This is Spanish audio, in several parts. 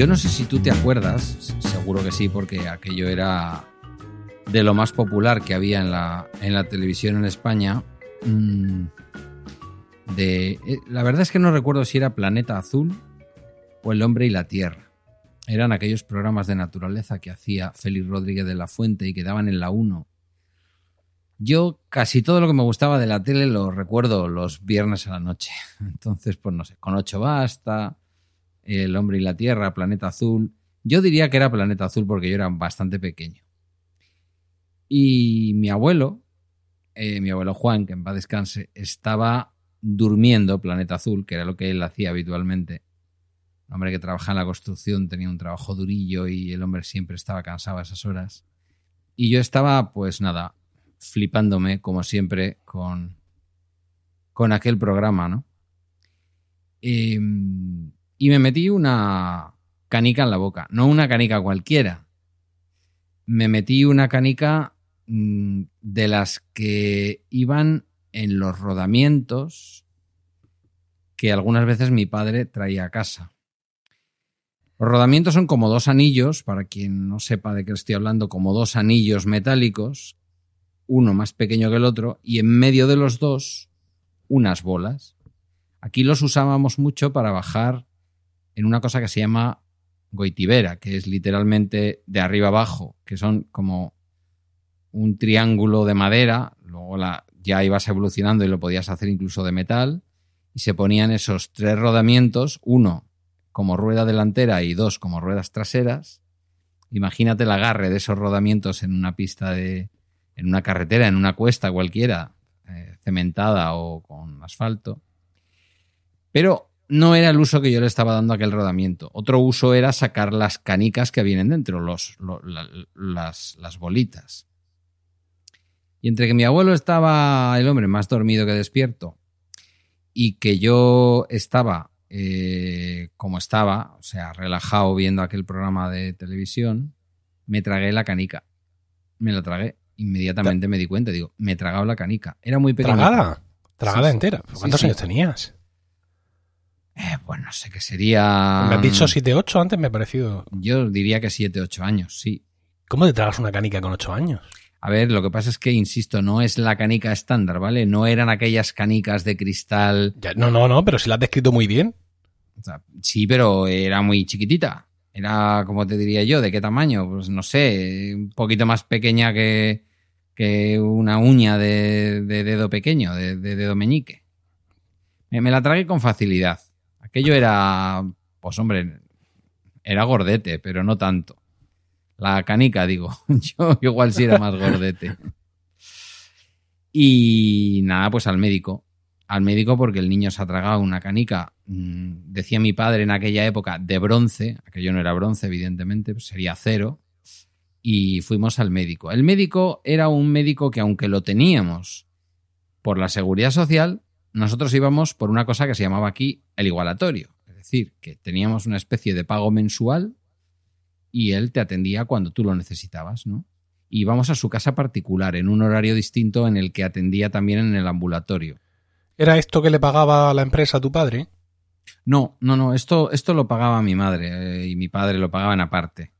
Yo no sé si tú te acuerdas, seguro que sí, porque aquello era de lo más popular que había en la, en la televisión en España. Mm, de, eh, la verdad es que no recuerdo si era Planeta Azul o El Hombre y la Tierra. Eran aquellos programas de naturaleza que hacía Félix Rodríguez de la Fuente y que daban en la 1. Yo casi todo lo que me gustaba de la tele lo recuerdo los viernes a la noche. Entonces, pues no sé, con ocho basta, El Hombre y la Tierra, Planeta Azul. Yo diría que era Planeta Azul porque yo era bastante pequeño. Y mi abuelo, eh, mi abuelo Juan, que en paz descanse, estaba durmiendo Planeta Azul, que era lo que él hacía habitualmente. Hombre que trabajaba en la construcción, tenía un trabajo durillo y el hombre siempre estaba cansado a esas horas. Y yo estaba, pues nada, flipándome, como siempre, con, con aquel programa, ¿no? Em, y me metí una canica en la boca, no una canica cualquiera. Me metí una canica Mm, de las que iban en los rodamientos que algunas veces mi padre traía a casa. Los rodamientos son como dos anillos, para quien no sepa de qué estoy hablando, como dos anillos metálicos, uno más pequeño que el otro, y en medio de los dos unas bolas. Aquí los usábamos mucho para bajar en una cosa que se llama goitibera, que es literalmente de arriba abajo, que son como un triángulo de madera, luego ya ibas evolucionando y lo podías hacer incluso de metal, y se ponían esos tres rodamientos, uno como rueda delantera y dos como ruedas traseras. Imagínate el agarre de esos rodamientos en una pista de. en una carretera, en una cuesta cualquiera, eh, cementada o con asfalto. Pero no era el uso que yo le estaba dando a aquel rodamiento. Otro uso era sacar las canicas que vienen dentro, los, las, las bolitas. Y entre que mi abuelo estaba, el hombre, más dormido que despierto, y que yo estaba eh, como estaba, o sea, relajado viendo aquel programa de televisión, me tragué la canica. Me la tragué. Inmediatamente me di cuenta, digo, me he tragado la canica. Era muy pequeña. ¿Tragada? ¿Tragada entera? ¿Cuántos años tenías? Eh, bueno, no sé qué sería. Me has dicho 7, 8 antes, me ha parecido. Yo diría que 7, 8 años, sí. ¿Cómo te tragas una canica con 8 años? A ver, lo que pasa es que, insisto, no es la canica estándar, ¿vale? No eran aquellas canicas de cristal. no, no, no, pero si la has descrito muy bien. sí, pero era muy chiquitita. Era, como te diría yo, ¿de qué tamaño? Pues no sé, un poquito más pequeña que, que una uña de, dedo pequeño, de, dedo meñique. Me, me la tragué con facilidad. Aquello era, pues hombre, era gordete, pero no tanto. La canica, digo. Yo igual si era más gordete. Y nada, pues al médico. Al médico porque el niño se ha tragado una canica, mm, decía mi padre en aquella época, de bronce. Aquello no era bronce, evidentemente, pues sería cero. Y fuimos al médico. El médico era un médico que aunque lo teníamos por la seguridad social, nosotros íbamos por una cosa que se llamaba aquí el igualatorio. Es decir, que teníamos una especie de pago mensual y él te atendía cuando tú lo necesitabas, ¿no? Y íbamos a su casa particular, en un horario distinto en el que atendía también en el ambulatorio. ¿Era esto que le pagaba la empresa a tu padre? No, no, no, esto, esto lo pagaba mi madre eh, y mi padre lo pagaban aparte.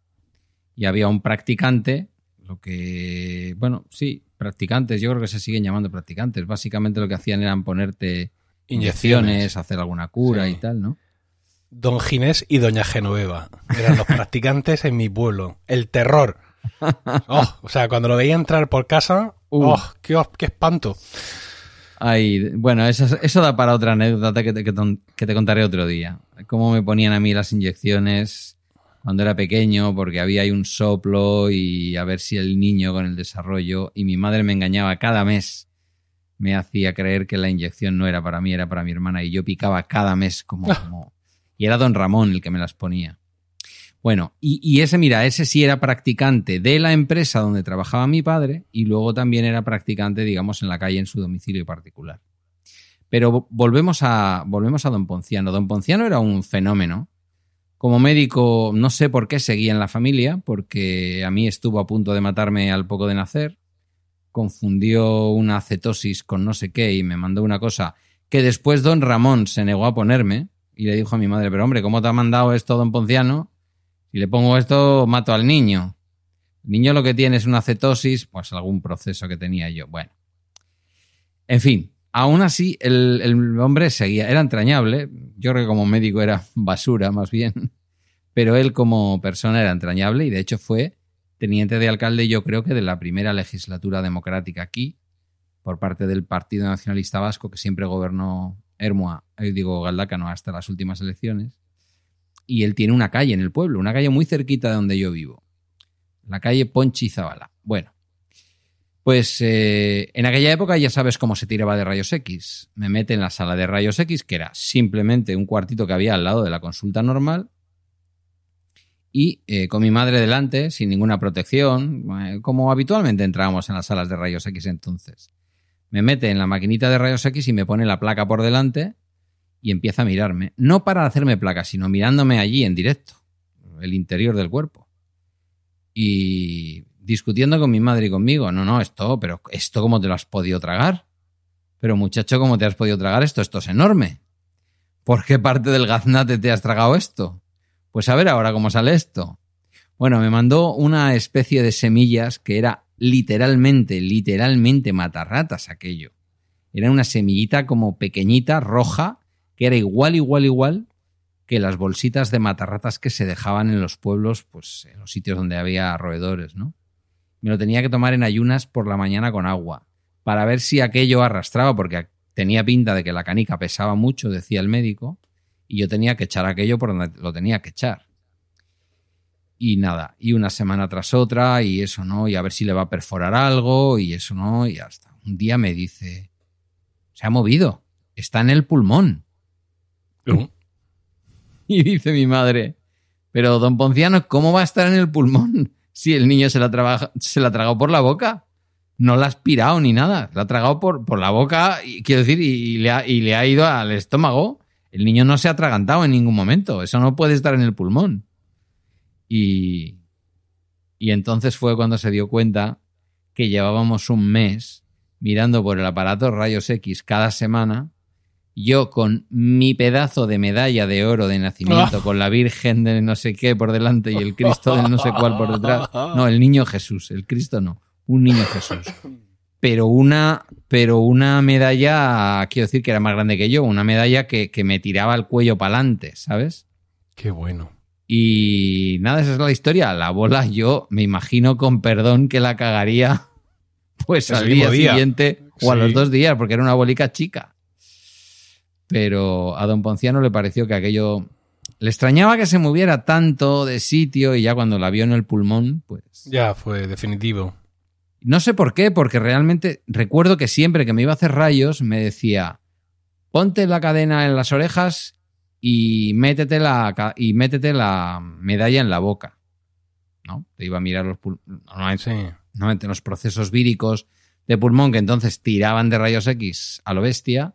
Y había un practicante, lo que, bueno, sí, practicantes, yo creo que se siguen llamando practicantes. Básicamente lo que hacían eran ponerte inyecciones, hacer alguna cura y tal, ¿no? Don Ginés y Doña Genoveva. Eran los practicantes en mi pueblo. El terror. Oh, o sea, cuando lo veía entrar por casa, uh. oh, qué, espanto. Ay, bueno, eso, eso, da para otra anécdota que te, que te, contaré otro día. Cómo me ponían a mí las inyecciones cuando era pequeño, porque había ahí un soplo y a ver si el niño con el desarrollo. Y mi madre me engañaba cada mes. Me hacía creer que la inyección no era para mí, era para mi hermana. Y yo picaba cada mes como, como y era don Ramón el que me las ponía. Bueno, y, ese, mira, ese sí era practicante de la empresa donde trabajaba mi padre y luego también era practicante, digamos, en la calle en su domicilio particular. Pero volvemos a, volvemos a don Ponciano. Don Ponciano era un fenómeno. Como médico, no sé por qué seguía en la familia, porque a mí estuvo a punto de matarme al poco de nacer. Confundió una cetosis con no sé qué y me mandó una cosa que después don Ramón se negó a ponerme y le dijo a mi madre, pero hombre, ¿cómo te ha mandado esto don Ponciano? Si le pongo esto, mato al niño. El niño lo que tiene es una cetosis, pues algún proceso que tenía yo. Bueno. En fin, aún así el, hombre seguía, era entrañable. Yo creo que como médico era basura más bien, pero él como persona era entrañable y de hecho fue teniente de alcalde yo creo que de la primera legislatura democrática aquí, por parte del Partido Nacionalista Vasco, que siempre gobernó Hermoa, eh, digo Galdácano, hasta las últimas elecciones. Y él tiene una calle en el pueblo, una calle muy cerquita de donde yo vivo. La calle Ponchi Zabala. Bueno, pues eh, en aquella época ya sabes cómo se tiraba de rayos X. Me mete en la sala de rayos X, que era simplemente un cuartito que había al lado de la consulta normal, y eh, con mi madre delante, sin ninguna protección, eh, como habitualmente entrábamos en las salas de rayos X entonces. Me mete en la maquinita de rayos X y me pone la placa por delante y empieza a mirarme. No para hacerme placa, sino mirándome allí en directo, el interior del cuerpo. Y discutiendo con mi madre y conmigo. No, no, esto, pero esto cómo te lo has podido tragar. Pero muchacho, ¿cómo te has podido tragar esto? Esto es enorme. ¿Por qué parte del gaznate te has tragado esto? Pues a ver ahora cómo sale esto. Bueno, me mandó una especie de semillas que era literalmente, literalmente matarratas aquello. Era una semillita como pequeñita, roja, que era igual, igual, igual que las bolsitas de matarratas que se dejaban en los pueblos, pues en los sitios donde había roedores, ¿no? Me lo tenía que tomar en ayunas por la mañana con agua, para ver si aquello arrastraba, porque tenía pinta de que la canica pesaba mucho, decía el médico, y yo tenía que echar aquello por donde lo tenía que echar. Y nada, y una semana tras otra, y eso no, y a ver si le va a perforar algo, y eso no, y hasta. Un día me dice, se ha movido, está en el pulmón. Y dice mi madre, pero don Ponciano, ¿cómo va a estar en el pulmón si el niño se la, se la ha tragado por la boca? No la ha aspirado ni nada, la ha tragado por, por la boca, y, quiero decir, y, le ha, y le ha ido al estómago el niño no se ha atragantado en ningún momento, eso no puede estar en el pulmón. Y, y entonces fue cuando se dio cuenta que llevábamos un mes mirando por el aparato rayos X cada semana, yo con mi pedazo de medalla de oro de nacimiento, ah. con la Virgen de no sé qué por delante y el Cristo de no sé cuál por detrás. No, el niño Jesús, el Cristo no, un niño Jesús pero una, pero una medalla, quiero decir que era más grande que yo, una medalla que, me tiraba el cuello para adelante, ¿sabes? Qué bueno. Y nada, esa es la historia. La bola yo me imagino con perdón que la cagaría pues al día, siguiente o a los dos días, porque era una bolica chica. Pero a don Ponciano le pareció que aquello... Le extrañaba que se moviera tanto de sitio y ya cuando la vio en el pulmón, pues... Ya fue definitivo. No sé por qué, porque realmente recuerdo que siempre que me iba a hacer rayos me decía, ponte la cadena en las orejas y métete la, y métete la medalla en la boca. ¿No? Te iba a mirar los normalmente, los procesos víricos de pulmón que entonces tiraban de rayos X a lo bestia,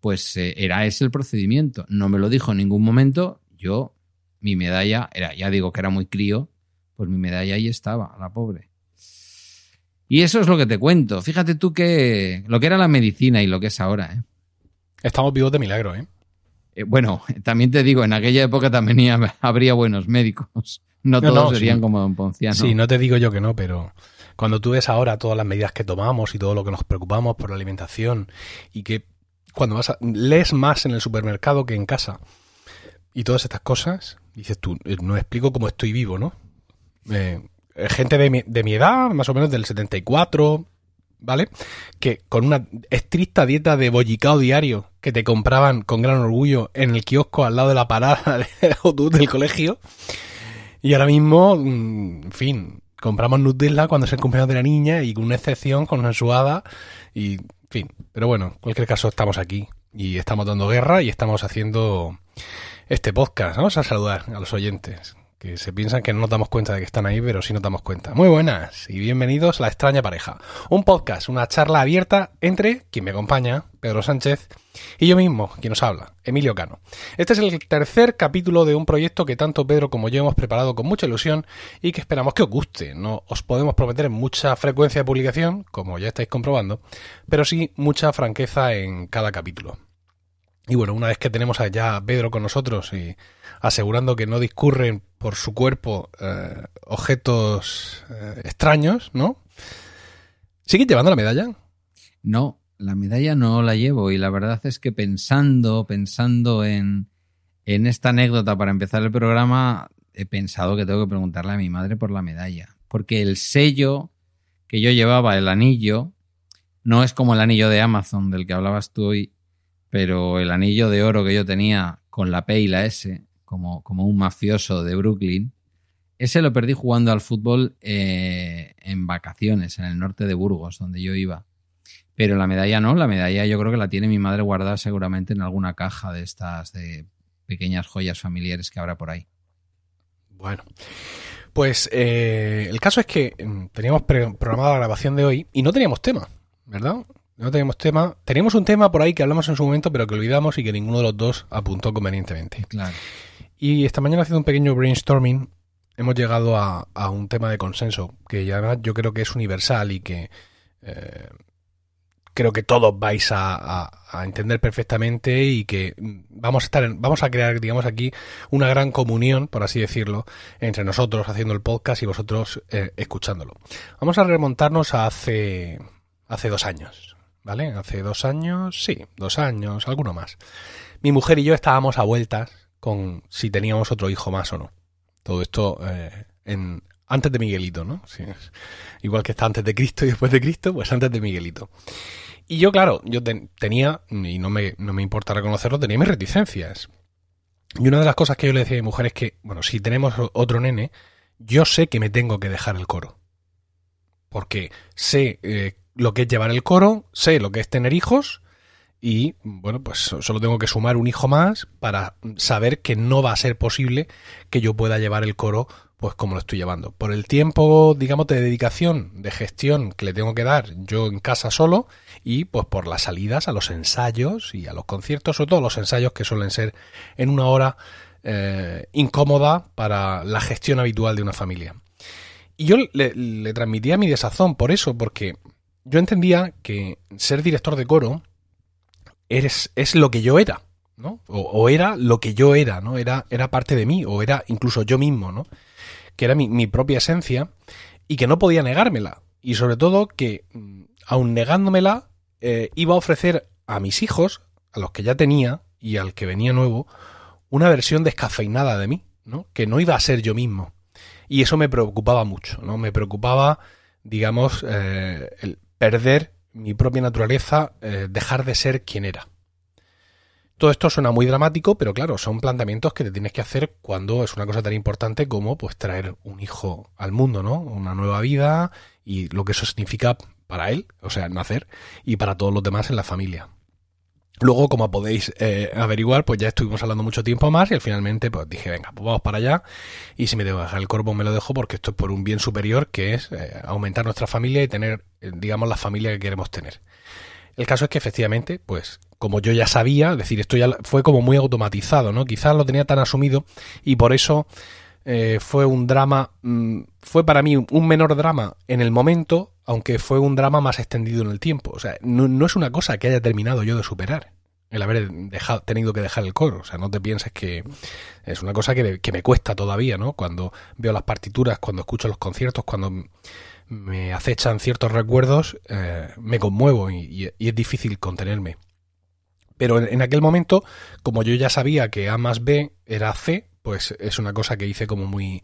pues eh, era ese el procedimiento. No me lo dijo en ningún momento. Yo, mi medalla, era, ya digo que era muy crío, pues mi medalla ahí estaba, la pobre. Y eso es lo que te cuento. Fíjate tú que lo que era la medicina y lo que es ahora. ¿eh? Estamos vivos de milagro, ¿eh? ¿eh? bueno, también te digo, en aquella época también habría buenos médicos. No, todos serían como Don Ponciano. Sí, no te digo yo que no, pero cuando tú ves ahora todas las medidas que tomamos y todo lo que nos preocupamos por la alimentación y que cuando vas a, lees más en el supermercado que en casa y todas estas cosas, dices tú, eh, no explico cómo estoy vivo, ¿no? Eh, eh, gente de mi, de mi edad, más o menos del 74, ¿vale? Que con una estricta dieta de bollicao diario que te compraban con gran orgullo en el kiosco al lado de la parada del autobús del colegio. Y ahora mismo, mm, en fin, compramos Nutella cuando es el cumpleaños de la niña y con una excepción, con una ensuada y, fin. Pero bueno, en cualquier caso estamos aquí y estamos dando guerra y estamos haciendo este podcast. Vamos a saludar a los oyentes que se piensan que no nos damos cuenta de que están ahí, pero sí nos damos cuenta. Muy buenas y bienvenidos a La extraña pareja, un podcast, una charla abierta entre quien me acompaña, Pedro Sánchez, y yo mismo, quien nos habla, Emilio Cano. Este es el tercer capítulo de un proyecto que tanto Pedro como yo hemos preparado con mucha ilusión y que esperamos que os guste. No os podemos prometer mucha frecuencia de publicación, como ya estáis comprobando, pero sí mucha franqueza en cada capítulo. Y bueno, una vez que tenemos ya a Pedro con nosotros y asegurando que no discurren por su cuerpo eh, objetos eh, extraños, ¿no? ¿Sigues llevando la medalla? No, la medalla no la llevo y la verdad es que pensando, pensando en, en esta anécdota para empezar el programa, he pensado que tengo que preguntarle a mi madre por la medalla. Porque el sello que yo llevaba, el anillo, no es como el anillo de Amazon del que hablabas tú hoy, pero el anillo de oro que yo tenía con la P y la S, como, como un mafioso de Brooklyn, ese lo perdí jugando al fútbol eh, en vacaciones, en el norte de Burgos, donde yo iba. Pero la medalla no, la medalla yo creo que la tiene mi madre guardada seguramente en alguna caja de estas de pequeñas joyas familiares que habrá por ahí. Bueno, pues eh, el caso es que mm, teníamos programada la grabación de hoy y no teníamos tema, ¿verdad? No teníamos tema. Teníamos un tema por ahí que hablamos en su momento, pero que olvidamos y que ninguno de los dos apuntó convenientemente. Claro. Y esta mañana haciendo un pequeño brainstorming, hemos llegado a, un tema de consenso, que además yo creo que es universal y que eh, creo que todos vais a, entender perfectamente y que vamos a estar, vamos a crear, digamos aquí, una gran comunión, por así decirlo, entre nosotros haciendo el podcast y vosotros eh, escuchándolo. Vamos a remontarnos a hace, hace dos años. ¿vale? Hace dos años, sí, dos años, alguno más. Mi mujer y yo estábamos a vueltas con si teníamos otro hijo más o no. Todo esto eh, en, antes de Miguelito, ¿no? igual que está antes de Cristo y después de Cristo, pues antes de Miguelito. Y yo, claro, yo tenía, y no me, no me importa reconocerlo, tenía mis reticencias. Y una de las cosas que yo le decía a mi mujer es que, bueno, si tenemos otro nene, yo sé que me tengo que dejar el coro. Porque sé eh, lo que es llevar el coro, sé lo que es tener hijos y bueno, pues solo tengo que sumar un hijo más para saber que no va a ser posible que yo pueda llevar el coro pues como lo estoy llevando. Por el tiempo, digamos, de dedicación, de gestión que le tengo que dar yo en casa solo y pues por las salidas a los ensayos y a los conciertos, sobre todo los ensayos que suelen ser en una hora eh, incómoda para la gestión habitual de una familia. Y yo le, transmitía mi desazón por eso, porque yo entendía que ser director de coro es lo que yo era, ¿no? O, era lo que yo era, ¿no? Era, era parte de mí, o era incluso yo mismo, ¿no? Que era mi, propia esencia y que no podía negármela. Y sobre todo que, mm, aun negándomela, eh, iba a ofrecer a mis hijos, a los que ya tenía y al que venía nuevo, una versión descafeinada de mí, ¿no? Que no iba a ser yo mismo. Y eso me preocupaba mucho, ¿no? Me preocupaba, digamos, eh, el perder mi propia naturaleza, eh, dejar de ser quien era. Todo esto suena muy dramático, pero claro, son planteamientos que te tienes que hacer cuando es una cosa tan importante como pues traer un hijo al mundo, ¿no? Una nueva vida y lo que eso significa para él, o sea, nacer, y para todos los demás en la familia. Luego, como podéis eh, averiguar, pues ya estuvimos hablando mucho tiempo más y al finalmente pues dije, venga, pues vamos para allá y si me debo dejar el corvo me lo dejo porque esto es por un bien superior que es eh, aumentar nuestra familia y tener, eh, digamos, la familia que queremos tener. El caso es que efectivamente, pues como yo ya sabía, es decir, esto ya fue como muy automatizado, ¿no? Quizás lo tenía tan asumido y por eso fue un drama, mm, fue para mí un menor drama en el momento, aunque fue un drama más extendido en el tiempo. O sea, no, es una cosa que haya terminado yo de superar el haber dejado, tenido que dejar el coro. O sea, no te pienses que es una cosa que, me cuesta todavía, ¿no? Cuando veo las partituras, cuando escucho los conciertos, cuando me acechan ciertos recuerdos, eh, me conmuevo y, es difícil contenerme. Pero en, aquel momento, como yo ya sabía que A más B era C, pues es una cosa que hice como muy,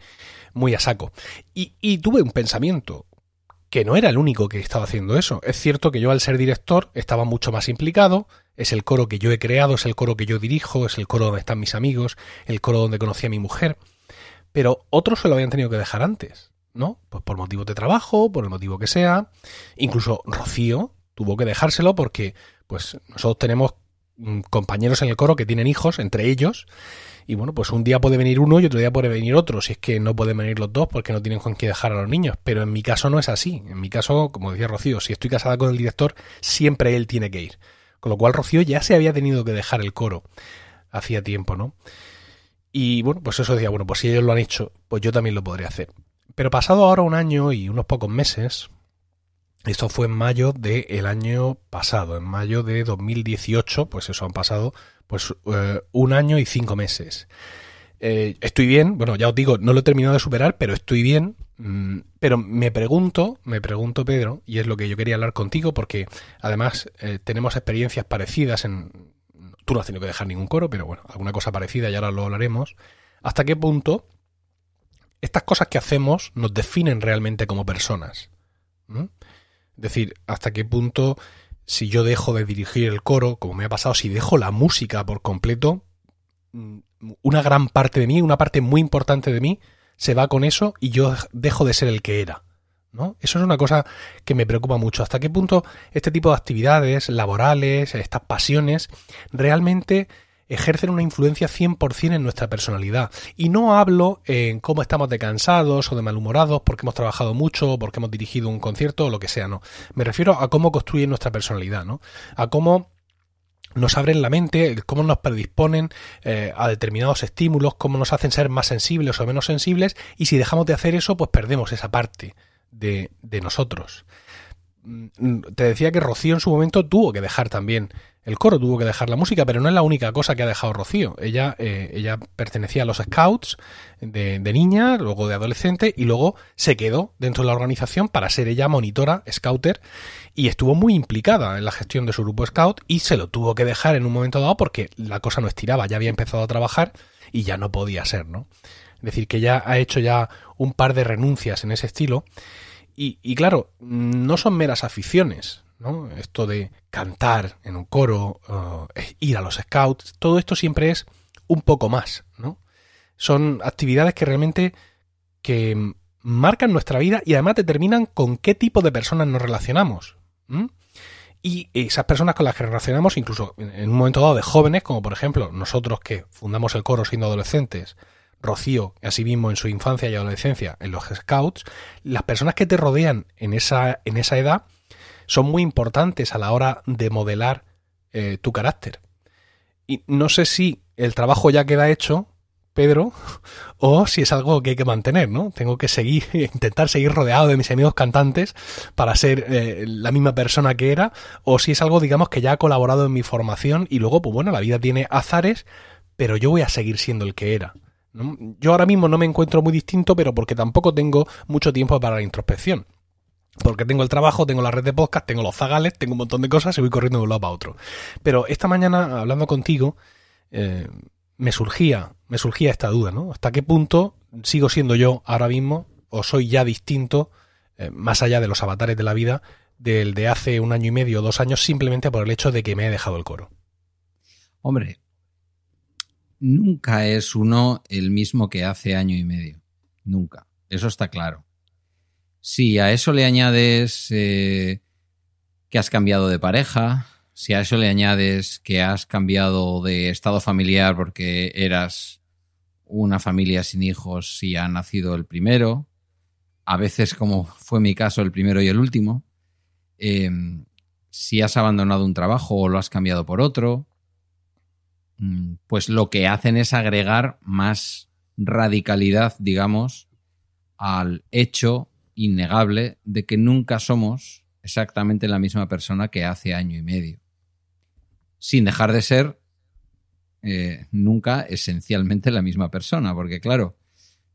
muy a saco. y tuve un pensamiento, que no era el único que estaba haciendo eso. Es cierto que yo al ser director estaba mucho más implicado, es el coro que yo he creado, es el coro que yo dirijo, es el coro donde están mis amigos, el coro donde conocí a mi mujer, pero otros se lo habían tenido que dejar antes, ¿no? Pues por motivos de trabajo, por el motivo que sea, incluso Rocío tuvo que dejárselo porque pues nosotros tenemos compañeros en el coro que tienen hijos entre ellos y bueno, pues un día puede venir uno y otro día puede venir otro, si es que no pueden venir los dos porque no tienen con qué dejar a los niños. Pero en mi caso no es así. En mi caso, como decía Rocío, si estoy casada con el director, siempre él tiene que ir. Con lo cual Rocío ya se había tenido que dejar el coro hacía tiempo, ¿no? Y bueno, pues eso decía, bueno, pues si ellos lo han hecho, pues yo también lo podría hacer. Pero pasado ahora un año y unos pocos meses, Esto fue en mayo del año pasado, en mayo de 2018, pues eso han pasado pues eh, un año y cinco meses. Eh, estoy bien, bueno, ya os digo, no lo he terminado de superar, pero estoy bien. Mm, pero me pregunto, me pregunto, Pedro, y es lo que yo quería hablar contigo, porque además eh, tenemos experiencias parecidas en. Tú no has tenido que dejar ningún coro, pero bueno, alguna cosa parecida, y ahora lo hablaremos. ¿Hasta qué punto estas cosas que hacemos nos definen realmente como personas? ¿Mm? Es decir, hasta qué punto si yo dejo de dirigir el coro, como me ha pasado, si dejo la música por completo, mm, una gran parte de mí, una parte muy importante de mí, se va con eso y yo dejo de ser el que era. ¿no? Eso es una cosa que me preocupa mucho. ¿Hasta qué punto este tipo de actividades laborales, estas pasiones, realmente ejercen una influencia 100% en nuestra personalidad. Y no hablo en cómo estamos de cansados o de malhumorados porque hemos trabajado mucho, porque hemos dirigido un concierto o lo que sea, no. Me refiero a cómo construyen nuestra personalidad, ¿no? A cómo nos abren la mente, cómo nos predisponen eh, a determinados estímulos, cómo nos hacen ser más sensibles o menos sensibles, y si dejamos de hacer eso, pues perdemos esa parte de, de nosotros. Mm, te decía que Rocío en su momento tuvo que dejar también el coro, tuvo que dejar la música, pero no es la única cosa que ha dejado Rocío. Ella, eh, ella pertenecía a los Scouts de, niña, luego de adolescente, y luego se quedó dentro de la organización para ser ella monitora, scouter, y estuvo muy implicada en la gestión de su grupo Scout, y se lo tuvo que dejar en un momento dado porque la cosa no estiraba, ya había empezado a trabajar y ya no podía ser, ¿no? Es decir, que ya ha hecho ya un par de renuncias en ese estilo. Y, y claro, no son meras aficiones, ¿no? Esto de cantar en un coro, ir a los scouts, todo esto siempre es un poco más, ¿no? Son actividades que realmente que marcan nuestra vida y además determinan con qué tipo de personas nos relacionamos. Y esas personas con las que relacionamos, incluso en un momento dado de jóvenes, como por ejemplo nosotros que fundamos el coro siendo adolescentes, Rocío, así mismo en su infancia y adolescencia en los scouts, las personas que te rodean en esa, en esa edad son muy importantes a la hora de modelar eh, tu carácter. Y no sé si el trabajo ya queda hecho, Pedro, o si es algo que hay que mantener, ¿no? Tengo que seguir, intentar seguir rodeado de mis amigos cantantes para ser eh, la misma persona que era, o si es algo, digamos, que ya ha colaborado en mi formación y luego, pues bueno, la vida tiene azares, pero yo voy a seguir siendo el que era. Yo ahora mismo no me encuentro muy distinto, pero porque tampoco tengo mucho tiempo para la introspección. Porque tengo el trabajo, tengo la red de podcast, tengo los zagales, tengo un montón de cosas y voy corriendo de un lado para otro. Pero esta mañana, hablando contigo, eh, me surgía, me surgía esta duda, ¿no? ¿Hasta qué punto sigo siendo yo ahora mismo o soy ya distinto, eh, más allá de los avatares de la vida, del de hace un año y medio o dos años, simplemente por el hecho de que me he dejado el coro? Hombre, nunca es uno el mismo que hace año y medio. Nunca. Eso está claro. Si a eso le añades eh, que has cambiado de pareja, si a eso le añades que has cambiado de estado familiar porque eras una familia sin hijos si ha nacido el primero, a veces como fue mi caso el primero y el último, em, si has abandonado un trabajo o lo has cambiado por otro, mm, pues lo que hacen es agregar más radicalidad, digamos, al hecho innegable de que nunca somos exactamente la misma persona que hace año y medio. Sin dejar de ser eh, nunca esencialmente la misma persona, porque claro,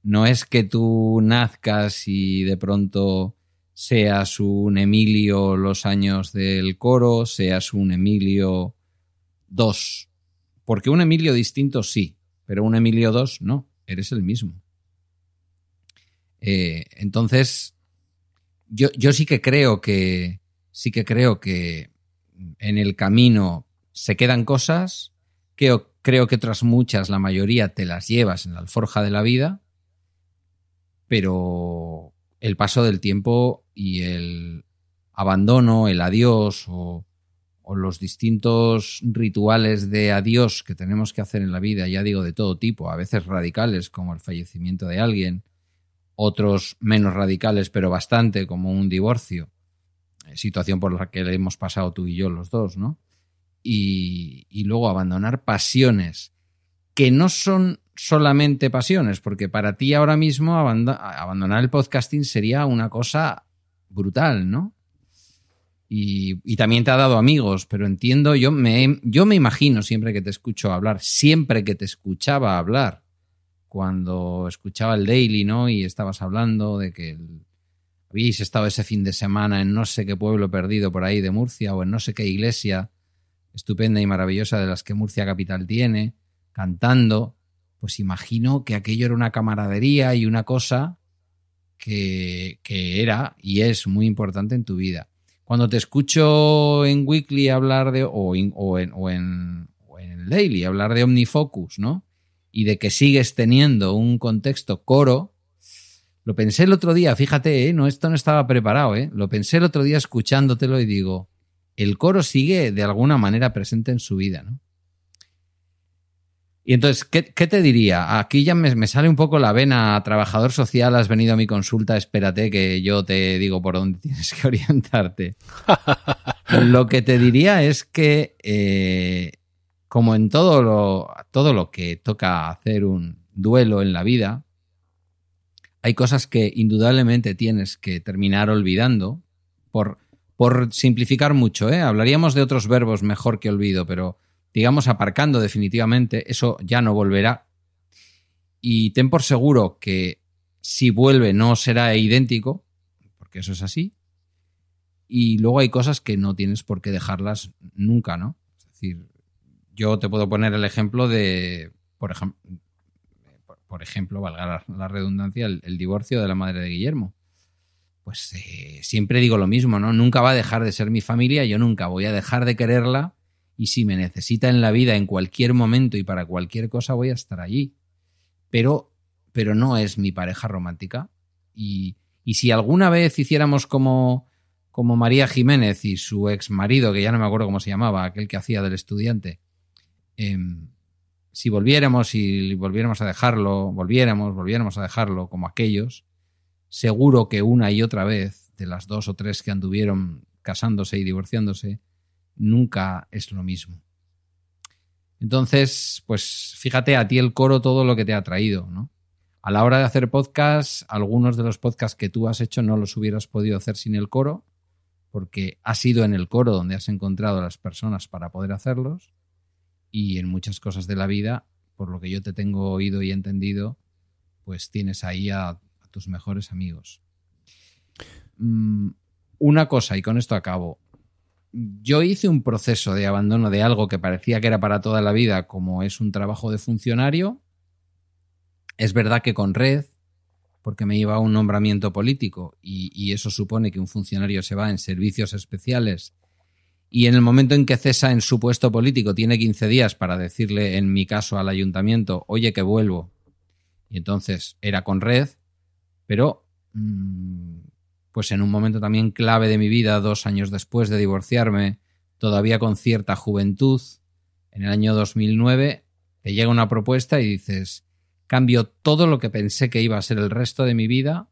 no es que tú nazcas y de pronto seas un Emilio los años del coro, seas un Emilio 2. Porque un Emilio distinto sí, pero un Emilio 2 no, eres el mismo. Eh, entonces, yo, yo sí que creo que, sí que creo que en el camino se quedan cosas, creo que otras muchas, la mayoría, te las llevas en la alforja de la vida, pero el paso del tiempo y el abandono, el adiós o, los distintos rituales de adiós que tenemos que hacer en la vida, ya digo de todo tipo, a veces radicales como el fallecimiento de alguien, otros menos radicales, pero bastante, como un divorcio, eh, situación por la que le hemos pasado tú y yo los dos, ¿no? Y, luego abandonar pasiones que no son solamente pasiones, porque para ti ahora mismo abandonar el podcasting sería una cosa brutal, ¿no? y, también te ha dado amigos, pero entiendo, yo me, yo me imagino siempre que te escucho hablar, siempre que te escuchaba hablar, cuando escuchaba el Daily, ¿no? Y estabas hablando de que habéis estado ese fin de semana en no sé qué pueblo perdido por ahí de Murcia o en no sé qué iglesia estupenda y maravillosa de las que Murcia capital tiene, cantando, pues imagino que aquello era una camaradería y una cosa que, que era y es muy importante en tu vida cuando te escucho en Weekly hablar de, o, en, o, en, o, en, Daily, hablar de OmniFocus, ¿no? Y de que sigues teniendo un contexto coro, lo pensé el otro día, fíjate, ¿eh? no, esto no estaba preparado, ¿eh? lo pensé el otro día escuchándotelo y digo, el coro sigue de alguna manera presente en su vida, ¿no? Y entonces, ¿qué, te diría? Aquí ya me, sale un poco la vena. Trabajador social, has venido a mi consulta, espérate que yo te digo por dónde tienes que orientarte. lo que te diría es que, eh, como en todo lo, todo lo que toca hacer un duelo en la vida, hay cosas que indudablemente tienes que terminar olvidando por, por simplificar mucho. ¿eh? Hablaríamos de otros verbos mejor que olvido, pero digamos, aparcando definitivamente, eso ya no volverá. Y ten por seguro que si vuelve no será idéntico, porque eso es así. Y luego hay cosas que no tienes por qué dejarlas nunca, ¿no? Es decir, yo te puedo poner el ejemplo de, por ejemplo, valga la, redundancia, el, divorcio de la madre de Guillermo. Pues eh, siempre digo lo mismo, ¿no? Nunca va a dejar de ser mi familia, yo nunca voy a dejar de quererla y si me necesita en la vida en cualquier momento y para cualquier cosa voy a estar allí. Pero, pero no es mi pareja romántica. Y, y si alguna vez hiciéramos como, como María Jiménez y su ex marido, que ya no me acuerdo cómo se llamaba, aquel que hacía del estudiante, em, si volviéramos y volviéramos a dejarlo, volviéramos, volviéramos a dejarlo como aquellos, seguro que una y otra vez, de las dos o tres que anduvieron casándose y divorciándose, nunca es lo mismo. Entonces, pues fíjate a ti el coro todo lo que te ha traído, ¿no? A la hora de hacer podcast, algunos de los podcasts que tú has hecho no los hubieras podido hacer sin el coro, porque ha sido en el coro donde has encontrado a las personas para poder hacerlos, y en muchas cosas de la vida, por lo que yo te tengo oído y entendido, pues tienes ahí a, tus mejores amigos. Mm, una cosa, y con esto acabo, yo hice un proceso de abandono de algo que parecía que era para toda la vida, como es un trabajo de funcionario. Es verdad que con red, porque me iba a un nombramiento político y, eso supone que un funcionario se va en servicios especiales y en el momento en que cesa en su puesto político tiene 15 días para decirle, en mi caso, al ayuntamiento, oye, que vuelvo. Y entonces era con red, pero mm, pues en un momento también clave de mi vida, dos años después de divorciarme, todavía con cierta juventud, en el año 2009, te llega una propuesta y dices, cambio todo lo que pensé que iba a ser el resto de mi vida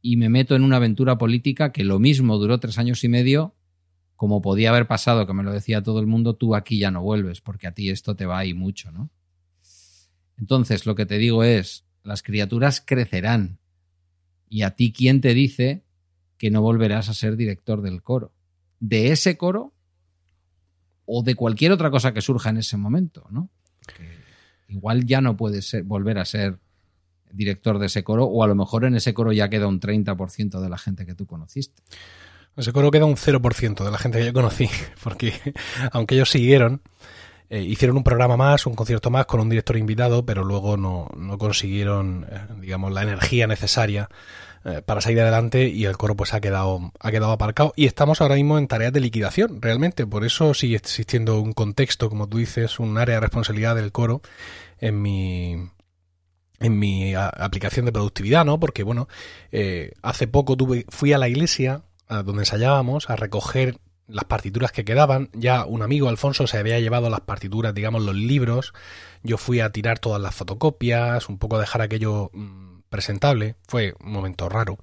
y me meto en una aventura política que lo mismo duró tres años y medio, como podía haber pasado, que me lo decía todo el mundo, tú aquí ya no vuelves, porque a ti esto te va ahí mucho, ¿no? Entonces, lo que te digo es, las criaturas crecerán. Y a ti, ¿quién te dice que no volverás a ser director del coro. De ese coro o de cualquier otra cosa que surja en ese momento, ¿no? igual ya no puedes ser, volver a ser director de ese coro o a lo mejor en ese coro ya queda un 30% de la gente que tú conociste. Ese coro queda un 0% de la gente que yo conocí, porque aunque ellos siguieron, eh, hicieron un programa más, un concierto más con un director invitado, pero luego no, no consiguieron, eh, digamos, la energía necesaria eh, para salir adelante y el coro pues ha quedado, ha quedado aparcado y estamos ahora mismo en tareas de liquidación realmente, por eso sigue existiendo un contexto, como tú dices, un área de responsabilidad del coro en mi en mi aplicación de productividad, ¿no? Porque bueno, hace poco tuve, fui a la iglesia a donde ensayábamos a recoger las partituras que quedaban. Ya un amigo, Alfonso, se había llevado las partituras, digamos, los libros. Yo fui a tirar todas las fotocopias, un poco dejar aquello mm, presentable, fue un momento raro.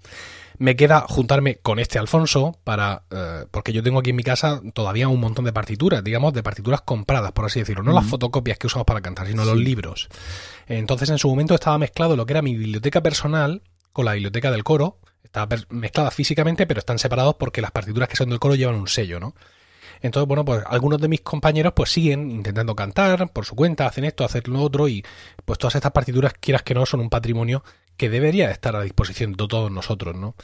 Me queda juntarme con este Alfonso para. Eh, porque yo tengo aquí en mi casa todavía un montón de partituras, digamos, de partituras compradas, por así decirlo. No las fotocopias que usamos para cantar, sino los libros. Entonces, en su momento estaba mezclado lo que era mi biblioteca personal con la biblioteca del coro. Está mezclada físicamente, pero están separados porque las partituras que son del coro llevan un sello, ¿no? Entonces, bueno, pues algunos de mis compañeros pues siguen intentando cantar por su cuenta, hacen esto, hacen lo otro y pues todas estas partituras, quieras que no, son un patrimonio que debería estar a disposición de todos nosotros, ¿no?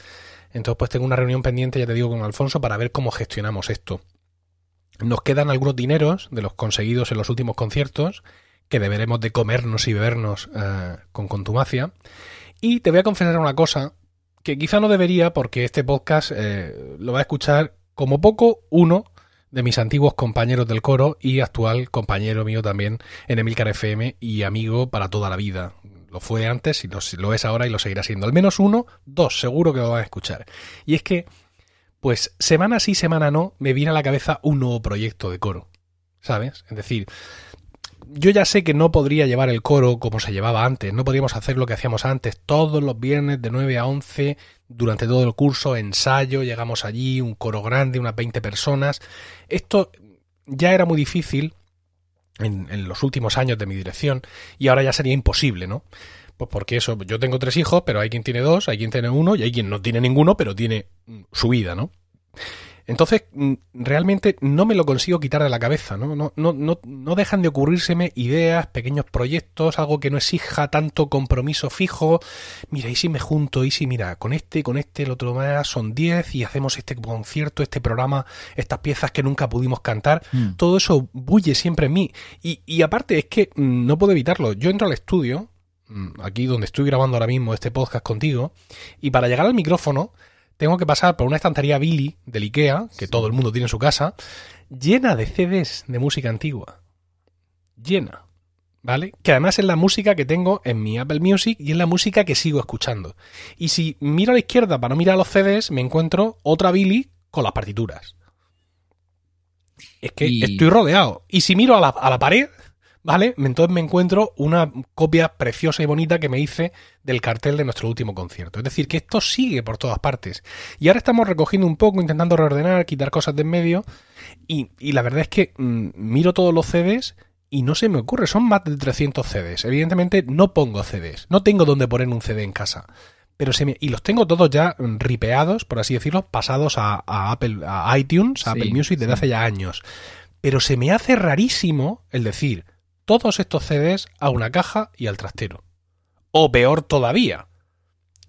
Entonces, pues tengo una reunión pendiente, ya te digo, con Alfonso para ver cómo gestionamos esto. Nos quedan algunos dineros de los conseguidos en los últimos conciertos que deberemos de comernos y bebernos eh, con contumacia. Y te voy a confesar una cosa que quizá no debería porque este podcast eh, lo va a escuchar como poco uno de mis antiguos compañeros del coro y actual compañero mío también en Emilcar FM y amigo para toda la vida. Lo fue antes y lo, es ahora y lo seguirá siendo. Al menos uno, dos, seguro que lo van a escuchar. Y es que, pues, semana sí, semana no, me viene a la cabeza un nuevo proyecto de coro. ¿Sabes? Es decir, yo ya sé que no podría llevar el coro como se llevaba antes, no podríamos hacer lo que hacíamos antes, todos los viernes de 9 a 11, durante todo el curso, ensayo, llegamos allí, un coro grande, unas 20 personas. Esto ya era muy difícil en, en los últimos años de mi dirección y ahora ya sería imposible, ¿no? Pues porque eso, yo tengo tres hijos, pero hay quien tiene dos, hay quien tiene uno y hay quien no tiene ninguno, pero tiene su vida, ¿no? Entonces, mm, realmente no me lo consigo quitar de la cabeza, ¿no? No, no, no, no dejan de ocurrírseme ideas, pequeños proyectos, algo que no exija tanto compromiso fijo. Mira, y si me junto, y si mira, con este, con este, el otro más, son 10 y hacemos este concierto, este programa, estas piezas que nunca pudimos cantar. Mm. Todo eso bulle siempre en mí. Y, y aparte es que mm, no puedo evitarlo. Yo entro al estudio, aquí donde estoy grabando ahora mismo este podcast contigo, y para llegar al micrófono tengo que pasar por una estantería Billy del Ikea, que todo el mundo tiene en su casa, llena de CDs de música antigua. Llena. ¿Vale? Que además es la música que tengo en mi Apple Music y es la música que sigo escuchando. Y si miro a la izquierda para no mirar los CDs, me encuentro otra Billy con las partituras. Es que estoy rodeado. Y si miro a la, a la pared, ¿vale? Entonces me encuentro una copia preciosa y bonita que me hice del cartel de nuestro último concierto. Es decir, que esto sigue por todas partes. Y ahora estamos recogiendo un poco, intentando reordenar, quitar cosas de en medio. Y, la verdad es que mm, miro todos los CDs y no se me ocurre, son más de 300 CDs. Evidentemente no pongo CDs, no tengo donde poner un CD en casa. Pero se me, y los tengo todos ya ripeados, por así decirlo, pasados a, Apple, a iTunes, a Apple Music desde hace ya años. Pero se me hace rarísimo el decir, todos estos CDs a una caja y al trastero. O peor todavía,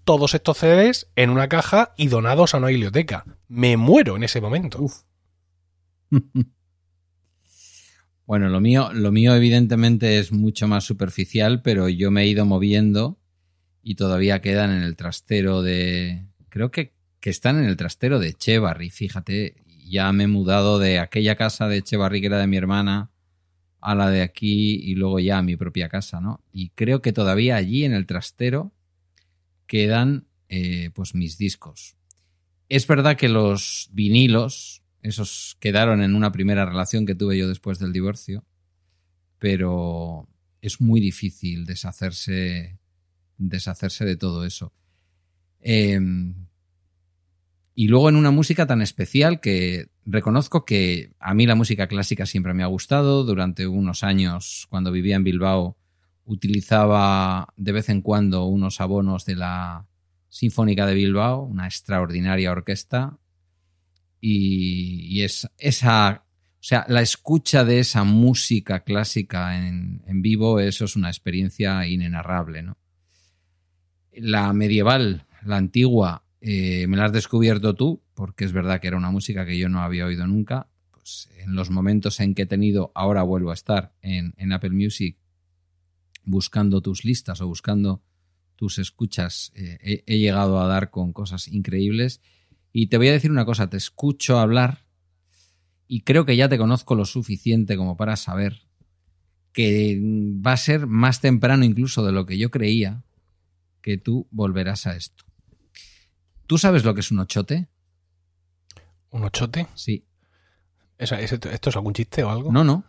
todos estos CDs en una caja y donados a una biblioteca. Me muero en ese momento. bueno, lo mío, lo mío evidentemente es mucho más superficial, pero yo me he ido moviendo y todavía quedan en el trastero de. Creo que, que están en el trastero de Echevarri, fíjate. Ya me he mudado de aquella casa de Echevarri que era de mi hermana a la de aquí y luego ya a mi propia casa, ¿no? Y creo que todavía allí en el trastero quedan eh, pues mis discos. Es verdad que los vinilos, esos quedaron en una primera relación que tuve yo después del divorcio, pero es muy difícil deshacerse, deshacerse de todo eso. Em, y luego en una música tan especial que reconozco que a mí la música clásica siempre me ha gustado. Durante unos años, cuando vivía en Bilbao, utilizaba de vez en cuando unos abonos de la Sinfónica de Bilbao, una extraordinaria orquesta. Y, es esa, o sea, la escucha de esa música clásica en, vivo, eso es una experiencia inenarrable, ¿no? La medieval, la antigua, eh, me la has descubierto tú, porque es verdad que era una música que yo no había oído nunca. Pues en los momentos en que he tenido, ahora vuelvo a estar en, Apple Music buscando tus listas o buscando tus escuchas, eh, he, llegado a dar con cosas increíbles. Y te voy a decir una cosa, te escucho hablar y creo que ya te conozco lo suficiente como para saber que va a ser más temprano incluso de lo que yo creía que tú volverás a esto. ¿Tú sabes lo que es un ochote? ¿Un ochote? Sí. ¿Esto es algún chiste o algo? No, no.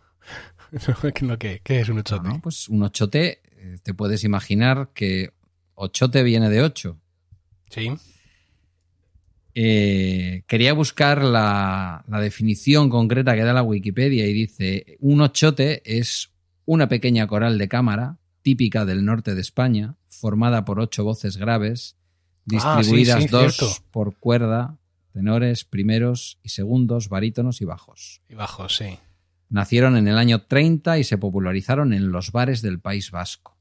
¿Qué, es un ochote? pues un ochote, eh, te puedes imaginar que ochote viene de ocho. Sí. Eh, quería buscar la, la, definición concreta que da la Wikipedia y dice, un ochote es una pequeña coral de cámara típica del norte de España, formada por ocho voces graves distribuidas Ah, sí, sí, dos cierto. por cuerda, tenores, primeros y segundos, barítonos y bajos. Y bajo, sí. Nacieron en el año 30 y se popularizaron en los bares del País Vasco.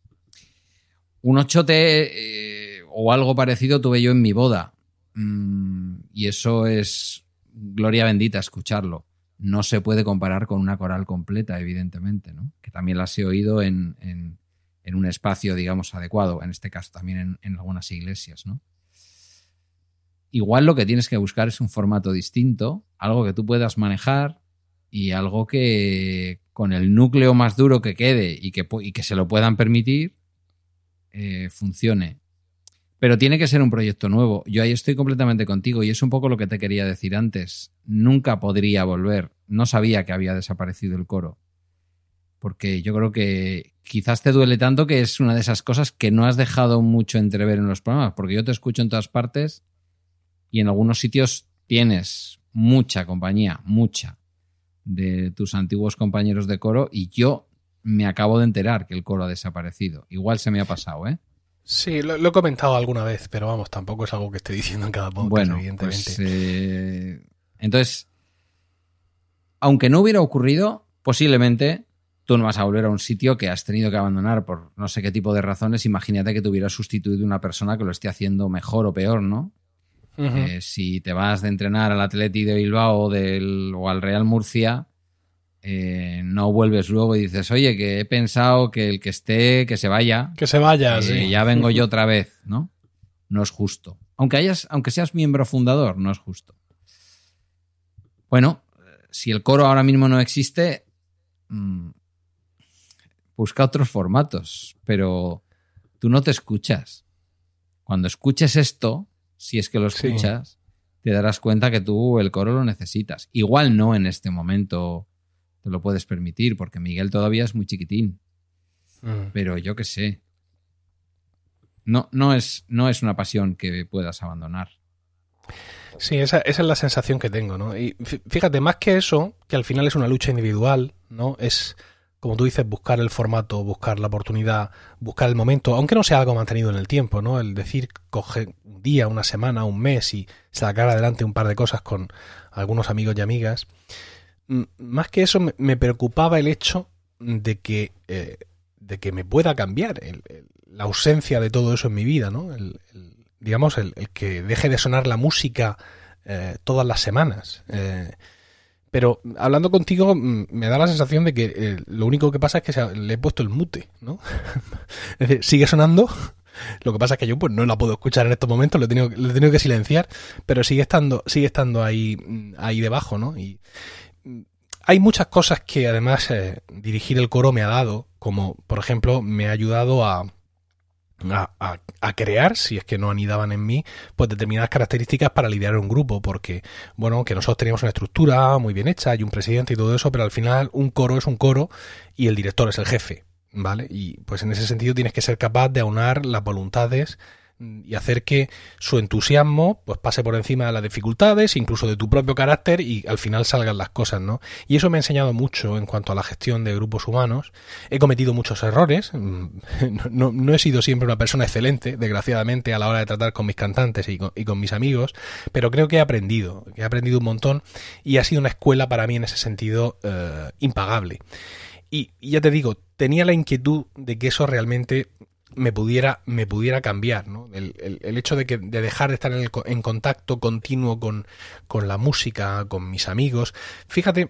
Un ochote eh, o algo parecido tuve yo en mi boda. Mm, y eso es gloria bendita escucharlo. No se puede comparar con una coral completa, evidentemente, ¿no? Que también las he oído en, en- en un espacio, digamos, adecuado. En este caso, también en, en algunas iglesias, ¿no? Igual lo que tienes que buscar es un formato distinto, algo que tú puedas manejar y algo que con el núcleo más duro que quede y que, y que se lo puedan permitir, eh, funcione. Pero tiene que ser un proyecto nuevo. Yo ahí estoy completamente contigo y es un poco lo que te quería decir antes. Nunca podría volver. No sabía que había desaparecido el coro. Porque yo creo que quizás te duele tanto que es una de esas cosas que no has dejado mucho entrever en los programas. Porque yo te escucho en todas partes y en algunos sitios tienes mucha compañía, mucha, de tus antiguos compañeros de coro y yo me acabo de enterar que el coro ha desaparecido. Igual se me ha pasado, ¿eh? Sí, lo, lo he comentado alguna vez, pero vamos, tampoco es algo que esté diciendo en cada podcast, bueno, evidentemente. pues, eh, entonces, aunque no hubiera ocurrido, posiblemente tú no vas a volver a un sitio que has tenido que abandonar por no sé qué tipo de razones. Imagínate que te hubiera sustituido una persona que lo esté haciendo mejor o peor, ¿no? Eh, si te vas de entrenar al Atleti de Bilbao o, del, o al Real Murcia, eh, no vuelves luego y dices, oye, que he pensado que el que esté, que se vaya, que se vaya, eh, sí. ya vengo yo otra vez, ¿no? No es justo. Aunque, hayas, aunque seas miembro fundador, no es justo. Bueno, si el coro ahora mismo no existe, mm, busca otros formatos, pero tú no te escuchas. Cuando escuches esto, si es que lo Sí. escuchas, te darás cuenta que tú el coro lo necesitas. Igual no en este momento te lo puedes permitir, porque Miguel todavía es muy chiquitín, Mm. pero yo qué sé. No, no, es, no es una pasión que puedas abandonar. Sí, esa, esa es la sensación que tengo, ¿no? Y fí- fíjate, más que eso, que al final es una lucha individual, ¿no? Es, como tú dices, buscar el formato, buscar la oportunidad, buscar el momento, aunque no sea algo mantenido en el tiempo, ¿no? El decir, coge un día, una semana, un mes y sacar adelante un par de cosas con algunos amigos y amigas. Más que eso, me, preocupaba el hecho de que, eh, de que me pueda cambiar la ausencia de todo eso en mi vida, ¿no? El- digamos, el, el que deje de sonar la música eh, todas las semanas. Eh, pero hablando contigo, mm, me da la sensación de que eh, lo único que pasa es que le he puesto el mute, ¿no? es decir, sigue sonando. Lo que pasa es que yo pues no la puedo escuchar en estos momentos, lo he tenido, lo he tenido que silenciar, pero sigue estando, sigue estando ahí, mm, ahí debajo, ¿no? Y mm, hay muchas cosas que además eh, dirigir el coro me ha dado, como por ejemplo me ha ayudado a, a, a- a crear, si es que no anidaban en mí, pues determinadas características para liderar un grupo, porque, bueno, que nosotros teníamos una estructura muy bien hecha y un presidente y todo eso, pero al final un coro es un coro y el director es el jefe, ¿vale? Y pues en ese sentido tienes que ser capaz de aunar las voluntades y hacer que su entusiasmo pues pase por encima de las dificultades, incluso de tu propio carácter y al final salgan las cosas, ¿no? Y eso me ha enseñado mucho en cuanto a la gestión de grupos humanos. He cometido muchos errores, mm, no, no- he sido siempre una persona excelente, desgraciadamente, a la hora de tratar con mis cantantes y con, y con mis amigos, pero creo que he aprendido, que he aprendido un montón y ha sido una escuela para mí en ese sentido eh, impagable. Y ya te digo, tenía la inquietud de que eso realmente me pudiera, me pudiera cambiar, ¿no? El, el- hecho de que de dejar de estar en, el en contacto continuo con, con la música, con mis amigos. Fíjate,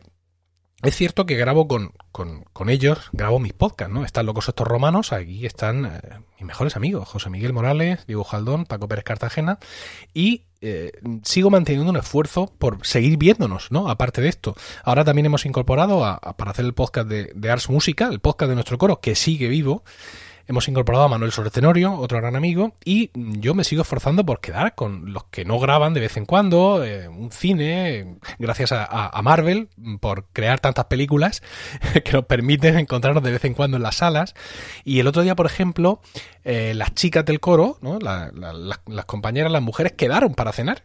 es cierto que grabo con, con, con ellos, grabo mis podcasts, ¿no? Están locos estos romanos, aquí están eh, mis mejores amigos, José Miguel Morales, Diego Jaldón, Paco Pérez Cartagena, y eh, sigo manteniendo un esfuerzo por seguir viéndonos, ¿no? Aparte de esto. Ahora también hemos incorporado a- a- para hacer el podcast de, de Ars Música, el podcast de nuestro coro, que sigue vivo. Hemos incorporado a Manuel Soler Tenorio, otro gran amigo, y yo me sigo esforzando por quedar con los que no graban de vez en cuando, eh, un cine, gracias a, Marvel por crear tantas películas que nos permiten encontrarnos de vez en cuando en las salas. Y el otro día, por ejemplo, eh, las chicas del coro, ¿no? La- la- las- compañeras, las mujeres, quedaron para cenar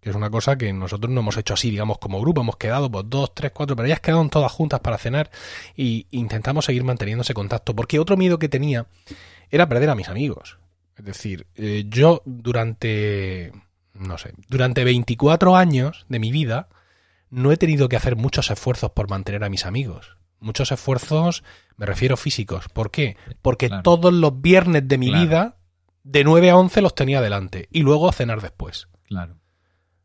que es una cosa que nosotros no hemos hecho así, digamos, como grupo, hemos quedado pues dos, tres, cuatro, pero ellas quedaron todas juntas para cenar y intentamos seguir manteniendo ese contacto, porque otro miedo que tenía era perder a mis amigos. Es Es decir, eh, yo durante, no sé, durante 24 años de mi vida no he tenido que hacer muchos esfuerzos por mantener a mis amigos. Muchos esfuerzos, me refiero físicos. ¿Por qué? Porque Claro. todos los viernes de mi Claro. vida, de 9 a 11 los tenía delante y luego a cenar después. Claro.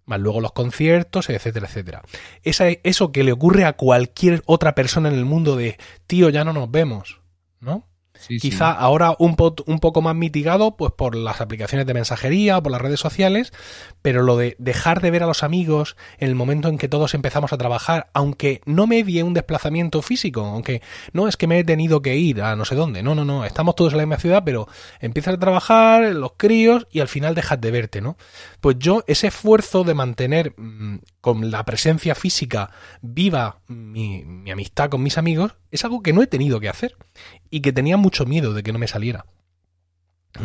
Más luego los conciertos, etcétera, etcétera. Esa, eso que le ocurre a cualquier otra persona en el mundo de, tío, ya no nos vemos, ¿no? Quizá ahora un, un poco más mitigado pues por las aplicaciones de mensajería o por las redes sociales, pero lo de dejar de ver a los amigos en el momento en que todos empezamos a trabajar, aunque no medie un desplazamiento físico, aunque no es que me he tenido que ir a no sé dónde, no, no, no, estamos todos en la misma ciudad, pero empiezas a trabajar, los críos y al final dejas de verte, ¿no? Pues yo ese esfuerzo de mantener mm, con la presencia física viva mi, mi amistad con mis amigos es algo que no he tenido que hacer y que tenía mucho miedo de que no me saliera.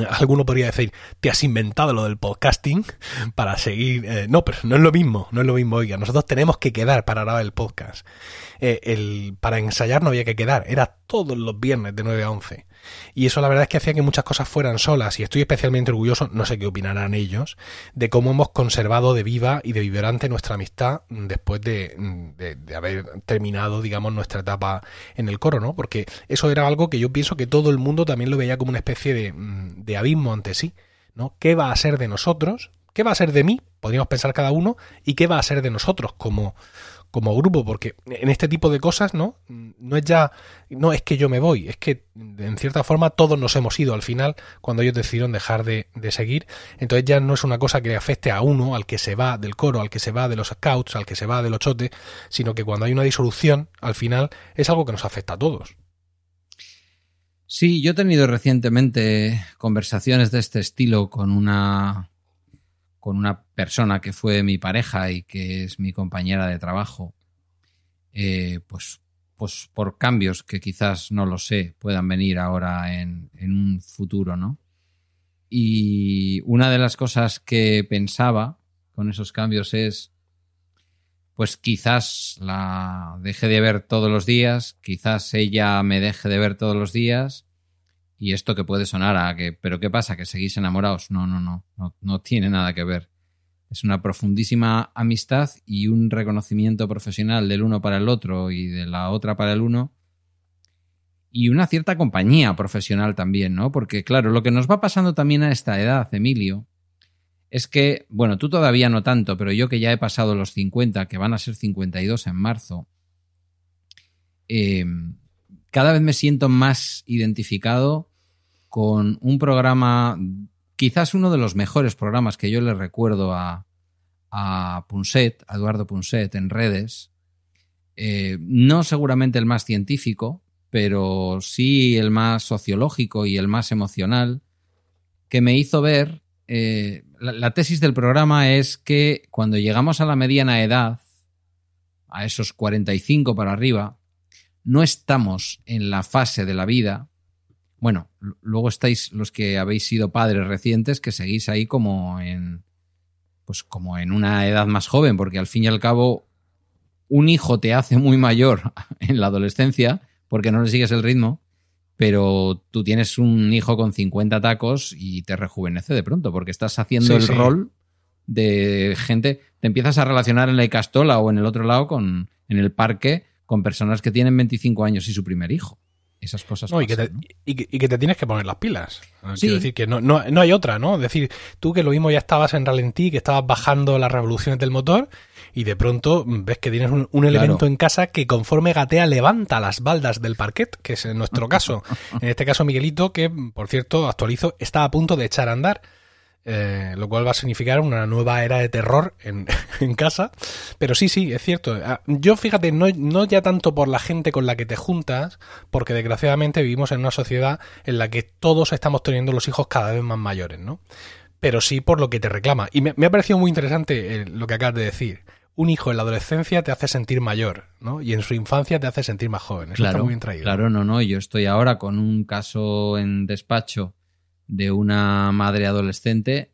Alguno podría decir, te has inventado lo del podcasting para seguir. eh, no, pero no es lo mismo, no es lo mismo. Oiga, nosotros tenemos que quedar para grabar el podcast. Eh, el, para ensayar no había que quedar, era todos los viernes de 9 a 11. Y eso la verdad es que hacía que muchas cosas fueran solas y estoy especialmente orgulloso, no sé qué opinarán ellos, de cómo hemos conservado de viva y de vibrante nuestra amistad después de, de- de haber terminado, digamos, nuestra etapa en el coro, ¿no? Porque eso era algo que yo pienso que todo el mundo también lo veía como una especie de, mm, de abismo ante sí, ¿no? ¿Qué va a ser de nosotros? ¿Qué va a ser de mí? Podríamos pensar cada uno, y qué va a ser de nosotros como, como grupo, porque en este tipo de cosas, ¿no? No es ya, no es que yo me voy, es que en cierta forma todos nos hemos ido al final cuando ellos decidieron dejar de, de seguir, entonces ya no es una cosa que afecte a uno, al que se va del coro, al que se va de los scouts, al que se va del ochote, sino que cuando hay una disolución, al final es algo que nos afecta a todos. Sí, yo he tenido recientemente conversaciones de este estilo con una con una persona que fue mi pareja y que es mi compañera de trabajo. Eh, pues, pues por cambios que quizás no lo sé puedan venir ahora en, en un futuro, ¿no? Y una de las cosas que pensaba con esos cambios es pues quizás la deje de ver todos los días, quizás ella me deje de ver todos los días, y esto que puede sonar a que, pero ¿qué pasa? ¿Que seguís enamorados? No, no, no, no, no tiene nada que ver. Es una profundísima amistad y un reconocimiento profesional del uno para el otro y de la otra para el uno. Y una cierta compañía profesional también, ¿no? Porque, claro, lo que nos va pasando también a esta edad, Emilio, es que, bueno, tú todavía no tanto, pero yo que ya he pasado los 50, que van a ser 52 en marzo, eh, cada vez me siento más identificado con un programa, quizás uno de los mejores programas que yo le recuerdo a, a Punset, a Eduardo Punset en redes. Eh, no seguramente el más científico, pero sí el más sociológico y el más emocional, que me hizo ver eh, la, la, tesis del programa es que cuando llegamos a la mediana edad, a esos 45 para arriba, no estamos en la fase de la vida. Bueno, luego estáis los que habéis sido padres recientes que seguís ahí como en pues como en una edad más joven, porque al fin y al cabo un hijo te hace muy mayor en la adolescencia porque no le sigues el ritmo pero tú tienes un hijo con 50 tacos y te rejuvenece de pronto, porque estás haciendo sí, el sí. rol de gente, te empiezas a relacionar en la Icastola o en el otro lado, con, en el parque, con personas que tienen 25 años y su primer hijo. Esas cosas. No, pasan, y, que te, ¿no? y, que, y, que te, tienes que poner las pilas. Sí. Quiero decir que no, no, no, hay otra, ¿no? Es decir, tú que lo mismo ya estabas en ralentí, que estabas bajando las revoluciones del motor y de pronto ves que tienes un, un elemento Claro. en casa que conforme gatea levanta las baldas del parquet, que es en nuestro caso. en este caso Miguelito, que por cierto actualizo, está a punto de echar a andar. Eh, lo cual va a significar una nueva era de terror en, en, casa. Pero sí, sí, es cierto. Ah, Yo fíjate, no, no, ya tanto por la gente con la que te juntas, porque desgraciadamente vivimos en una sociedad en la que todos estamos teniendo los hijos cada vez más mayores, ¿no? Pero sí por lo que te reclama. Y me, me ha parecido muy interesante eh, lo que acabas de decir. Un hijo en la adolescencia te hace sentir mayor, ¿no? Y en su infancia te hace sentir más joven. Eso claro, está muy bien traído. Claro, no, no. Yo estoy ahora con un caso en despacho de una madre adolescente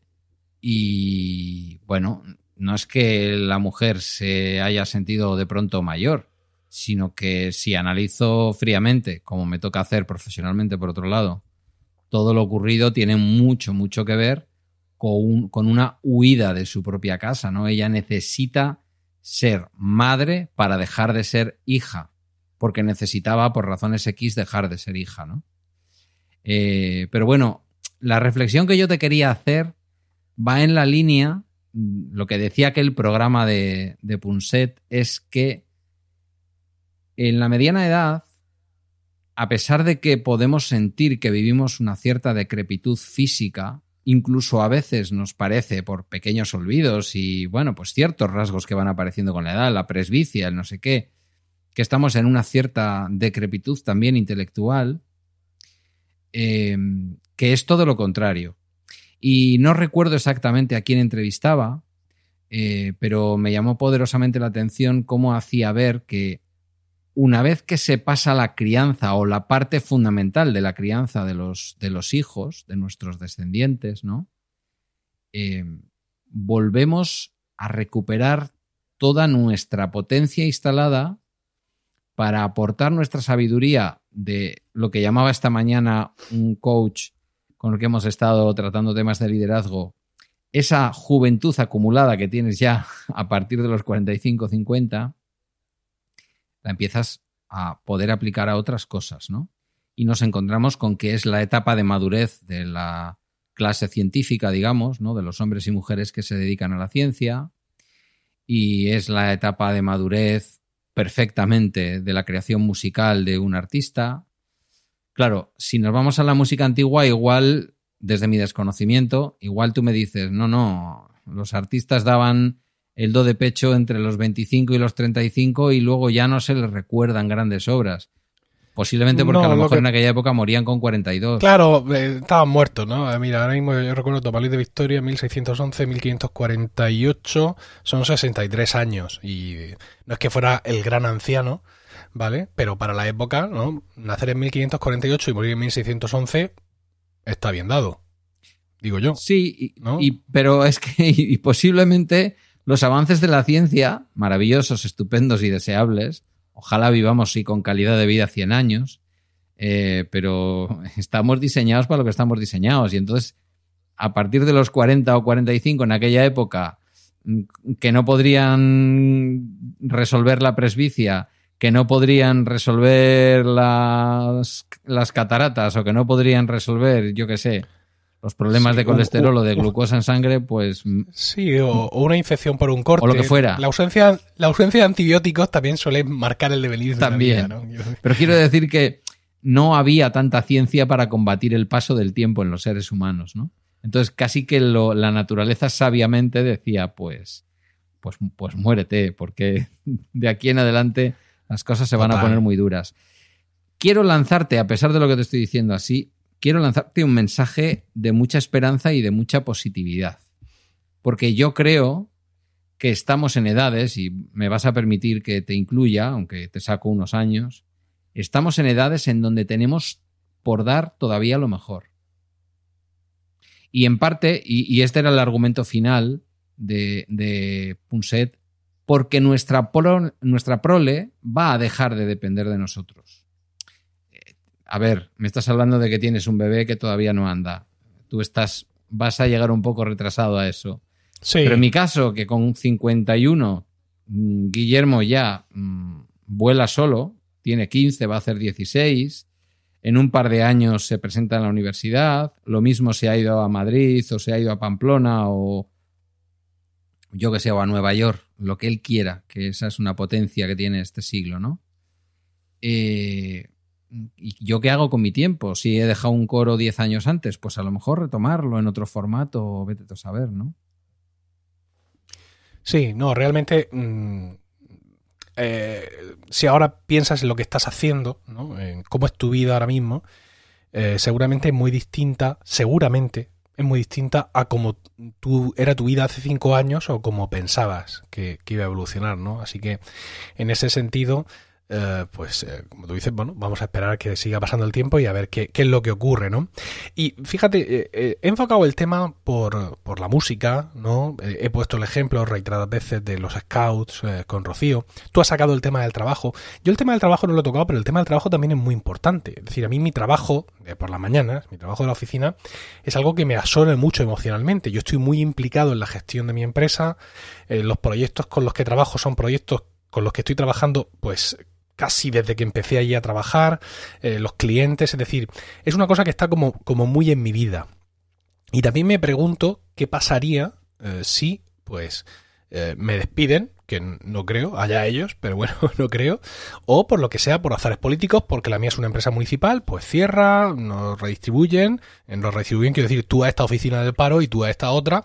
y bueno, no es que la mujer se haya sentido de pronto mayor, sino que si analizo fríamente, como me toca hacer profesionalmente por otro lado, todo lo ocurrido tiene mucho, mucho que ver con, con una huida de su propia casa, ¿no? Ella necesita ser madre para dejar de ser hija, porque necesitaba, por razones X, dejar de ser hija, ¿no? Eh, pero bueno, la reflexión que yo te quería hacer va en la línea, lo que decía que el programa de, de Punset es que en la mediana edad, a pesar de que podemos sentir que vivimos una cierta decrepitud física, incluso a veces nos parece por pequeños olvidos y, bueno, pues ciertos rasgos que van apareciendo con la edad, la presbicia, el no sé qué, que estamos en una cierta decrepitud también intelectual, eh, que es todo lo contrario. Y no recuerdo exactamente a quién entrevistaba, eh, pero me llamó poderosamente la atención cómo hacía ver que una vez que se pasa la crianza o la parte fundamental de la crianza de los, de los hijos, de nuestros descendientes, ¿no? Eh, volvemos a recuperar toda nuestra potencia instalada para aportar nuestra sabiduría de lo que llamaba esta mañana un coach con el que hemos estado tratando temas de liderazgo, esa juventud acumulada que tienes ya a partir de los 45-50, la empiezas a poder aplicar a otras cosas, ¿no? Y nos encontramos con que es la etapa de madurez de la clase científica, digamos, ¿no? De los hombres y mujeres que se dedican a la ciencia. Y es la etapa de madurez perfectamente de la creación musical de un artista. Claro, si nos vamos a la música antigua, igual, desde mi desconocimiento, igual tú me dices, no, no, los artistas daban el do de pecho entre los 25 y los 35 y luego ya no se les recuerdan grandes obras. Posiblemente porque a lo mejor en aquella época morían con 42. Claro, eh, estaban muertos, ¿no? Eh, mira, ahora mismo yo recuerdo Tomalí de Victoria, 1611-1548, son 63 años. Y no es que fuera el gran anciano, ¿vale? Pero para la época, ¿no? Nacer en 1548 y morir en 1611 está bien dado, digo yo. Sí, y, pero es que y posiblemente los avances de la ciencia, maravillosos, estupendos y deseables, ojalá vivamos sí con calidad de vida 100 años, eh, pero estamos diseñados para lo que estamos diseñados. Y entonces a partir de los 40 o 45 en aquella época mm, que no podrían resolver la presbicia, que no podrían resolver las, las cataratas o que no podrían resolver, yo qué sé, los problemas de colesterol o, de glucosa en sangre, pues... Mm, sí, o, una infección por un corte. O lo que fuera. La ausencia, la ausencia de antibióticos también suele marcar el devenir de también. la vida, Pero quiero decir que no había tanta ciencia para combatir el paso del tiempo en los seres humanos, ¿no? Entonces casi que la naturaleza sabiamente decía, pues, pues, pues muérete, porque de aquí en adelante las cosas se van a poner muy duras. Quiero lanzarte, a pesar de lo que te estoy diciendo así, quiero lanzarte un mensaje de mucha esperanza y de mucha positividad. Porque yo creo que estamos en edades, y me vas a permitir que te incluya, aunque te saco unos años, estamos en edades en donde tenemos por dar todavía lo mejor. Y en parte, y, este era el argumento final de, de Punset, porque nuestra, nuestra prole va a dejar de depender de nosotros a ver, me estás hablando de que tienes un bebé que todavía no anda. Tú estás, vas a llegar un poco retrasado a eso. Sí. Pero en mi caso, que con 51 mm, Guillermo ya mm, vuela solo, tiene 15, va a hacer 16, en un par de años se presenta en la universidad, lo mismo se ha ido a Madrid o se ha ido a Pamplona o yo que sé, o a Nueva York, lo que él quiera, que esa es una potencia que tiene este siglo, ¿no? Eh, ¿Y yo qué hago con mi tiempo? Si he dejado un coro 10 años antes, pues a lo mejor retomarlo en otro formato, vete a saber, ¿no? Sí, no, realmente. Mm, eh, si ahora piensas en lo que estás haciendo, ¿no? en cómo es tu vida ahora mismo, eh, seguramente es muy distinta, seguramente es muy distinta a cómo tú, era tu vida hace cinco años o como pensabas que, que, iba a evolucionar, ¿no? Así que en ese sentido eh, pues eh, como tú dices, bueno, vamos a esperar que siga pasando el tiempo y a ver qué, es lo que ocurre, ¿no? Y fíjate, eh, he enfocado el tema por, por la música, ¿no? he puesto el ejemplo reiteradas veces de los scouts con Rocío. Tú has sacado el tema del trabajo. Yo el tema del trabajo no lo he tocado, pero el tema del trabajo también es muy importante. Es decir, a mí mi trabajo por las mañanas, mi trabajo de la oficina, es algo que me absorbe mucho emocionalmente. Yo estoy muy implicado en la gestión de mi empresa. los proyectos con los que trabajo son proyectos con los que estoy trabajando, pues casi desde que empecé allí a trabajar, eh, los clientes, es decir, es una cosa que está como, como muy en mi vida. Y también me pregunto qué pasaría eh, si, pues, eh, me despiden, que no creo, allá ellos, pero bueno, no creo, o por lo que sea, por azares políticos, porque la mía es una empresa municipal, pues cierra, nos redistribuyen, nos redistribuyen, quiero decir, tú a esta oficina de paro y tú a esta otra.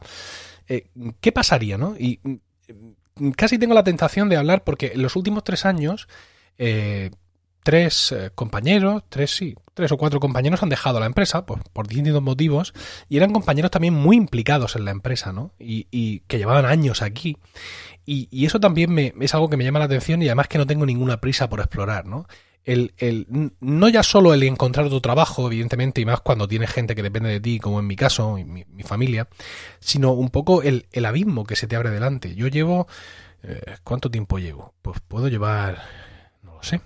¿Qué pasaría, no? Y mm, casi tengo la tentación de hablar porque en los últimos tres años eh, tres eh, compañeros, tres sí, tres o cuatro compañeros han dejado la empresa pues, por distintos motivos y eran compañeros también muy implicados en la empresa, ¿no? Y, que llevaban años aquí. Y, eso también me, es algo que me llama la atención y además que no tengo ninguna prisa por explorar, ¿no? El, el, no ya solo el encontrar tu trabajo, evidentemente, y más cuando tienes gente que depende de ti, como en mi caso, y mi, familia, sino un poco el, el, abismo que se te abre delante. Yo llevo... Eh, ¿Cuánto tiempo llevo? Pues puedo llevar sé,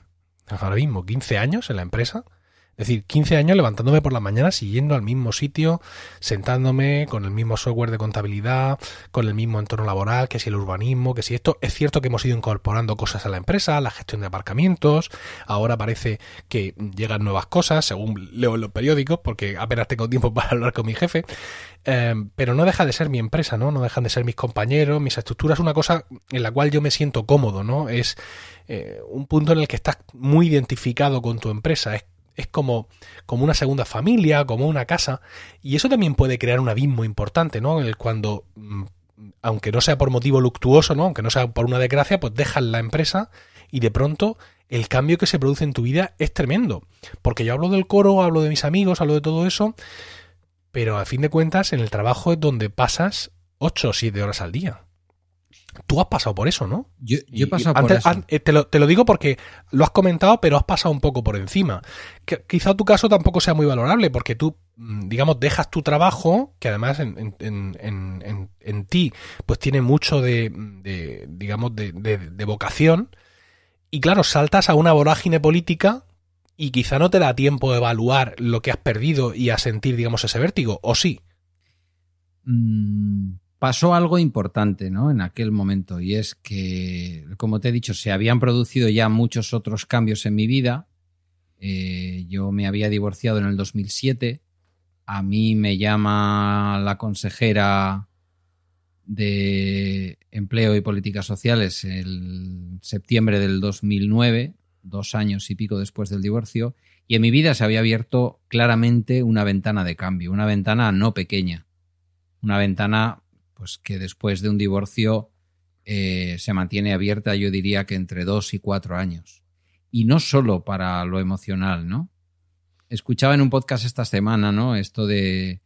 ahora mismo 15 años en la empresa es decir, 15 años levantándome por la mañana, siguiendo al mismo sitio, sentándome con el mismo software de contabilidad, con el mismo entorno laboral, que si el urbanismo, que si esto. Es cierto que hemos ido incorporando cosas a la empresa, la gestión de aparcamientos, ahora parece que llegan nuevas cosas, según leo en los periódicos, porque apenas tengo tiempo para hablar con mi jefe. Em, pero no deja de ser mi empresa, ¿no? No dejan de ser mis compañeros, mis estructuras, una cosa en la cual yo me siento cómodo, ¿no? Es eh, un punto en el que estás muy identificado con tu empresa. Es es como, como una segunda familia, como una casa, y eso también puede crear un abismo importante, ¿no? El cuando, mm, aunque no sea por motivo luctuoso, ¿no? Aunque no sea por una desgracia, pues dejas la empresa y de pronto el cambio que se produce en tu vida es tremendo. Porque yo hablo del coro, hablo de mis amigos, hablo de todo eso, pero a fin de cuentas en el trabajo es donde pasas 8 o 7 horas al día. Tú has pasado por eso, ¿no? Yo, he pasado por eso. Eh, te, lo, te, lo, digo porque lo has comentado, pero has pasado un poco por encima. Que, quizá tu caso tampoco sea muy valorable, porque tú, mm, digamos, dejas tu trabajo, que además en, en, en, en ti, pues tiene mucho de, de digamos, de, de, vocación, y claro, saltas a una vorágine política y quizá no te da tiempo de evaluar lo que has perdido y a sentir, digamos, ese vértigo, ¿o sí? Mm, pasó algo importante ¿no? en aquel momento y es que, como te he dicho, se habían producido ya muchos otros cambios en mi vida. Eh, yo me había divorciado en el 2007. A mí me llama la consejera de Empleo y Políticas Sociales el septiembre del 2009, dos años y pico después del divorcio, y en mi vida se había abierto claramente una ventana de cambio, una ventana no pequeña, una ventana pues que después de un divorcio eh, se mantiene abierta, yo diría que entre dos y cuatro años. Y no solo para lo emocional, ¿no? Escuchaba en un podcast esta semana, ¿no? Esto de...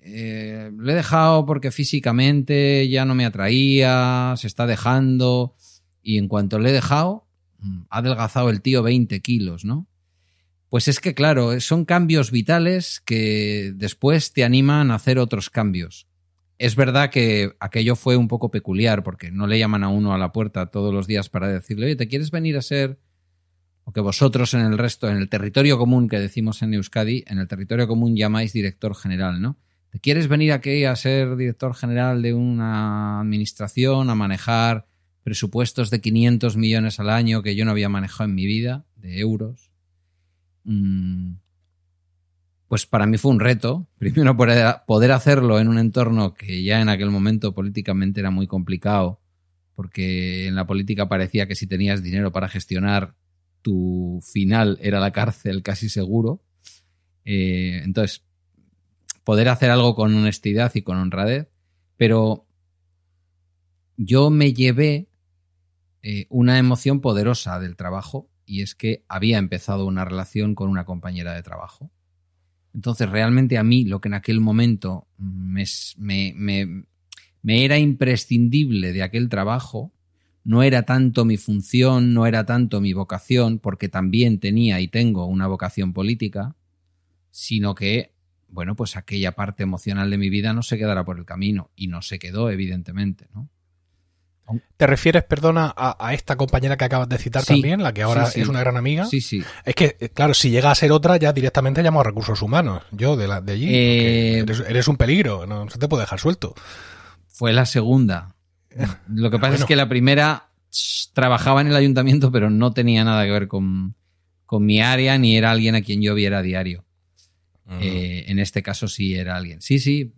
Eh, le he dejado porque físicamente ya no me atraía, se está dejando, y en cuanto le he dejado, ha adelgazado el tío 20 kilos, ¿no? Pues es que, claro, son cambios vitales que después te animan a hacer otros cambios es verdad que aquello fue un poco peculiar porque no le llaman a uno a la puerta todos los días para decirle, oye, ¿te quieres venir a ser o que vosotros en el resto, en el territorio común que decimos en Euskadi, en el territorio común llamáis director general, ¿no? ¿Te quieres venir aquí a ser director general de una administración, a manejar presupuestos de 500 millones al año que yo no había manejado en mi vida, de euros? Mm, pues para mí fue un reto. Primero poder hacerlo en un entorno que ya en aquel momento políticamente era muy complicado, porque en la política parecía que si tenías dinero para gestionar, tu final era la cárcel casi seguro. Eh, entonces, poder hacer algo con honestidad y con honradez, pero yo me llevé eh, una emoción poderosa del trabajo y es que había empezado una relación con una compañera de trabajo entonces, realmente a mí lo que en aquel momento me, era imprescindible de aquel trabajo no era tanto mi función, no era tanto mi vocación, porque también tenía y tengo una vocación política, sino que, bueno, pues aquella parte emocional de mi vida no se quedará por el camino y no se quedó, evidentemente, ¿no? ¿Te refieres, perdona, a, esta compañera que acabas de citar también, la que ahora es una gran amiga? Sí, sí. Es que, eh, claro, si llega a ser otra, ya directamente llamo a recursos humanos, yo de, la, de allí. Eh, eres, un peligro, no, se te puede dejar suelto. Fue la segunda. Lo que pasa es que la primera trabajaba en el ayuntamiento, pero no tenía nada que ver con, mi área, ni era alguien a quien yo viera a diario. Eh, en este caso sí era alguien. Sí, sí,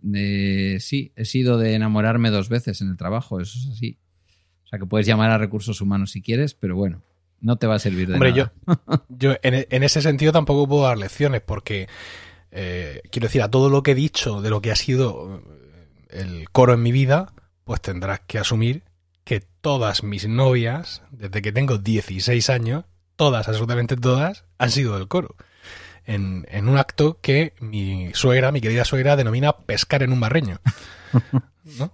sí, he sido de enamorarme dos veces en el trabajo, eso es así. O sea, que puedes llamar a recursos humanos si quieres, pero bueno, no te va a servir de Hombre, nada. yo, yo en, ese sentido tampoco puedo dar lecciones porque, eh, quiero decir, a todo lo que he dicho de lo que ha sido eh, el coro en mi vida, pues tendrás que asumir que todas mis novias, desde que tengo 16 años, todas, absolutamente todas, han sido del coro. En, en un acto que mi suegra, mi querida suegra, denomina pescar en un barreño.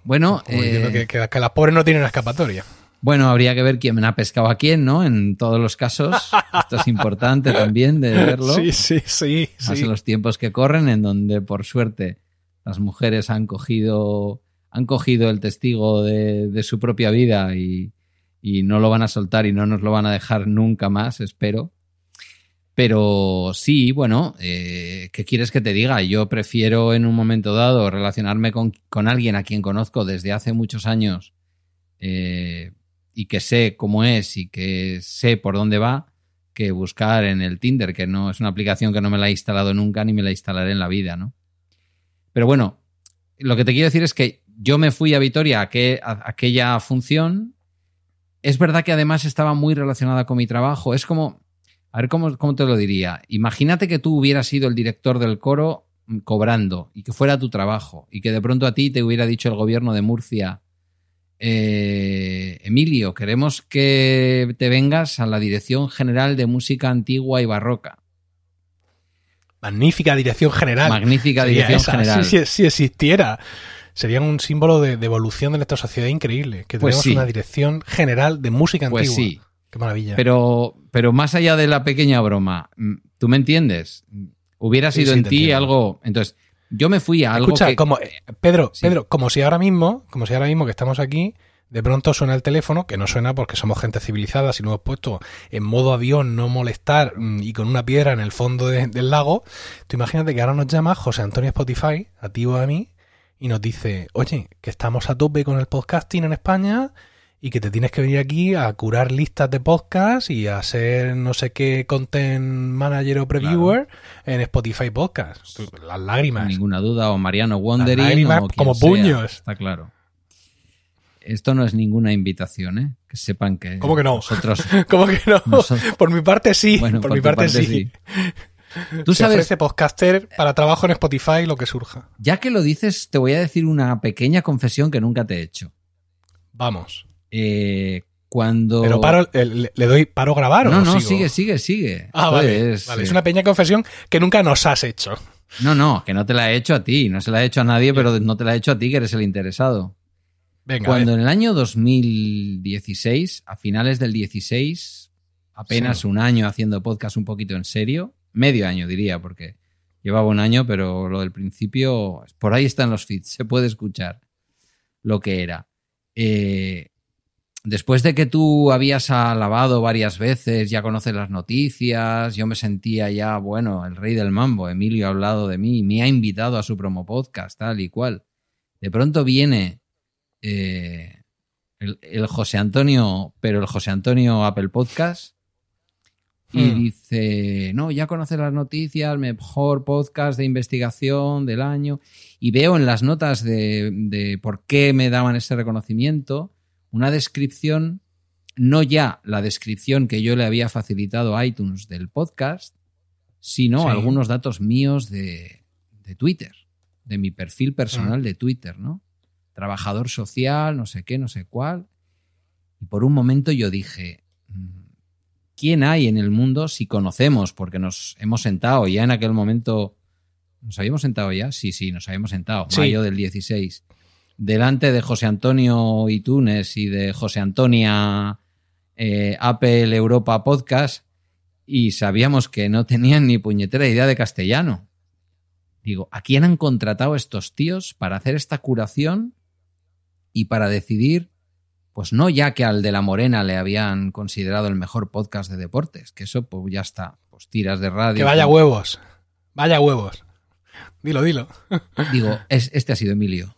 Bueno, eh, que, las pobres no tienen escapatoria. Bueno, habría que ver quién ha pescado a quién, ¿no? En todos los casos. Esto es importante también de verlo. Sí, sí, sí. Más en los tiempos que corren, en donde, por suerte, las mujeres han cogido, han cogido el testigo de, su propia vida y, y, no lo van a soltar y no nos lo van a dejar nunca más, espero. Pero sí, bueno, eh, ¿qué quieres que te diga? Yo prefiero en un momento dado relacionarme con, alguien a quien conozco desde hace muchos años eh, y que sé cómo es y que sé por dónde va que buscar en el Tinder, que no es una aplicación que no me la he instalado nunca ni me la instalaré en la vida, ¿no? Pero bueno, lo que te quiero decir es que yo me fui a Vitoria a, a aquella función. Es verdad que además estaba muy relacionada con mi trabajo. Es como, a ver cómo, te lo diría. Imagínate que tú hubieras sido el director del coro mm, cobrando y que fuera tu trabajo y que de pronto a ti te hubiera dicho el gobierno de Murcia, eh, Emilio, queremos que te vengas a la Dirección General de Música Antigua y Barroca. Magnífica dirección general. Magnífica dirección general. Si, existiera, sería un símbolo de, evolución de nuestra sociedad increíble. Que pues tenemos una dirección general de música pues antigua. Pues sí. Qué maravilla. Pero, pero más allá de la pequeña broma, mm, ¿tú me entiendes? Hubiera sido en ti algo. Entonces, yo me fui a algo. Escucha, como, eh, Pedro, Pedro, como si ahora mismo, como si ahora mismo que estamos aquí, de pronto suena el teléfono, que no suena porque somos gente civilizada, si no hemos puesto en modo avión, no molestar mm, y con una piedra en el fondo del lago. Tú imagínate que ahora nos llama José Antonio Spotify, a ti o a mí, y nos dice, oye, que estamos a tope con el podcasting en España y que te tienes que venir aquí a curar listas de podcast y a ser no sé qué content manager o previewer en Spotify Podcast. Las lágrimas. ninguna duda. O Mariano Wondering. como puños. está claro. Esto no es ninguna invitación, ¿eh? Que sepan que. ¿Cómo que no? Nosotros. ¿Cómo que no? por mi parte sí. por, mi parte, sí. Tú Se sabes. Ofrece podcaster para trabajo en Spotify, lo que surja. Ya que lo dices, te voy a decir una pequeña confesión que nunca te he hecho. Vamos. Eh, cuando. Pero paro, le, doy paro grabar o no? No, sigue, sigue, sigue. Ah, vale, es, Es una pequeña confesión que nunca nos has hecho. No, no, que no te la he hecho a ti. No se la he hecho a nadie, pero no te la he hecho a ti, que eres el interesado. Venga, Cuando en el año 2016, a finales del 16, apenas un año haciendo podcast un poquito en serio, medio año diría, porque llevaba un año, pero lo del principio, por ahí están los feeds, se puede escuchar lo que era. Eh, después de que tú habías alabado varias veces, ya conoces las noticias, yo me sentía ya, bueno, el rey del mambo, Emilio ha hablado de mí, me ha invitado a su promo podcast, tal y cual. De pronto viene eh, el, José Antonio, pero el José Antonio Apple Podcast, y hmm. dice, no, ya conoces las noticias, mejor podcast de investigación del año, y veo en las notas de, de por qué me daban ese reconocimiento, una descripción, no ya la descripción que yo le había facilitado a iTunes del podcast, sino algunos datos míos de, Twitter, de mi perfil personal ah. de Twitter, ¿no? Trabajador social, no sé qué, no sé cuál. Y por un momento yo dije, mm, ¿quién hay en el mundo si conocemos? Porque nos hemos sentado ya en aquel momento. ¿Nos habíamos sentado ya? Sí, sí, nos habíamos sentado. Mayo del 16 delante de José Antonio Itunes y de José Antonia eh, Apple Europa Podcast y sabíamos que no tenían ni puñetera idea de castellano. Digo, ¿a quién han contratado estos tíos para hacer esta curación y para decidir, pues no ya que al de la Morena le habían considerado el mejor podcast de deportes, que eso pues ya está, pues tiras de radio. Que vaya huevos, vaya huevos. Dilo, dilo. Digo, es, este ha sido Emilio.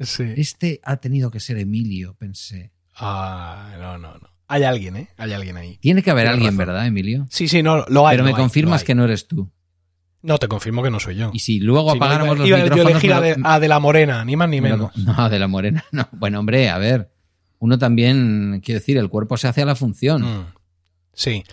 Sí. Este ha tenido que ser Emilio, pensé. Ah, no, no, no. Hay alguien, ¿eh? Hay alguien ahí. Tiene que haber Tienes alguien, razón. ¿verdad, Emilio? Sí, sí, no, lo hay. Pero me hay, confirmas que no eres tú. No, te confirmo que no soy yo. Y si luego no, apagáramos iba- los iba yo a micrófonos... elegir me a de, la morena, ni más ni menos. No, de la morena, no. Bueno, hombre, a ver. Uno también, quiero decir, el cuerpo se hace a la función. Mm. Sí.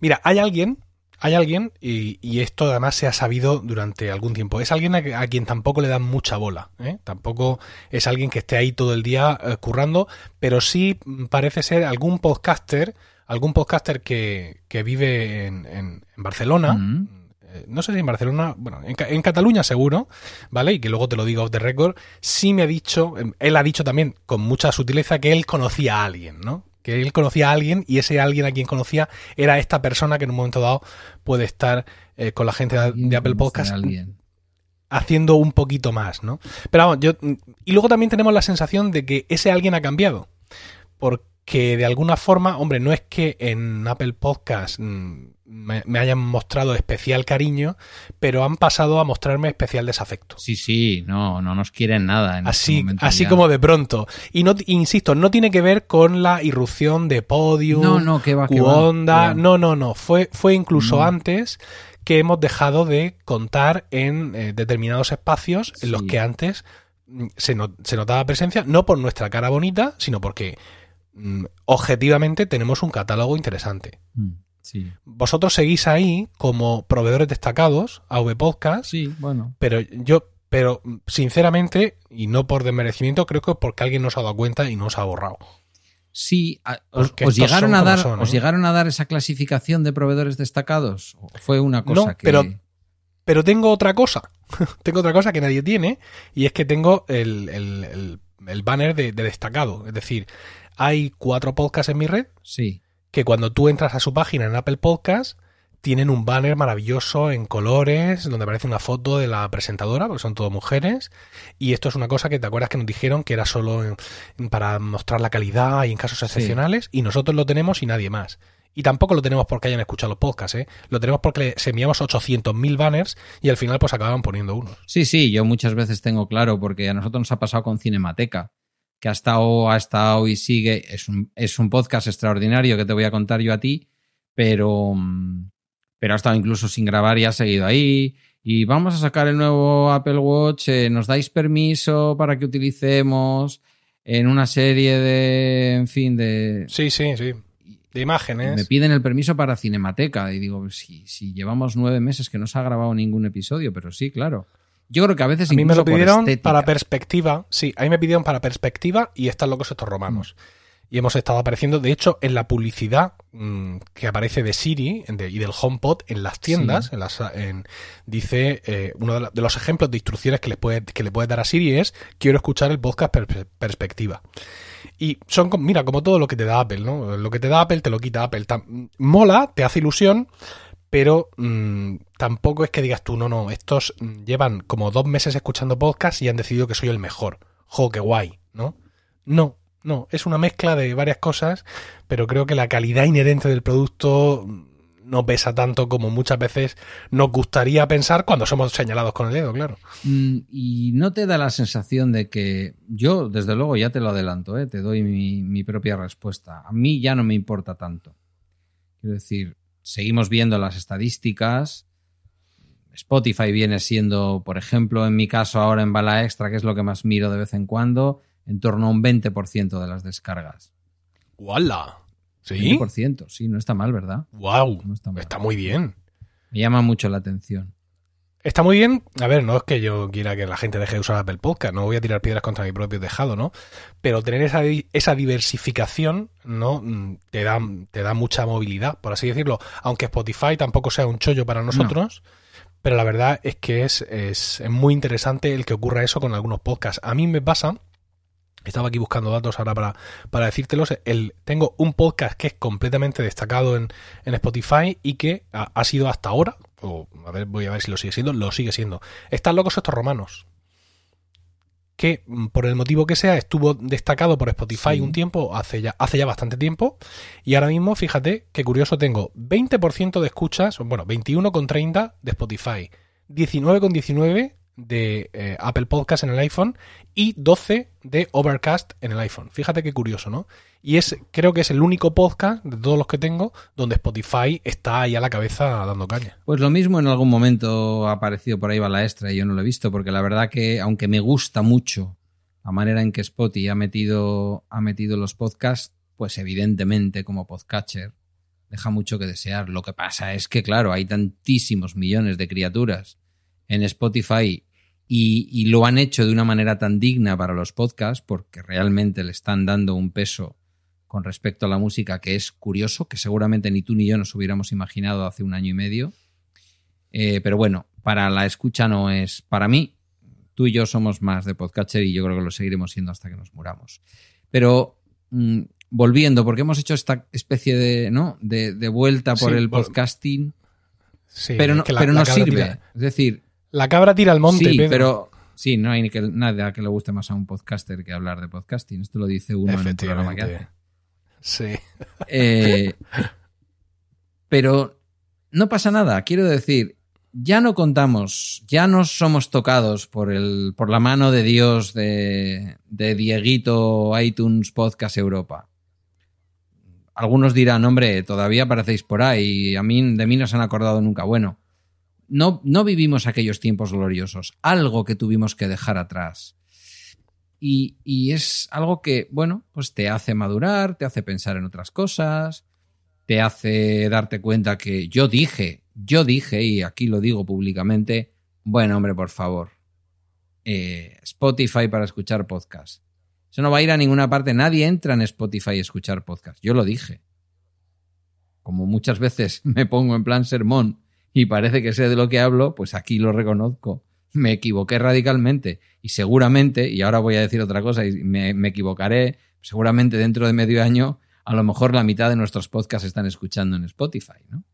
Mira, hay alguien, hay alguien, y, y esto además se ha sabido durante algún tiempo. Es alguien a, a quien tampoco le dan mucha bola. ¿eh? Tampoco es alguien que esté ahí todo el día eh, currando, pero sí parece ser algún podcaster, algún podcaster que, que vive en, en- en Barcelona. Mm. eh, No sé si en Barcelona, bueno, en, en Cataluña seguro, ¿vale? Y que luego te lo digo off the record. Sí me ha dicho, em, él ha dicho también con mucha sutileza que él conocía a alguien, ¿no? Que él conocía a alguien y ese alguien a quien conocía era esta persona que en un momento dado puede estar eh, con la gente de, Apple Podcast haciendo un poquito más, ¿no? Pero vamos, yo. Y luego también tenemos la sensación de que ese alguien ha cambiado. Porque de alguna forma, hombre, no es que en Apple Podcast mm, me, me hayan mostrado especial cariño, pero han pasado a mostrarme especial desafecto. Sí, sí, no, no nos quieren nada. En este Así, momento así ya. como de pronto. Y no, insisto, no tiene que ver con la irrupción de Podium, No, no, que va, que que. No, no, no. Fue, fue incluso No. antes que hemos dejado de contar en eh, determinados espacios en los que antes mm, se, se notaba presencia, no por nuestra cara bonita, sino porque objetivamente tenemos un catálogo interesante. Mm, Sí. Vosotros seguís ahí como proveedores destacados, AV Podcast, Sí, bueno. pero yo, pero mm, sinceramente, y no por desmerecimiento, creo que es porque alguien nos ha dado cuenta y nos ha borrado. Sí, os, llegaron a dar, son, os ¿eh? llegaron a dar esa clasificación de proveedores destacados. ¿O Fue una cosa No, que. pero- Pero tengo otra cosa. tengo otra cosa que nadie tiene. Y es que tengo el, el- el- el banner de, de destacado. Es decir, hay cuatro podcasts en mi red Sí. que cuando tú entras a su página en Apple Podcast tienen un banner maravilloso en colores donde aparece una foto de la presentadora, porque son todas mujeres. Y esto es una cosa que te acuerdas que nos dijeron que era solo en- para mostrar la calidad y en casos excepcionales. Y nosotros lo tenemos y nadie más. Y tampoco lo tenemos porque hayan escuchado los podcasts, ¿eh? Lo tenemos porque enviamos 800.000 banners y al final pues acababan poniendo unos. Sí, sí, yo muchas veces tengo claro, porque a nosotros nos ha pasado con Cinemateca, que ha estado, ha estado y sigue. Es un, es un podcast extraordinario que te voy a contar yo a ti, pero, mm, pero ha estado incluso sin grabar y ha seguido ahí. Y vamos a sacar el nuevo Apple Watch, eh, nos dais permiso para que utilicemos en una serie de, en fin, de... Sí, sí, sí. De imágenes. Me piden el permiso para Cinemateca y digo, si, si llevamos nueve meses que no se ha grabado ningún episodio, pero sí, claro. Yo creo que a veces A mí me lo pidieron para perspectiva. Sí, a mí me pidieron para perspectiva y están locos estos romanos. Y hemos estado apareciendo, de hecho, en la publicidad mm, que aparece de Siri de- y del HomePod en las tiendas. En las, en- dice, eh, uno de, la- de los ejemplos de instrucciones que le, puede, que le puedes dar a Siri es, quiero escuchar el podcast per- perspectiva. Y son, mira, como todo lo que te da Apple, ¿no? Lo que te da Apple te lo quita Apple. Mola, te hace ilusión, pero mm, tampoco es que digas tú, no, no, estos mm, llevan como dos meses escuchando podcast y han decidido que soy el mejor. Jo, qué guay, ¿no? No, no, es una mezcla de varias cosas, pero creo que la calidad inherente del producto mm, no pesa tanto como muchas veces nos gustaría pensar cuando somos señalados con el dedo, claro. Y no te da la sensación de que yo, desde luego, ya te lo adelanto, ¿eh? te doy mi propia respuesta. A mí ya no me importa tanto. Quiero decir, seguimos viendo las estadísticas. Spotify viene siendo, por ejemplo, en mi caso ahora en Bala Extra, que es lo que más miro de vez en cuando, en torno a un 20% de las descargas. ¡Wala! ¿Sí? 20%, sí, no está mal, ¿verdad? ¡Wow! No está mal. Está muy bien. Me llama mucho la atención. Está muy bien. A ver, no es que yo quiera que la gente deje de usar Apple Podcast, no voy a tirar piedras contra mi propio tejado, ¿no? Pero tener esa, esa diversificación, ¿no? Mm, Te da, te da mucha movilidad, por así decirlo. Aunque Spotify tampoco sea un chollo para nosotros, pero la verdad es que es, es, es muy interesante el que ocurra eso con algunos podcasts. A mí me pasa estaba aquí buscando datos ahora para, para decírtelos. El, tengo un podcast que es completamente destacado en, en Spotify y que ha, ha, sido hasta ahora, o a ver, voy a ver si lo sigue siendo, lo sigue siendo. Están locos estos romanos. Que mm, por el motivo que sea, estuvo destacado por Spotify sí. un tiempo, hace ya, hace ya bastante tiempo. Y ahora mismo, fíjate qué curioso, tengo 20% de escuchas, bueno, 21,30 de Spotify, 19,19 de eh, Apple Podcast en el iPhone y 12 de Overcast en el iPhone. Fíjate qué curioso, ¿no? Y es, creo que es el único podcast de todos los que tengo donde Spotify está ahí a la cabeza dando caña. Pues lo mismo en algún momento ha aparecido por ahí extra y yo no lo he visto, porque la verdad que, aunque me gusta mucho la manera en que Spotify ha metido, ha metido los podcasts, pues evidentemente como podcatcher deja mucho que desear. Lo que pasa es que, claro, hay tantísimos millones de criaturas en Spotify y, y, lo han hecho de una manera tan digna para los podcasts porque realmente le están dando un peso con respecto a la música que es curioso, que seguramente ni tú ni yo nos hubiéramos imaginado hace un año y medio. Eh, pero bueno, para la escucha no es para mí. Tú y yo somos más de podcatcher y yo creo que lo seguiremos siendo hasta que nos muramos. Pero mmm, volviendo, porque hemos hecho esta especie de, ¿no? de, de vuelta por sí, el podcasting. Sí, pero no, la, pero no sirve. Tira. Es decir, la cabra tira al monte, sí, Pedro. pero sí, no hay ni que, nada que le guste más a un podcaster que hablar de podcasting. Esto lo dice uno en un programa que hace. Sí. Eh, pero no pasa nada. Quiero decir, ya no contamos, ya no somos tocados por, el, por la mano de Dios de, de Dieguito iTunes Podcast Europa. Algunos dirán, hombre, todavía aparecéis por ahí, a mí, de mí no se han acordado nunca. Bueno, no, no vivimos aquellos tiempos gloriosos, algo que tuvimos que dejar atrás. Y, es algo que, bueno, pues te hace madurar, te hace pensar en otras cosas, te hace darte cuenta que yo dije, yo dije, y aquí lo digo públicamente, bueno, hombre, por favor, eh, Spotify para escuchar podcast. Eso no va a ir a ninguna parte, nadie entra en Spotify a escuchar podcast. Yo lo dije. Como muchas veces me pongo en plan sermón y parece que sé de lo que hablo, pues aquí lo reconozco. Me equivoqué radicalmente y seguramente, y ahora voy a decir otra cosa y me, me equivocaré, seguramente dentro de medio año, a lo mejor la mitad de nuestros podcasts están escuchando en Spotify, ¿no?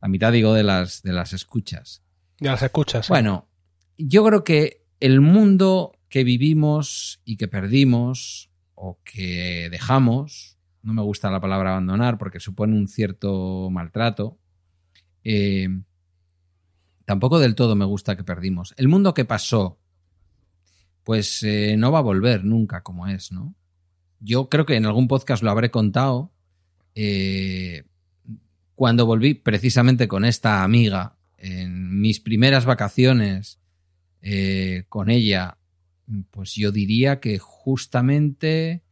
La mitad, digo, de las, de las escuchas. De las escuchas. Bueno, yo creo que el mundo que vivimos y que perdimos o que dejamos, no me gusta la palabra abandonar porque supone un cierto maltrato, eh, tampoco del todo me gusta que perdimos. El mundo que pasó, pues eh, no va a volver nunca como es, ¿no? Yo creo que en algún podcast lo habré contado. Eh, cuando volví precisamente con esta amiga, en mis primeras vacaciones eh, con ella, pues yo diría que justamente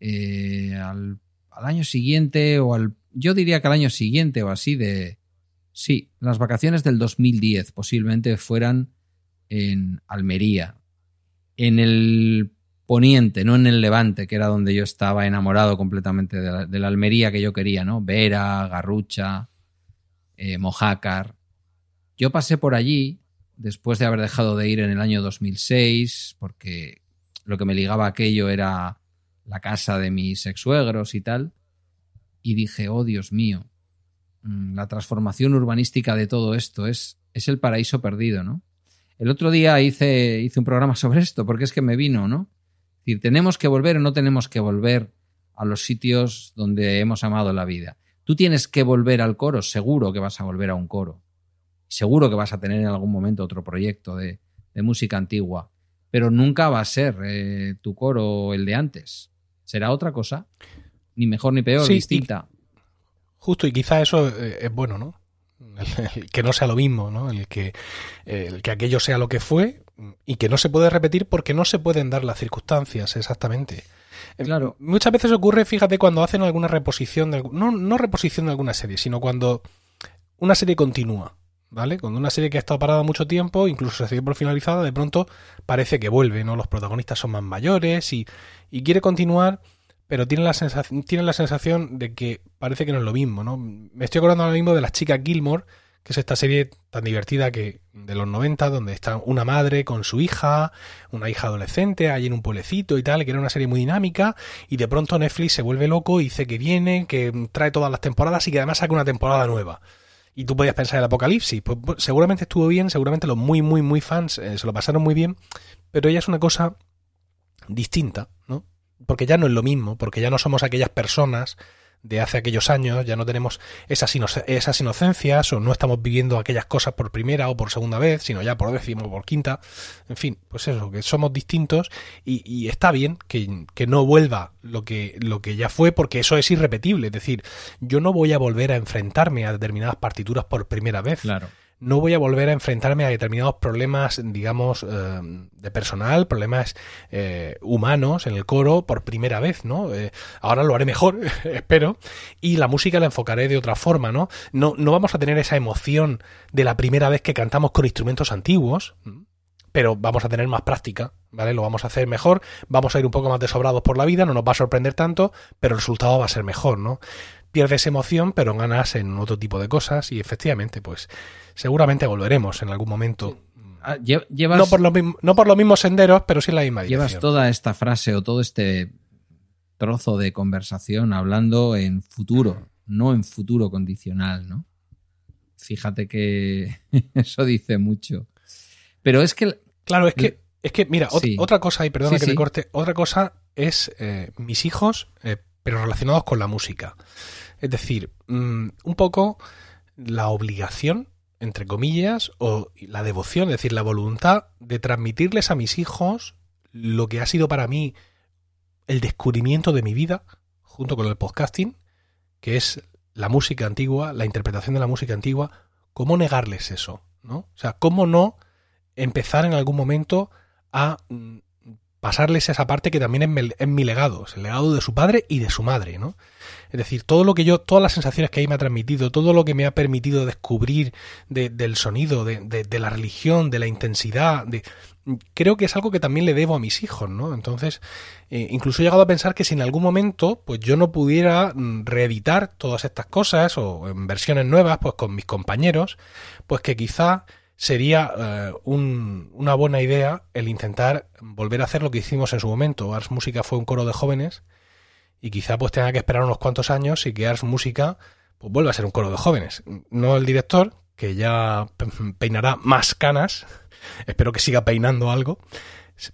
eh, al, al, año siguiente o al... Yo diría que al año siguiente o así de... Sí, las vacaciones del 2010 posiblemente fueran en Almería. En el poniente, no en el levante, que era donde yo estaba enamorado completamente de la, Almería que yo quería, ¿no? Vera, Garrucha, eh, Mojácar. Yo pasé por allí después de haber dejado de ir en el año 2006, porque lo que me ligaba a aquello era la casa de mis ex-suegros y tal, y dije, oh Dios mío, la transformación urbanística de todo esto es, es el paraíso perdido, ¿no? El otro día hice, hice un programa sobre esto, porque es que me vino, ¿no? Es decir, ¿tenemos que volver o no tenemos que volver a los sitios donde hemos amado la vida? Tú tienes que volver al coro, seguro que vas a volver a un coro. Seguro que vas a tener en algún momento otro proyecto de, de música antigua, pero nunca va a ser eh, tu coro el de antes. Será otra cosa, ni mejor ni peor, Sí, distinta. Justo, y quizá eso eh, es bueno, ¿no? El- el que no sea lo mismo, ¿no? El que, el que aquello sea lo que fue y que no se puede repetir porque no se pueden dar las circunstancias exactamente. Eh, Claro. Muchas veces ocurre, fíjate, cuando hacen alguna reposición, de, no, no reposición de alguna serie, sino cuando una serie continúa, ¿vale? Cuando una serie que ha estado parada mucho tiempo, incluso se dio por finalizada, de pronto parece que vuelve, ¿no? Los protagonistas son más mayores y, y quiere continuar, pero tiene la, sensación, tiene la sensación de que parece que no es lo mismo, ¿no? Me estoy acordando ahora mismo de las chicas Gilmore, que es esta serie tan divertida que de los 90, donde está una madre con su hija, una hija adolescente, allí en un pueblecito y tal, que era una serie muy dinámica, y de pronto Netflix se vuelve loco y dice que viene, que trae todas las temporadas y que además saca una temporada nueva. Y tú podías pensar en el apocalipsis. Pues, pues seguramente estuvo bien, seguramente los muy, muy, muy fans eh, se lo pasaron muy bien, pero ella es una cosa distinta, ¿no? Porque ya no es lo mismo, porque ya no somos aquellas personas de hace aquellos años, ya no tenemos esas, esas inocencias o no estamos viviendo aquellas cosas por primera o por segunda vez, sino ya por décima o por quinta. En fin, pues eso, que somos distintos y, está bien que, que, no vuelva lo que, lo que ya fue porque eso es irrepetible. Es decir, yo no voy a volver a enfrentarme a determinadas partituras por primera vez. Claro no voy a volver a enfrentarme a determinados problemas, digamos, eh, de personal, problemas eh, humanos en el coro por primera vez, ¿no? Eh, ahora lo haré mejor, espero, y la música la enfocaré de otra forma, ¿no? ¿no? No vamos a tener esa emoción de la primera vez que cantamos con instrumentos antiguos, pero vamos a tener más práctica, ¿vale? Lo vamos a hacer mejor, vamos a ir un poco más desobrados por la vida, no nos va a sorprender tanto, pero el resultado va a ser mejor, ¿no? Pierdes emoción, pero ganas en otro tipo de cosas y efectivamente, pues seguramente volveremos en algún momento. Ah, llevas, no, por los, no por los mismos senderos, pero sí en la misma dirección. Llevas toda esta frase o todo este trozo de conversación hablando en futuro, no en futuro condicional, ¿no? Fíjate que eso dice mucho. Pero es que... Claro, es que, es que mira, otra cosa, y perdona que me corte, otra cosa es eh, mis hijos, eh, pero relacionados con la música. Es decir, mm, un poco la obligación entre comillas, o la devoción, es decir, la voluntad de transmitirles a mis hijos lo que ha sido para mí el descubrimiento de mi vida, junto con el podcasting, que es la música antigua, la interpretación de la música antigua, ¿cómo negarles eso? ¿no? O sea, ¿cómo no empezar en algún momento a mm, pasarles esa parte que también es mi, legado, es el legado de su padre y de su madre, ¿no? Es decir, todo lo que yo, todas las sensaciones que ahí me ha transmitido, todo lo que me ha permitido descubrir del sonido, de, la religión, de la intensidad, creo que es algo que también le debo a mis hijos, ¿no? Entonces, eh, incluso he llegado a pensar que si en algún momento, pues yo no pudiera mm, reeditar todas estas cosas o en versiones nuevas, pues con mis compañeros, pues que quizá sería eh, una buena idea el intentar volver a hacer lo que hicimos en su momento. Ars Música fue un coro de jóvenes y quizá pues tenga que esperar unos cuantos años y que Ars Música pues vuelva a ser un coro de jóvenes. No el director, que ya peinará más canas, espero que siga peinando algo,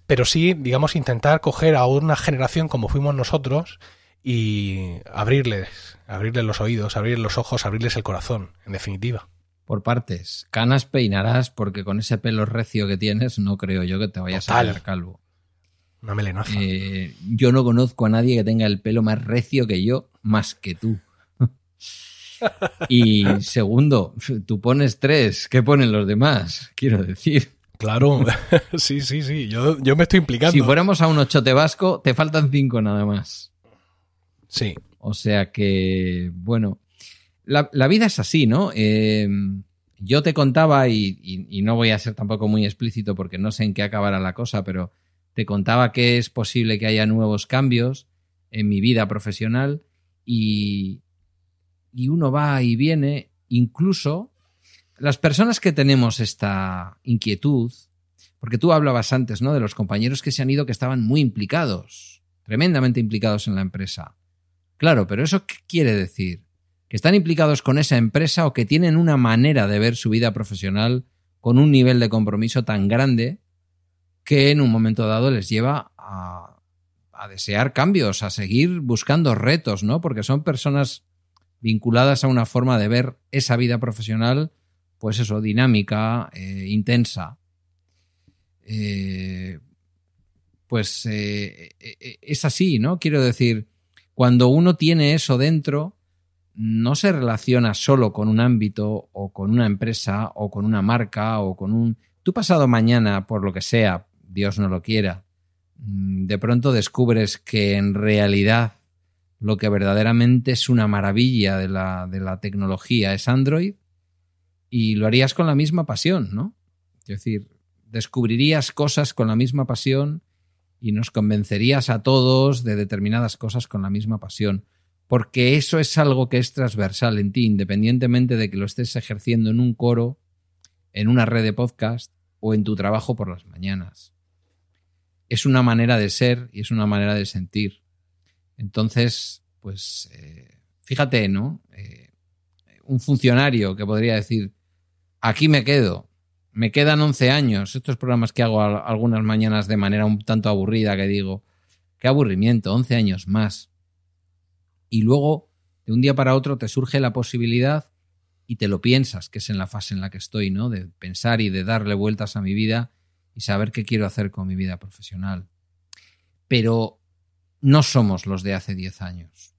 pero sí, digamos, intentar coger a una generación como fuimos nosotros y abrirles, abrirles los oídos, abrirles los ojos, abrirles el corazón, en definitiva por partes. Canas peinarás porque con ese pelo recio que tienes no creo yo que te vayas a quedar calvo. Una melenaza. Eh, yo no conozco a nadie que tenga el pelo más recio que yo, más que tú. y segundo, tú pones tres, ¿qué ponen los demás? Quiero decir. Claro, sí, sí, sí, yo, yo me estoy implicando. Si fuéramos a un ochote vasco, te faltan cinco nada más. Sí. O sea que, bueno, la, vida es así, ¿no? Eh, yo te contaba, y, no voy a ser tampoco muy explícito porque no sé en qué acabará la cosa, pero te contaba que es posible que haya nuevos cambios en mi vida profesional y, y uno va y viene, incluso las personas que tenemos esta inquietud, porque tú hablabas antes, ¿no? De los compañeros que se han ido que estaban muy implicados, tremendamente implicados en la empresa. Claro, pero ¿eso qué quiere decir? Que están implicados con esa empresa o que tienen una manera de ver su vida profesional con un nivel de compromiso tan grande que en un momento dado les lleva a, desear cambios, a seguir buscando retos, ¿no? Porque son personas vinculadas a una forma de ver esa vida profesional, pues eso, dinámica, eh, intensa. Eh, pues eh, es así, ¿no? Quiero decir, cuando uno tiene eso dentro, no se relaciona solo con un ámbito o con una empresa o con una marca o con un... Tú pasado mañana, por lo que sea, Dios no lo quiera, mm, de pronto descubres que en realidad lo que verdaderamente es una maravilla de la, de la tecnología es Android y lo harías con la misma pasión, ¿no? Es decir, descubrirías cosas con la misma pasión y nos convencerías a todos de determinadas cosas con la misma pasión porque eso es algo que es transversal en ti, independientemente de que lo estés ejerciendo en un coro, en una red de podcast o en tu trabajo por las mañanas. Es una manera de ser y es una manera de sentir. Entonces, pues, eh, fíjate, ¿no? Eh, un funcionario que podría decir, aquí me quedo, me quedan 11 años, estos programas que hago algunas mañanas de manera un tanto aburrida, que digo, qué aburrimiento, 11 años más. Y luego, de un día para otro, te surge la posibilidad y te lo piensas, que es en la fase en la que estoy, ¿no? De pensar y de darle vueltas a mi vida y saber qué quiero hacer con mi vida profesional. Pero no somos los de hace 10 años.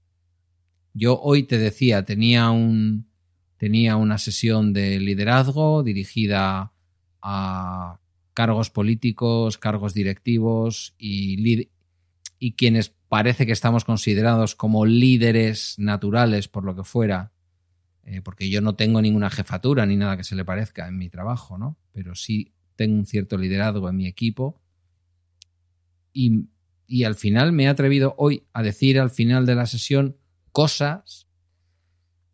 Yo hoy te decía, tenía un, tenía una sesión de liderazgo dirigida a cargos políticos, cargos directivos y, y quienes parece que estamos considerados como líderes naturales por lo que fuera, eh, porque yo no tengo ninguna jefatura ni nada que se le parezca en mi trabajo, ¿no? Pero sí tengo un cierto liderazgo en mi equipo y, y al final me he atrevido hoy a decir al final de la sesión cosas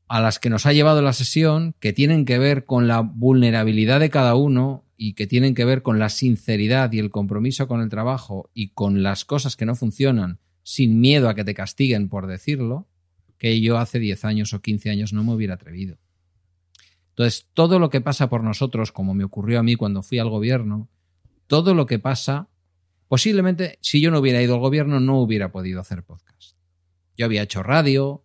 a las que nos ha llevado la sesión que tienen que ver con la vulnerabilidad de cada uno y que tienen que ver con la sinceridad y el compromiso con el trabajo y con las cosas que no funcionan sin miedo a que te castiguen por decirlo, que yo hace 10 años o 15 años no me hubiera atrevido. Entonces, todo lo que pasa por nosotros, como me ocurrió a mí cuando fui al gobierno, todo lo que pasa, posiblemente si yo no hubiera ido al gobierno no hubiera podido hacer podcast. Yo había hecho radio,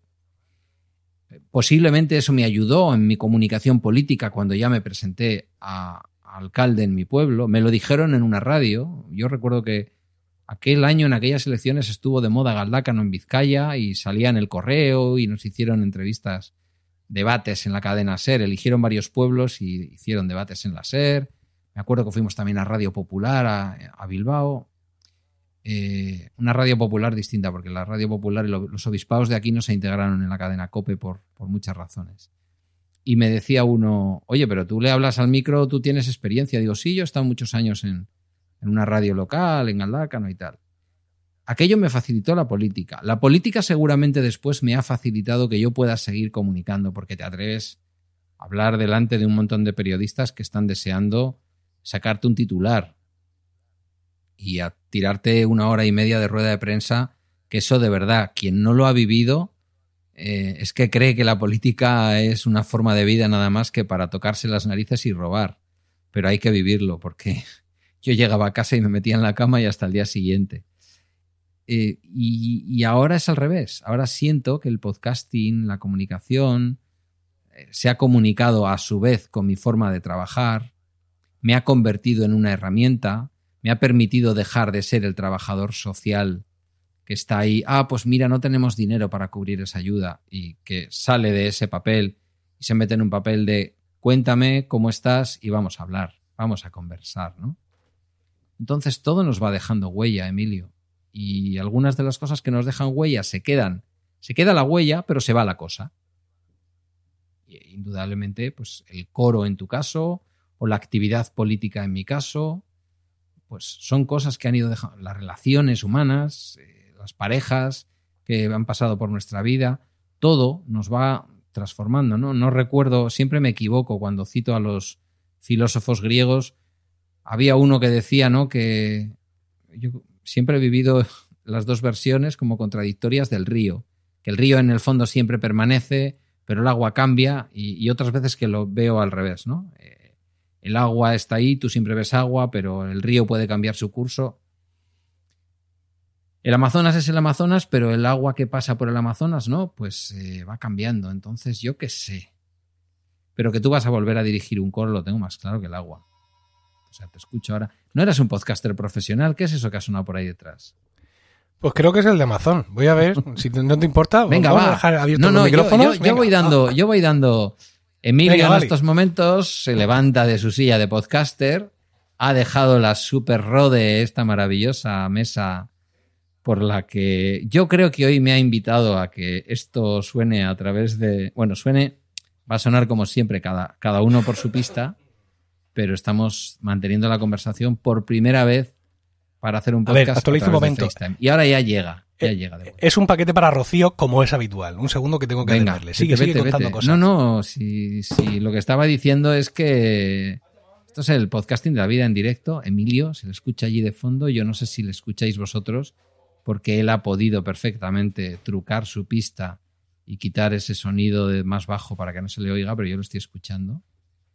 Posiblemente eso me ayudó en mi comunicación política cuando ya me presenté a, alcalde en mi pueblo. Me lo dijeron en una radio. Yo recuerdo que aquel año en aquellas elecciones estuvo de moda Galdácano en Vizcaya y salía en el correo y nos hicieron entrevistas, debates en la cadena SER. Eligieron varios pueblos y hicieron debates en la SER. Me acuerdo que fuimos también a Radio Popular a Bilbao. Eh, una radio popular distinta, porque la radio popular y los obispados de aquí no se integraron en la cadena COPE por, por muchas razones. Y me decía uno, oye, pero tú le hablas al micro, tú tienes experiencia. Digo, sí, yo he estado muchos años en, en una radio local, en Galdácano y tal. Aquello me facilitó la política. La política seguramente después me ha facilitado que yo pueda seguir comunicando, porque te atreves a hablar delante de un montón de periodistas que están deseando sacarte un titular y a tirarte una hora y media de rueda de prensa, que eso de verdad, quien no lo ha vivido, eh, es que cree que la política es una forma de vida nada más que para tocarse las narices y robar. Pero hay que vivirlo, porque yo llegaba a casa y me metía en la cama y hasta el día siguiente. Eh, y, ahora es al revés. Ahora siento que el podcasting, la comunicación, eh, se ha comunicado a su vez con mi forma de trabajar, me ha convertido en una herramienta me ha permitido dejar de ser el trabajador social que está ahí, ah, pues mira, no tenemos dinero para cubrir esa ayuda y que sale de ese papel y se mete en un papel de cuéntame cómo estás y vamos a hablar, vamos a conversar, ¿no? Entonces todo nos va dejando huella, Emilio. Y algunas de las cosas que nos dejan huella se quedan. Se queda la huella, pero se va la cosa. indudablemente, pues el coro en tu caso, o la actividad política en mi caso, pues son cosas que han ido dejando, las relaciones humanas, eh, las parejas que han pasado por nuestra vida, todo nos va transformando, ¿no? No recuerdo, siempre me equivoco cuando cito a los filósofos griegos. Había uno que decía, ¿no? Que yo siempre he vivido las dos versiones como contradictorias del río, que el río en el fondo siempre permanece, pero el agua cambia y, otras veces que lo veo al revés, ¿no? Eh, el agua está ahí, tú siempre ves agua, pero el río puede cambiar su curso. El Amazonas es el Amazonas, pero el agua que pasa por el Amazonas, ¿no? Pues eh, va cambiando. Entonces, yo qué sé. Pero que tú vas a volver a dirigir un coro, lo tengo más claro que el agua. O sea, te escucho ahora. ¿No eras un podcaster profesional? ¿Qué es eso que ha sonado por ahí detrás? Pues creo que es el de Amazon. Voy a ver, si no te importa. Venga, va. A dejar abierto no, no, Yo, voy dando, yo voy dando Emilio en estos momentos se levanta de su silla de podcaster, ha dejado la super rode, esta maravillosa mesa por la que yo creo que hoy me ha invitado a que esto suene a través de, bueno, suene, va a sonar como siempre, cada, cada uno por su pista, pero estamos manteniendo la conversación por primera vez para hacer un podcast. A ver, un momento. Y ahora ya llega. Ya llega de Es un paquete para Rocío como es habitual. Un segundo que tengo que Venga. Sigue, vete, sigue vete, contando vete. cosas. No, no, si, si lo que estaba diciendo es que esto es el podcasting de la vida en directo. Emilio se le escucha allí de fondo. Yo no sé si le escucháis vosotros, porque él ha podido perfectamente trucar su pista y quitar ese sonido de más bajo para que no se le oiga, pero yo lo estoy escuchando.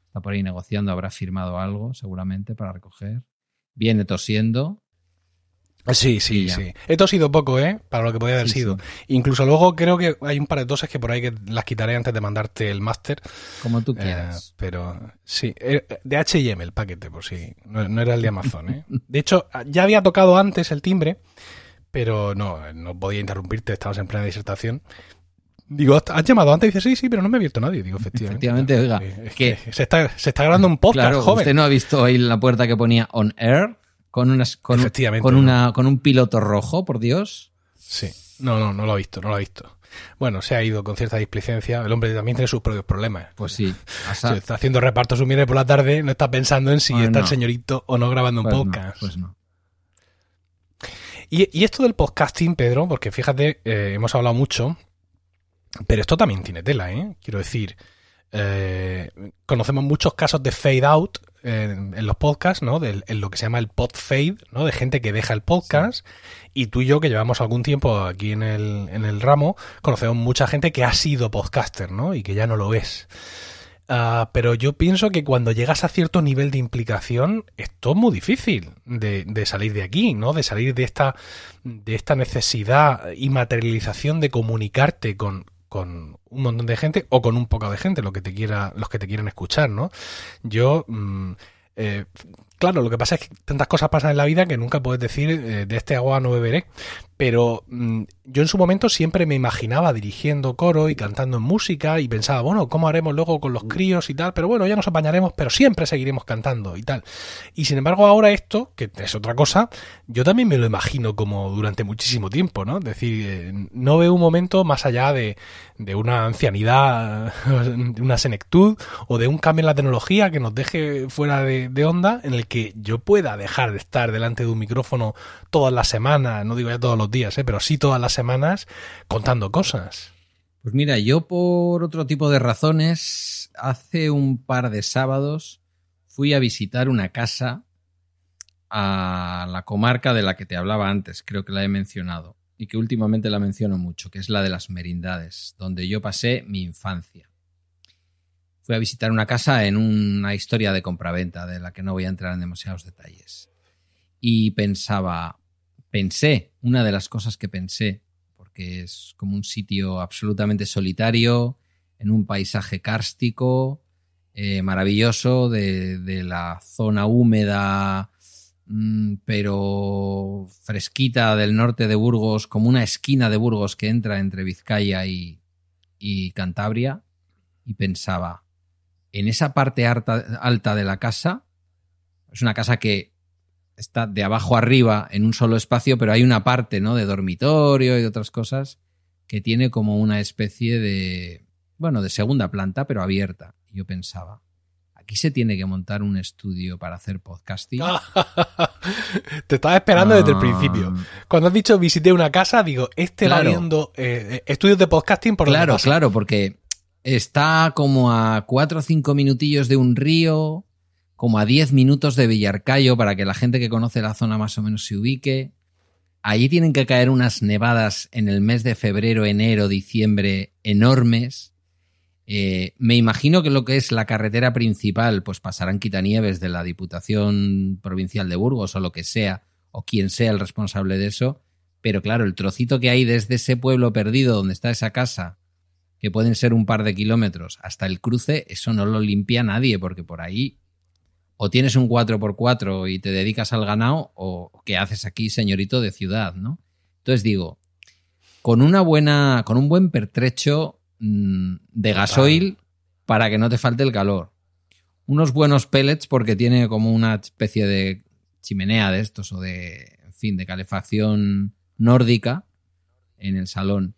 Está por ahí negociando, habrá firmado algo seguramente para recoger. Viene tosiendo. Sí, Y sí, ya. sí. He tosido poco, ¿eh? Para lo que podía haber Sí, sido. sí. Incluso luego creo que hay un par de toses que por ahí que las quitaré antes de mandarte el máster. Como tú Eh, quieras. pero sí, eh, de H&M el paquete, por si no, no era el de Amazon. ¿eh? De hecho, ya había tocado antes el timbre, pero no, no podía interrumpirte, estabas en plena disertación. Digo, ¿has llamado antes? dice, sí, sí, pero no me ha abierto nadie. Digo, efectivamente. Efectivamente, oiga, es que- que se, está, se está grabando un podcast, claro, joven. usted no ha visto ahí en la puerta que ponía on air con unas con, no. una con un piloto rojo, por Dios. Sí, no, no, no lo ha visto, no lo ha visto. Bueno, se ha ido con cierta displicencia. El hombre también tiene sus propios problemas. Pues sí. a Si sa- está haciendo reparto su miércoles por la tarde, no está pensando en si Pues está el señorito o no grabando un pues podcast. pues no. Y, esto del podcasting, Pedro, porque fíjate, eh, hemos hablado mucho, pero esto también tiene tela, ¿eh? Quiero decir, eh, conocemos muchos casos de fade out en, los podcasts, ¿no? En lo que se llama el pod fade, ¿no? De gente que deja el podcast. Y tú y yo, que llevamos algún tiempo aquí en el, en el ramo, conocemos mucha gente que ha sido podcaster, ¿no? Y que ya no lo es. Ah, pero yo pienso que cuando llegas a cierto nivel de implicación, esto es muy difícil de, salir de aquí, ¿no? De salir de esta, de esta necesidad y materialización de comunicarte con, con un montón de gente o con un poco de gente, lo que te quiera, los que te quieren escuchar, ¿no? Yo, mm, eh, claro, lo que pasa es que tantas cosas pasan en la vida que nunca puedes decir eh, de este agua no beberé. Pero mm, yo en su momento siempre me imaginaba dirigiendo coro y cantando en música y pensaba, bueno, ¿cómo haremos luego con los críos y tal? Pero bueno, ya nos apañaremos, pero siempre seguiremos cantando y tal. Y sin embargo ahora esto, que es otra cosa, yo también me lo imagino como durante muchísimo tiempo, ¿no? Es decir, eh, no veo un momento más allá de, de una ancianidad, de una senectud o de un cambio en la tecnología que nos deje fuera de, de onda en el que yo pueda dejar de estar delante de un micrófono todas las semanas, no digo ya todos los días, ¿eh? pero sí todas las semanas contando cosas. Pues mira, yo por otro tipo de razones, hace un par de sábados fui a visitar una casa a la comarca de la que te hablaba antes, creo que la he mencionado, y que últimamente la menciono mucho, que es la de las merindades, donde yo pasé mi infancia. Fui a visitar una casa en una historia de compraventa, de la que no voy a entrar en demasiados detalles. Y pensaba, pensé, una de las cosas que pensé, porque es como un sitio absolutamente solitario, en un paisaje kárstico, eh, maravilloso, de, de la zona húmeda, mm, pero fresquita del norte de Burgos, como una esquina de Burgos que entra entre Vizcaya y, y Cantabria, y pensaba, en esa parte alta, alta de la casa, es una casa que está de abajo arriba en un solo espacio, pero hay una parte, ¿no? De dormitorio y de otras cosas que tiene como una especie de, bueno, de segunda planta, pero abierta. Y yo pensaba, aquí se tiene que montar un estudio para hacer podcasting. Te estaba esperando desde el Ah, principio. Cuando has dicho visité una casa, digo, este va Claro. viendo eh, estudios de podcasting por Claro, claro, porque está como a cuatro o cinco minutillos de un río, como a 10 minutos de Villarcayo para que la gente que conoce la zona más o menos se ubique. Allí tienen que caer unas nevadas en el mes de febrero, enero, diciembre enormes. Eh, me imagino que lo que es la carretera principal, pues pasarán quitanieves de la Diputación Provincial de Burgos o lo que sea, o quien sea el responsable de eso. Pero claro, el trocito que hay desde ese pueblo perdido donde está esa casa, que pueden ser un par de kilómetros, hasta el cruce, eso no lo limpia nadie, porque por ahí o tienes un 4x4 y te dedicas al ganado, o qué haces aquí, señorito de ciudad, ¿no? Entonces digo, con una buena, con un buen pertrecho mm, de gasoil para que no te falte el calor. Unos buenos pellets porque tiene como una especie de chimenea de estos o de, en fin, de calefacción nórdica en el salón.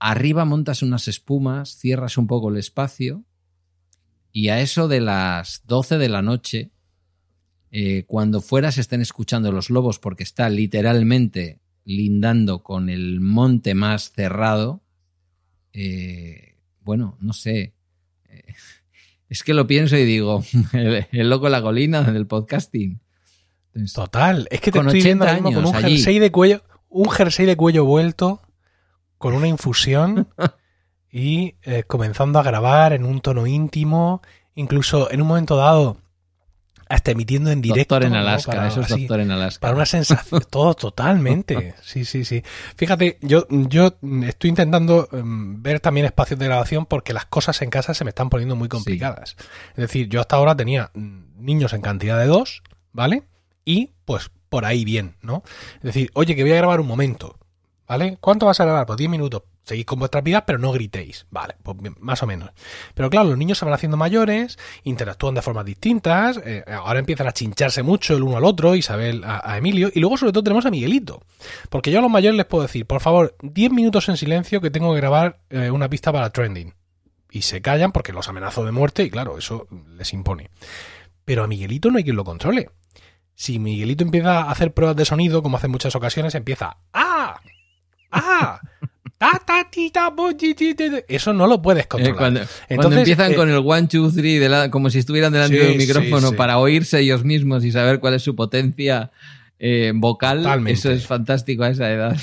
Arriba montas unas espumas, cierras un poco el espacio y a eso de las 12 de la noche, eh, cuando fuera se estén escuchando los lobos porque está literalmente lindando con el monte más cerrado, eh, bueno, no sé. Eh, es que lo pienso y digo, el, loco de la colina del podcasting. Total, es que te estoy viendo con un jersey de cuello, un jersey de cuello vuelto, con una infusión y eh, comenzando a grabar en un tono íntimo, incluso en un momento dado hasta emitiendo en directo. Doctor en Alaska, eso es Doctor en Alaska. Para una sensación, todo totalmente. Sí, sí, sí. Fíjate, yo, yo estoy intentando em, ver también espacios de grabación porque las cosas en casa se me están poniendo muy complicadas. Es decir, yo hasta ahora tenía niños en cantidad de dos, ¿vale? Y pues por ahí bien, ¿no? Es decir, oye, que voy a grabar un momento, ¿vale? ¿Cuánto vas a grabar? Pues 10 minutos seguís con vuestras vidas, pero no gritéis. Vale, pues más o menos. Pero claro, los niños se van haciendo mayores, interactúan de formas distintas, eh, ahora empiezan a chincharse mucho el uno al otro, Isabel a, Emilio, y luego sobre todo tenemos a Miguelito. Porque yo a los mayores les puedo decir, por favor, 10 minutos en silencio que tengo que grabar eh, una pista para trending. Y se callan porque los amenazo de muerte y claro, eso les impone. Pero a Miguelito no hay quien lo controle. Si Miguelito empieza a hacer pruebas de sonido, como hace en muchas ocasiones, empieza ¡Ah! ¡Ah! Eso no lo puedes controlar. cuando, empiezan eh, con el one, two, three, como si estuvieran delante del micrófono para oírse ellos mismos y saber cuál es su potencia eh, vocal, eso es fantástico a esa edad.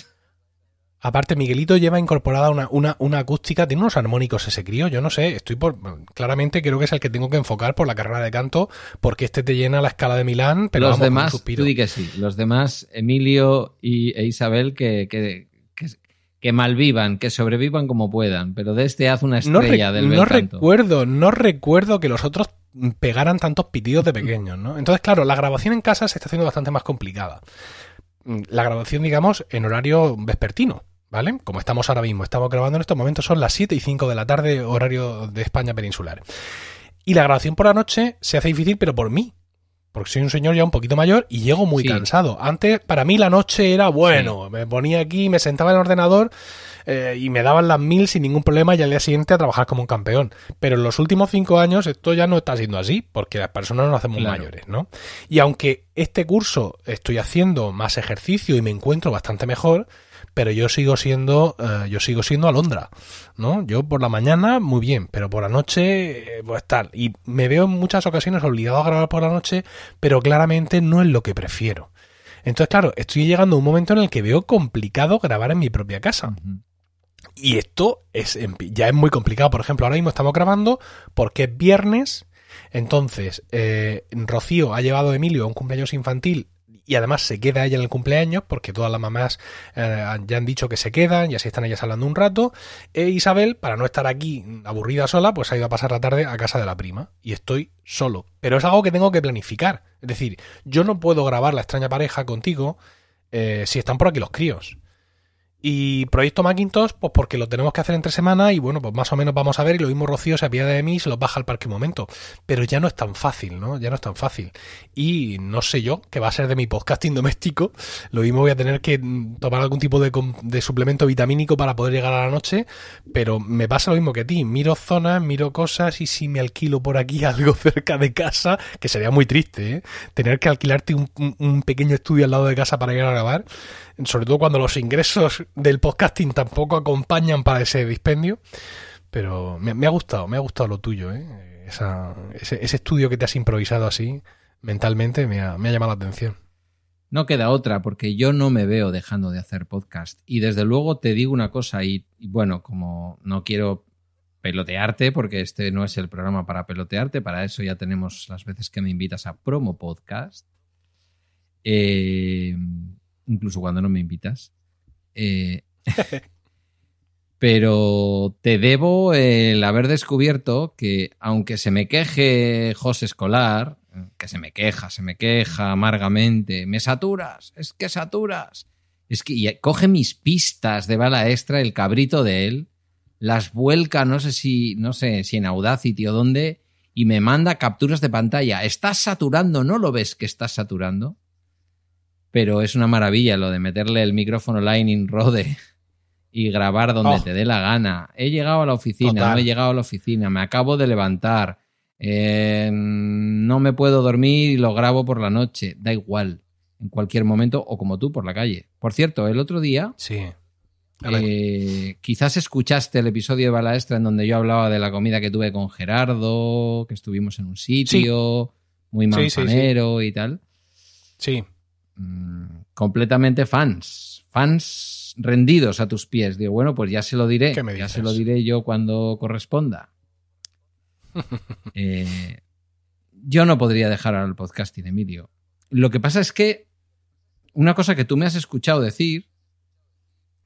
Aparte, Miguelito lleva incorporada una, una, acústica, tiene unos armónicos ese crío, yo no sé, estoy por... Claramente creo que es el que tengo que enfocar por la carrera de canto, porque este te llena la escala de Milán, pero los demás, tú di que sí, los demás, Emilio y, e Isabel, que, que, que malvivan, que sobrevivan como puedan, pero de este haz una estrella del No recuerdo, no recuerdo que los otros pegaran tantos pitidos de pequeños, ¿no? Entonces, claro, la grabación en casa se está haciendo bastante más complicada. La grabación, digamos, en horario vespertino, ¿vale? Como estamos ahora mismo, estamos grabando en estos momentos, son las 7 y 5 de la tarde, horario de España peninsular. Y la grabación por la noche se hace difícil, pero por mí, porque soy un señor ya un poquito mayor y llego muy cansado. Antes, para mí la noche era bueno. Me ponía aquí, me sentaba en el ordenador eh, y me daban las mil sin ningún problema y al día siguiente a trabajar como un campeón. Pero en los últimos cinco años esto ya no está siendo así, porque las personas no hacemos mayores, ¿no? Y aunque este curso estoy haciendo más ejercicio y me encuentro bastante mejor, pero yo sigo siendo eh, yo sigo siendo alondra, ¿no? Yo por la mañana muy bien, pero por la noche eh, pues tal y me veo en muchas ocasiones obligado a grabar por la noche, pero claramente no es lo que prefiero. Entonces, claro, estoy llegando a un momento en el que veo complicado grabar en mi propia casa. Y esto es ya es muy complicado. Por ejemplo, ahora mismo estamos grabando porque es viernes. Entonces, eh, Rocío ha llevado a Emilio a un cumpleaños infantil y además se queda ella en el cumpleaños porque todas las mamás eh, ya han dicho que se quedan y así están ellas hablando un rato. E Isabel, para no estar aquí aburrida sola, pues ha ido a pasar la tarde a casa de la prima y estoy solo. Pero es algo que tengo que planificar. Es decir, yo no puedo grabar la extraña pareja contigo eh, si están por aquí los críos. Y Proyecto Macintosh, pues porque lo tenemos que hacer entre semana y bueno, pues más o menos vamos a ver y lo mismo Rocío se apiada de mí y se los baja al parque un momento. Pero ya no es tan fácil, ¿no? Ya no es tan fácil. Y no sé yo, que va a ser de mi podcasting doméstico, lo mismo voy a tener que tomar algún tipo de, de suplemento vitamínico para poder llegar a la noche, pero me pasa lo mismo que a ti. Miro zonas, miro cosas y si me alquilo por aquí algo cerca de casa, que sería muy triste, ¿eh? Tener que alquilarte un, un pequeño estudio al lado de casa para ir a grabar sobre todo cuando los ingresos del podcasting tampoco acompañan para ese dispendio. Pero me, ha gustado, me ha gustado lo tuyo, ¿eh? ese, estudio que te has improvisado así mentalmente me ha, llamado la atención. No queda otra, porque yo no me veo dejando de hacer podcast. Y desde luego te digo una cosa, y, bueno, como no quiero pelotearte, porque este no es el programa para pelotearte, para eso ya tenemos las veces que me invitas a promo podcast. Eh, incluso cuando no me invitas. Eh, pero te debo el haber descubierto que, aunque se me queje José Escolar, que se me queja, se me queja amargamente, me saturas, es que saturas. Es que coge mis pistas de bala extra, el cabrito de él, las vuelca, no sé si, no sé si en Audacity o dónde, y me manda capturas de pantalla. Estás saturando, ¿no lo ves que estás saturando? Pero es una maravilla lo de meterle el micrófono Lightning Rode y grabar donde oh. te dé la gana. He llegado a la oficina, no he llegado a la oficina, me acabo de levantar, eh, no me puedo dormir y lo grabo por la noche, da igual. en cualquier momento o como tú por la calle. Por cierto, el otro día Sí. eh, quizás escuchaste el episodio de Bala Extra en donde yo hablaba de la comida que tuve con Gerardo, que estuvimos en un sitio muy Sí, sí, sí. manzanero y tal. Sí. Mm, completamente fans. Fans rendidos a tus pies. Digo, bueno, pues ya se lo diré. ¿Qué me Ya se lo diré yo cuando corresponda. Eh, yo no podría dejar al podcasting, Emilio. Lo que pasa es que una cosa que tú me has escuchado decir,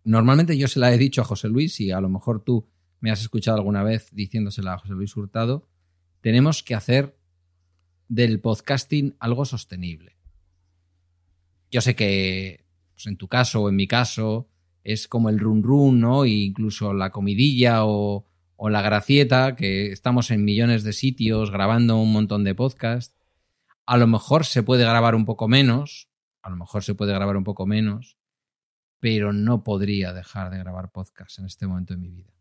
normalmente yo se la he dicho a José Luis y a lo mejor tú me has escuchado alguna vez diciéndosela a José Luis Hurtado, tenemos que hacer del podcasting algo sostenible. Yo sé que pues, en tu caso o en mi caso es como el run run, ¿no? E incluso la comidilla o, o la gracieta, que estamos en millones de sitios grabando un montón de podcasts. A lo mejor se puede grabar un poco menos, a lo mejor se puede grabar un poco menos, pero no podría dejar de grabar podcast en este momento de mi vida.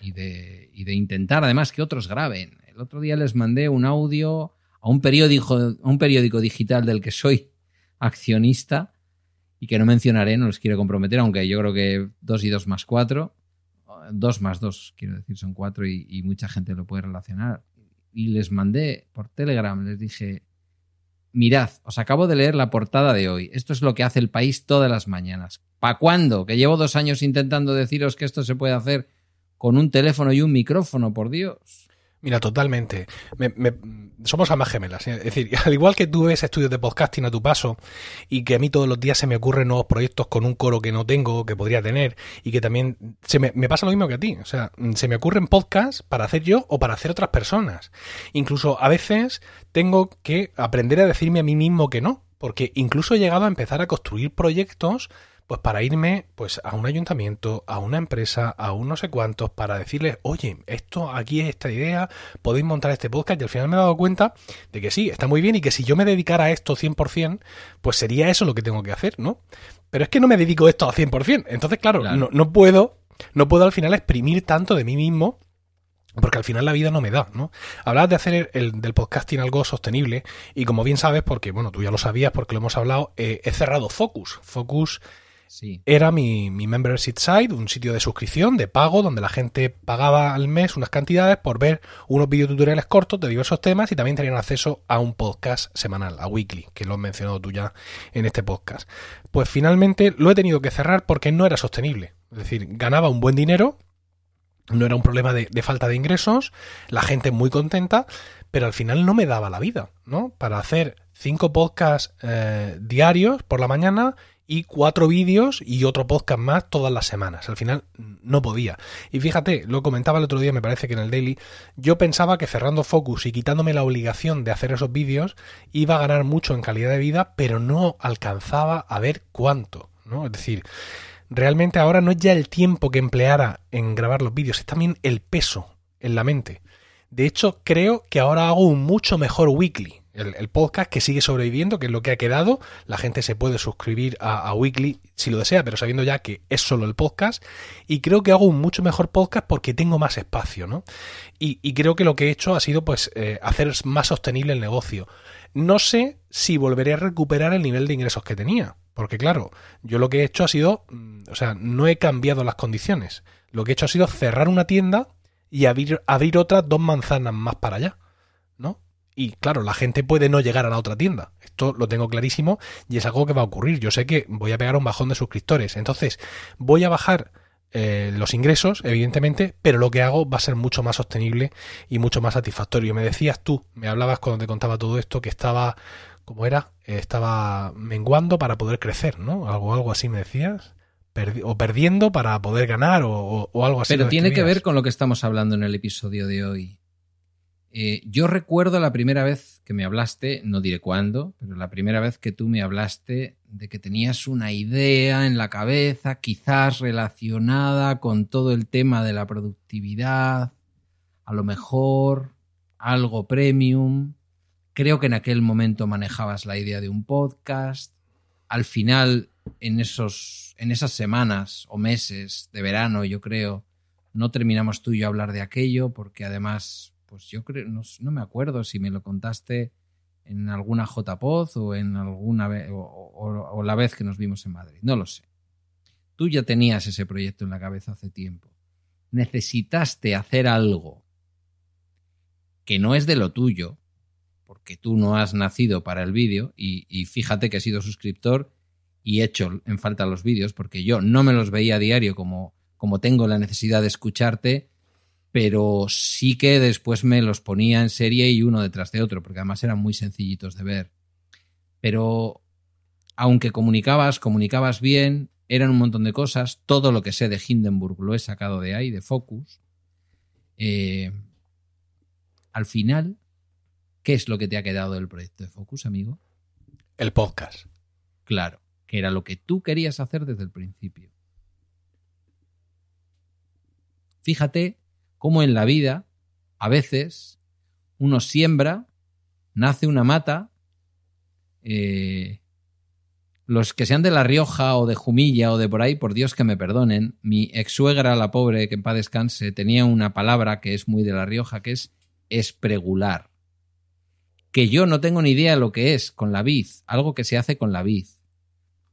Y de, y de intentar además que otros graben. El otro día les mandé un audio a un periódico, a un periódico digital del que soy accionista y que no mencionaré, no les quiero comprometer, aunque yo creo que dos y dos más cuatro, dos más dos, quiero decir, son cuatro y, y mucha gente lo puede relacionar. Y les mandé por Telegram, les dije, mirad, os acabo de leer la portada de hoy, esto es lo que hace el país todas las mañanas. ¿Pa' cuándo? Que llevo dos años intentando deciros que esto se puede hacer con un teléfono y un micrófono, por Dios. Mira, totalmente. Me- me- somos almas gemelas. ¿eh? Es decir, al igual que tú ves estudios de podcasting a tu paso y que a mí todos los días se me ocurren nuevos proyectos con un coro que no tengo, que podría tener, y que también se me, me pasa lo mismo que a ti. O sea, mm, se me ocurren podcasts para hacer yo o para hacer otras personas. Incluso a veces tengo que aprender a decirme a mí mismo que no. Porque incluso he llegado a empezar a construir proyectos pues para irme pues a un ayuntamiento, a una empresa, a un no sé cuántos, para decirles, oye, esto aquí es esta idea, podéis montar este podcast y al final me he dado cuenta de que sí, está muy bien y que si yo me dedicara a esto 100%, pues sería eso lo que tengo que hacer, ¿no? Pero es que no me dedico a esto al 100%, entonces claro, Claro. No, no puedo, no puedo al final exprimir tanto de mí mismo porque al final la vida no me da, ¿no? Hablabas de hacer el, del podcasting algo sostenible y como bien sabes, porque bueno, tú ya lo sabías porque lo hemos hablado, eh, he cerrado Focus. Focus Sí. era mi, mi membership site, un sitio de suscripción, de pago, donde la gente pagaba al mes unas cantidades por ver unos videotutoriales cortos de diversos temas y también tenían acceso a un podcast semanal, a Weekly, que lo has mencionado tú ya en este podcast. Pues finalmente lo he tenido que cerrar porque no era sostenible. Es decir, ganaba un buen dinero, no era un problema de, falta de ingresos, la gente muy contenta, pero al final no me daba la vida, ¿no? Para hacer cinco podcasts eh, diarios por la mañana y cuatro vídeos y otro podcast más todas las semanas. Al final no podía. Y fíjate, lo comentaba el otro día, me parece que en el Daily, yo pensaba que cerrando Focus y quitándome la obligación de hacer esos vídeos iba a ganar mucho en calidad de vida, pero no alcanzaba a ver cuánto, ¿no? Es decir, realmente ahora no es ya el tiempo que empleara en grabar los vídeos, es también el peso en la mente. De hecho, creo que ahora hago un mucho mejor weekly. El, podcast que sigue sobreviviendo, que es lo que ha quedado. La gente se puede suscribir a, Weekly si lo desea, pero sabiendo ya que es solo el podcast. Y creo que hago un mucho mejor podcast porque tengo más espacio, ¿no? Y, y creo que lo que he hecho ha sido, pues, eh, hacer más sostenible el negocio. No sé si volveré a recuperar el nivel de ingresos que tenía. Porque, claro, yo lo que he hecho ha sido. mm, O sea, no he cambiado las condiciones. Lo que he hecho ha sido cerrar una tienda y abrir, abrir otras dos manzanas más para allá. Y claro, la gente puede no llegar a la otra tienda. Esto lo tengo clarísimo y es algo que va a ocurrir. Yo sé que voy a pegar un bajón de suscriptores. Entonces, voy a bajar eh, los ingresos, evidentemente, pero lo que hago va a ser mucho más sostenible y mucho más satisfactorio. Me decías tú, me hablabas cuando te contaba todo esto, que estaba, ¿cómo era? Eh, estaba menguando para poder crecer, ¿no? Algo, algo así me decías. Perdi- o perdiendo para poder ganar o, o- algo así. Pero tiene que ver con lo que estamos hablando en el episodio de hoy. Eh, yo recuerdo la primera vez que me hablaste, no diré cuándo, pero la primera vez que tú me hablaste de que tenías una idea en la cabeza, quizás relacionada con todo el tema de la productividad, a lo mejor algo premium. Creo que en aquel momento manejabas la idea de un podcast. Al final, en, esos, en esas semanas o meses de verano, yo creo, no terminamos tú y yo hablar de aquello, porque además, pues yo creo, no, no me acuerdo si me lo contaste en alguna JPOZ o en alguna vez, o, la vez que nos vimos en Madrid. No lo sé. Tú ya tenías ese proyecto en la cabeza hace tiempo. Necesitaste hacer algo que no es de lo tuyo, porque tú no has nacido para el vídeo, y, fíjate que he sido suscriptor y he hecho en falta los vídeos, porque yo no me los veía a diario como, como tengo la necesidad de escucharte, pero sí que después me los ponía en serie y uno detrás de otro, porque además eran muy sencillitos de ver. Pero aunque comunicabas, comunicabas bien, eran un montón de cosas, todo lo que sé de Hindenburg lo he sacado de ahí, de Focus. Eh, al final, ¿qué es lo que te ha quedado del proyecto de Focus, amigo? El podcast. Claro, que era lo que tú querías hacer desde el principio. Fíjate cómo en la vida, a veces, uno siembra, nace una mata, eh, los que sean de La Rioja o de Jumilla o de por ahí, por Dios que me perdonen, mi ex suegra, la pobre, que en paz descanse, tenía una palabra que es muy de La Rioja, que es espregular. Que yo no tengo ni idea de lo que es con la vid, algo que se hace con la vid,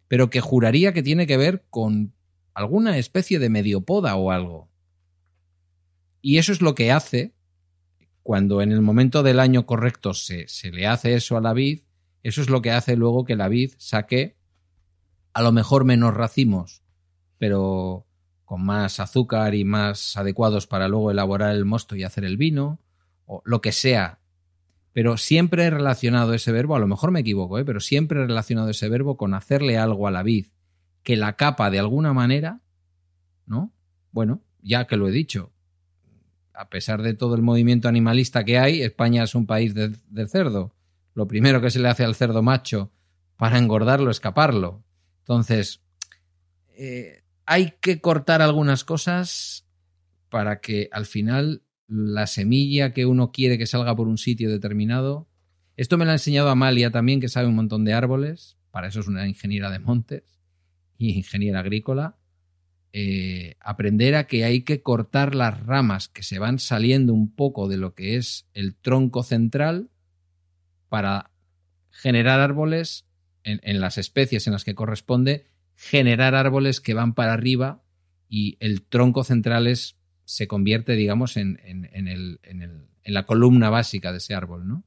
pero que juraría que tiene que ver con alguna especie de mediopoda o algo. Y eso es lo que hace cuando en el momento del año correcto se, se le hace eso a la vid, eso es lo que hace luego que la vid saque a lo mejor menos racimos, pero con más azúcar y más adecuados para luego elaborar el mosto y hacer el vino, o lo que sea, pero siempre he relacionado ese verbo, a lo mejor me equivoco, ¿eh? pero siempre he relacionado ese verbo con hacerle algo a la vid, que la capa de alguna manera, ¿no? Bueno, ya que lo he dicho, a pesar de todo el movimiento animalista que hay, España es un país de, cerdo. Lo primero que se le hace al cerdo macho para engordarlo es escaparlo. Entonces, eh, hay que cortar algunas cosas para que al final la semilla que uno quiere que salga por un sitio determinado. Esto me lo ha enseñado Amalia también, que sabe un montón de árboles. Para eso es una ingeniera de montes y ingeniera agrícola. Eh, aprender a que hay que cortar las ramas que se van saliendo un poco de lo que es el tronco central para generar árboles en, en las especies en las que corresponde, generar árboles que van para arriba y el tronco central es se convierte, digamos, en, la columna básica de ese árbol, ¿no?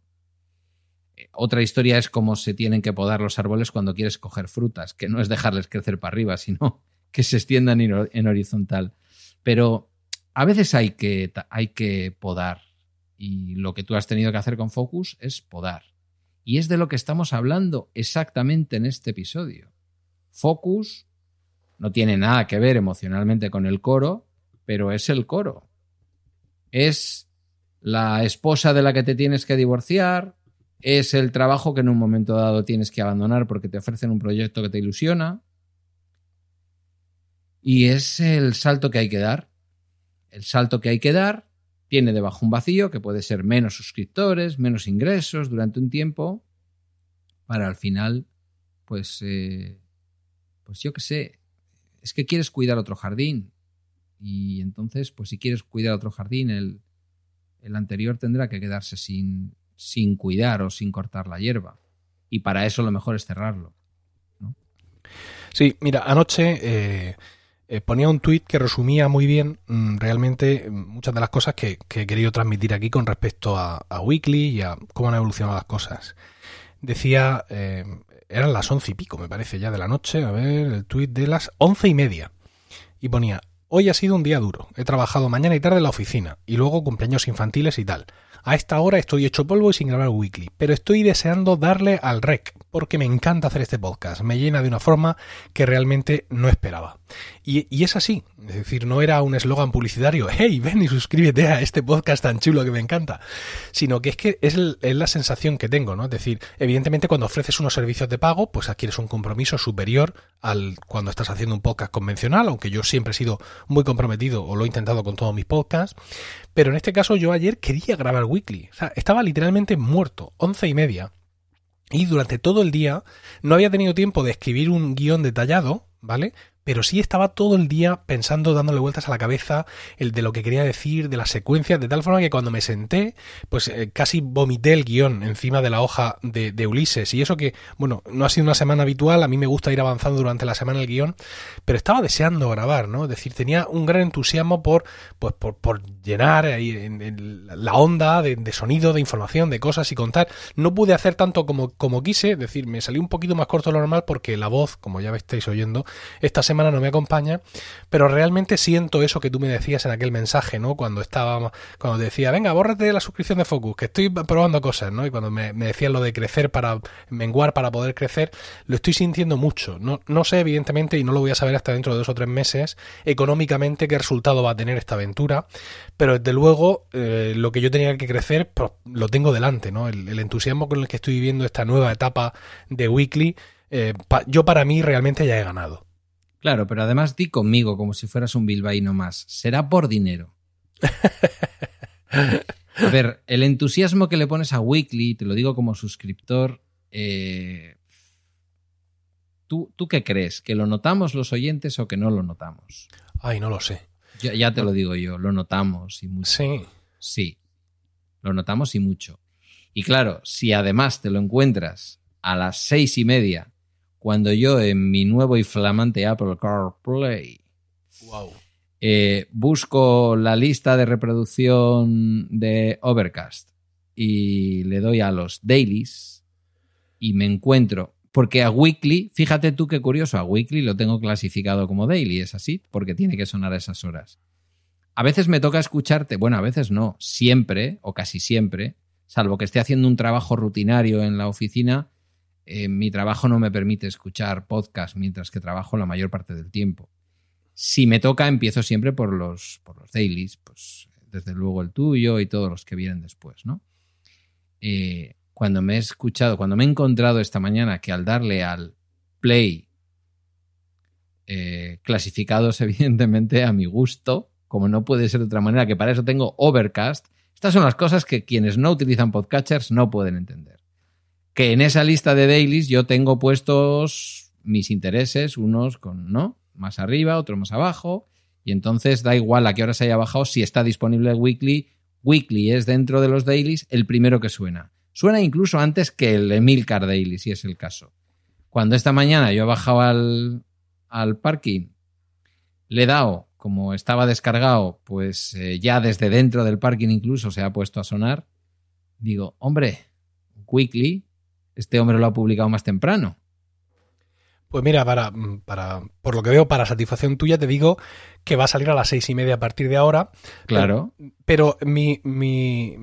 Eh, otra historia es cómo se tienen que podar los árboles cuando quieres coger frutas, que no es dejarles crecer para arriba, sino que se extiendan en horizontal. Pero a veces hay que, hay que podar y lo que tú has tenido que hacer con Focus es podar. Y es de lo que estamos hablando exactamente en este episodio. Focus no tiene nada que ver emocionalmente con el coro, pero es el coro. Es la esposa de la que te tienes que divorciar, es el trabajo que en un momento dado tienes que abandonar porque te ofrecen un proyecto que te ilusiona. Y es el salto que hay que dar. El salto que hay que dar tiene debajo un vacío que puede ser menos suscriptores, menos ingresos durante un tiempo, para al final, pues, eh, pues yo qué sé, es que quieres cuidar otro jardín, y entonces, pues si quieres cuidar otro jardín, el, anterior tendrá que quedarse sin, sin cuidar o sin cortar la hierba. Y para eso lo mejor es cerrarlo. Sí, mira, anoche eh, eh, ponía un tuit que resumía muy bien mm, realmente muchas de las cosas que, he querido transmitir aquí con respecto a, Weekly y a cómo han evolucionado las cosas. Decía, eh, eran las once y pico, me parece, ya de la noche, a ver, el tuit de las once y media. Y ponía, Hoy ha sido un día duro. He trabajado mañana y tarde en la oficina, y luego cumpleaños infantiles y tal. A esta hora estoy hecho polvo y sin grabar weekly, pero estoy deseando darle al rec, porque me encanta hacer este podcast. Me llena de una forma que realmente no esperaba. Y, es así, es decir, no era un eslogan publicitario, hey, ven y suscríbete a este podcast tan chulo que me encanta, sino que es que es, la sensación que tengo, ¿no? Es decir, evidentemente cuando ofreces unos servicios de pago, pues adquieres un compromiso superior al cuando estás haciendo un podcast convencional, aunque yo siempre he sido muy comprometido o lo he intentado con todos mis podcasts, pero en este caso yo ayer quería grabar weekly, o sea, estaba literalmente muerto, once y media, y durante todo el día no había tenido tiempo de escribir un guion detallado, ¿vale? Pero sí estaba todo el día pensando, dándole vueltas a la cabeza, el de lo que quería decir, de las secuencias, de tal forma que cuando me senté, pues eh, casi vomité el guion encima de la hoja de, de, Ulises. Y eso que, bueno, no ha sido una semana habitual, a mí me gusta ir avanzando durante la semana el guion, pero estaba deseando grabar, ¿no? Es decir, tenía un gran entusiasmo por, pues, por, por llenar la onda de, sonido, de información, de cosas y contar. No pude hacer tanto como, como quise, es decir, me salió un poquito más corto de lo normal porque la voz, como ya estáis oyendo, esta semana no me acompaña, pero realmente siento eso que tú me decías en aquel mensaje, ¿no? Cuando estaba, cuando decía, venga, bórrate la suscripción de Focus, que estoy probando cosas, ¿no? Y cuando me, me decías lo de crecer para menguar, para poder crecer, lo estoy sintiendo mucho. No, no sé, evidentemente, y no lo voy a saber hasta dentro de dos o tres meses, económicamente qué resultado va a tener esta aventura, pero desde luego eh, lo que yo tenía que crecer, pues, lo tengo delante, ¿no? El, el, entusiasmo con el que estoy viviendo esta nueva etapa de Weekly, eh, pa, yo para mí realmente ya he ganado. Claro, pero además di conmigo como si fueras un bilbaíno más. Será por dinero. A ver, el entusiasmo que le pones a Weekly, te lo digo como suscriptor, eh, ¿tú, ¿tú qué crees? ¿Que lo notamos los oyentes o que no lo notamos? Ay, no lo sé. Ya, ya te lo digo yo, lo notamos y mucho. Sí. Sí, lo notamos y mucho. Y claro, si además te lo encuentras a las seis y media cuando yo en mi nuevo y flamante Apple CarPlay wow. eh, busco la lista de reproducción de Overcast y le doy a los dailies y me encuentro, porque a Weekly, fíjate tú qué curioso, a Weekly lo tengo clasificado como daily, es así, porque tiene que sonar a esas horas. A veces me toca escucharte, bueno, a veces no, siempre o casi siempre, salvo que esté haciendo un trabajo rutinario en la oficina, eh, mi trabajo no me permite escuchar podcast mientras que trabajo la mayor parte del tiempo. Si me toca, empiezo siempre por los, por los dailies, pues desde luego el tuyo y todos los que vienen después, ¿no? Eh, cuando me he escuchado, cuando me he encontrado esta mañana que al darle al play, eh, clasificados evidentemente a mi gusto, como no puede ser de otra manera, que para eso tengo Overcast, estas son las cosas que quienes no utilizan podcatchers no pueden entender que en esa lista de dailies yo tengo puestos mis intereses, unos con, ¿no? Más arriba, otros más abajo, y entonces da igual a qué hora se haya bajado, si está disponible weekly, weekly es dentro de los dailies el primero que suena. Suena incluso antes que el Emilcar Daily, si es el caso. Cuando esta mañana yo he bajado al, al parking, le he dado, como estaba descargado, pues eh, ya desde dentro del parking incluso se ha puesto a sonar, digo, hombre, weekly, este hombre lo ha publicado más temprano. Pues mira, para, para, por lo que veo, para satisfacción tuya, te digo que va a salir a las seis y media a partir de ahora. Claro. Pero, pero mi, mi,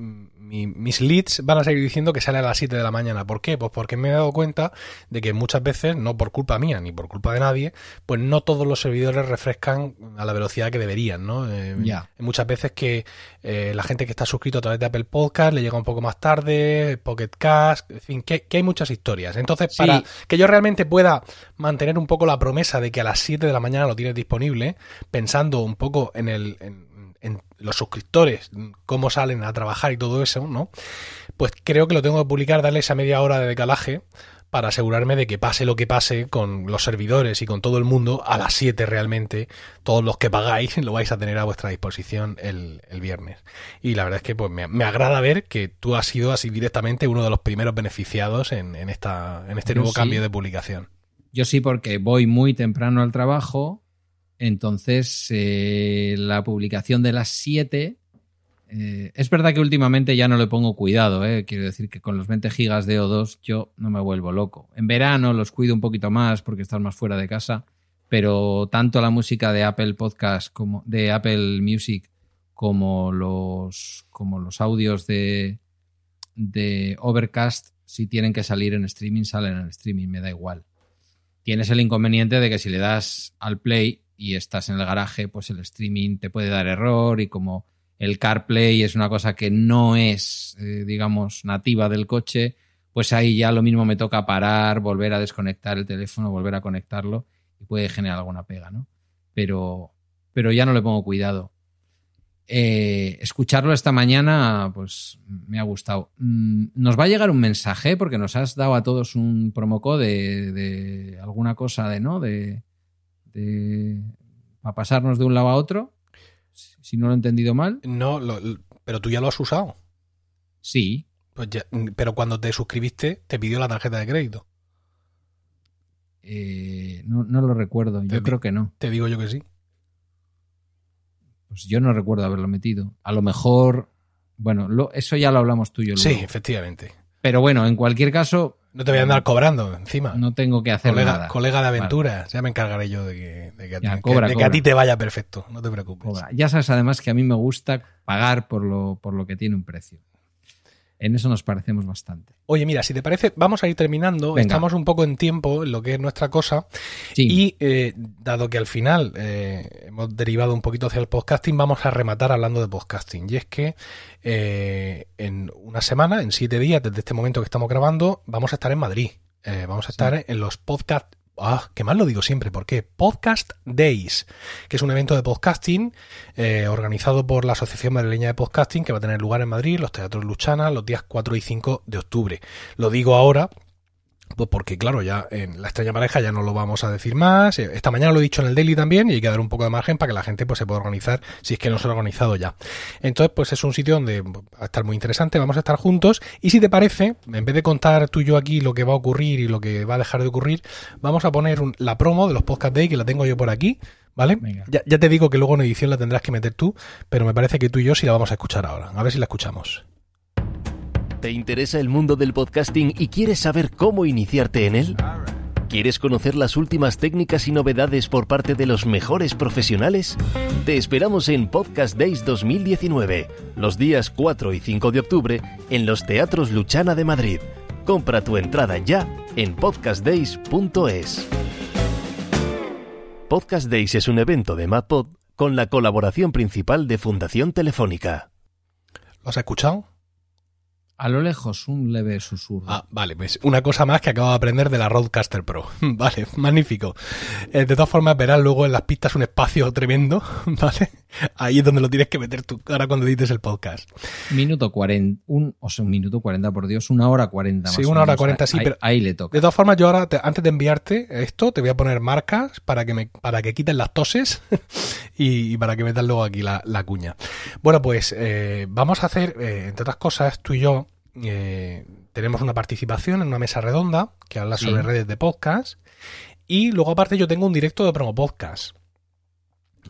mi, mis leads van a seguir diciendo que sale a las 7 de la mañana. ¿Por qué? Pues porque me he dado cuenta de que muchas veces, no por culpa mía ni por culpa de nadie, pues no todos los servidores refrescan a la velocidad que deberían, ¿no? Eh, Ya. Muchas veces que eh, la gente que está suscrito a través de Apple Podcast le llega un poco más tarde, Pocket Cast, en fin, que, que hay muchas historias. Entonces, Sí. para que yo realmente pueda mantener un poco la promesa de que a las 7 de la mañana lo tienes disponible, pensando un poco en el... en- en los suscriptores, cómo salen a trabajar y todo eso, ¿no? Pues creo que lo tengo que publicar, darle esa media hora de decalaje para asegurarme de que pase lo que pase con los servidores y con todo el mundo, a las 7 realmente, todos los que pagáis lo vais a tener a vuestra disposición el, el viernes. Y la verdad es que pues, me, me agrada ver que tú has sido así directamente uno de los primeros beneficiados en, en esta, en este Yo nuevo sí. cambio de publicación. Yo sí, porque voy muy temprano al trabajo, entonces eh, la publicación de las 7... eh, es verdad que últimamente ya no le pongo cuidado, eh, quiero decir que con los 20 gigas de O2 yo no me vuelvo loco. En verano los cuido un poquito más porque estás más fuera de casa, pero tanto la música de Apple Podcast como de Apple Music como los, como los audios de, de Overcast, si tienen que salir en streaming, salen en streaming, me da igual. Tienes el inconveniente de que si le das al play y estás en el garaje, pues el streaming te puede dar error y como el CarPlay es una cosa que no es, eh, digamos, nativa del coche, pues ahí ya lo mismo me toca parar, volver a desconectar el teléfono, volver a conectarlo y puede generar alguna pega, ¿no? Pero, pero ya no le pongo cuidado. Eh, escucharlo esta mañana, pues me ha gustado. Mm, Nos va a llegar un mensaje porque nos has dado a todos un promo code de, de alguna cosa de, ¿no? De, de, para pasarnos de un lado a otro, si no lo he entendido mal. No, lo- pero tú ya lo has usado. Sí, Pues ya- pero cuando te suscribiste, te pidió la tarjeta de crédito. eh, no, no lo recuerdo. Yo Te- creo que no. Te digo yo que sí. Pues yo no recuerdo haberlo metido. A lo mejor, bueno, lo- eso ya lo hablamos tú y yo. Sí, luego. efectivamente. Pero bueno, en cualquier caso, No te voy a andar cobrando encima. no tengo que hacer colega, nada. colega de aventuras. Ya me encargaré yo de que, de que a, ti, Ya, que- cobra, de que cobra. a ti te vaya perfecto. No te preocupes. Cobra. Ya sabes además que a mí me gusta pagar por lo, por lo que tiene un precio. En eso nos parecemos bastante. Oye, mira, si te parece, vamos a ir terminando. Venga. Estamos un poco en tiempo en lo que es nuestra cosa. Sí, Y eh, dado que al final eh, hemos derivado un poquito hacia el podcasting, vamos a rematar hablando de podcasting. Y es que eh, en una semana, en siete días desde este momento que estamos grabando, vamos a estar en Madrid. Vamos a estar en los podcast. Ah, que mal lo digo siempre, ¿por qué? Podcast Days, que es un evento de podcasting eh, organizado por la Asociación Madrileña de Podcasting que va a tener lugar en Madrid, los teatros Luchana, los días 4 y 5 de octubre. Lo digo ahora pues porque, claro, ya en la extraña pareja ya no lo vamos a decir más. Eh, Esta mañana lo he dicho en el daily también y hay que dar un poco de margen para que la gente pues, se pueda organizar si es que no se ha organizado ya. Entonces, pues es un sitio donde va a estar muy interesante, vamos a estar juntos. Y si te parece, en vez de contar tú y yo aquí lo que va a ocurrir y lo que va a dejar de ocurrir, vamos a poner un- la promo de los Podcast Day, que la tengo yo por aquí. ¿Vale? Ya, ya te digo que luego en edición la tendrás que meter tú, pero me parece que tú y yo sí la vamos a escuchar ahora. A ver si la escuchamos. ¿Te interesa el mundo del podcasting y quieres saber cómo iniciarte en él? ¿Quieres conocer las últimas técnicas y novedades por parte de los mejores profesionales? Te esperamos en Podcast Days 2019, los días 4 y 5 de octubre, en los Teatros Luchana de Madrid. Compra tu entrada ya en podcastdays.es. Podcast Days es un evento de MadPod con la colaboración principal de Fundación Telefónica. ¿Lo has escuchado? A lo lejos un leve susurro. Ah, vale, pues una cosa más que acabo de aprender de la Roadcaster Pro. Vale, magnífico. Eh, de todas formas, verás luego en las pistas un espacio tremendo, ¿vale? Ahí es donde lo tienes que meter tú, ahora cuando edites el podcast. Minuto 40, un, o sea, un minuto 40, por Dios, una hora 40 más Sí, una hora menos. 40, sí, ahí, pero- ahí le toca. De todas formas, yo ahora, te- antes de enviarte esto, te voy a poner marcas para que me, para que quiten las toses y, y para que metas luego aquí la, la cuña. Bueno, pues eh, vamos a hacer, eh, entre otras cosas, tú y yo eh, tenemos una participación en una mesa redonda que habla Sí. sobre redes de podcast. Y luego, aparte, yo tengo un directo de promo podcast,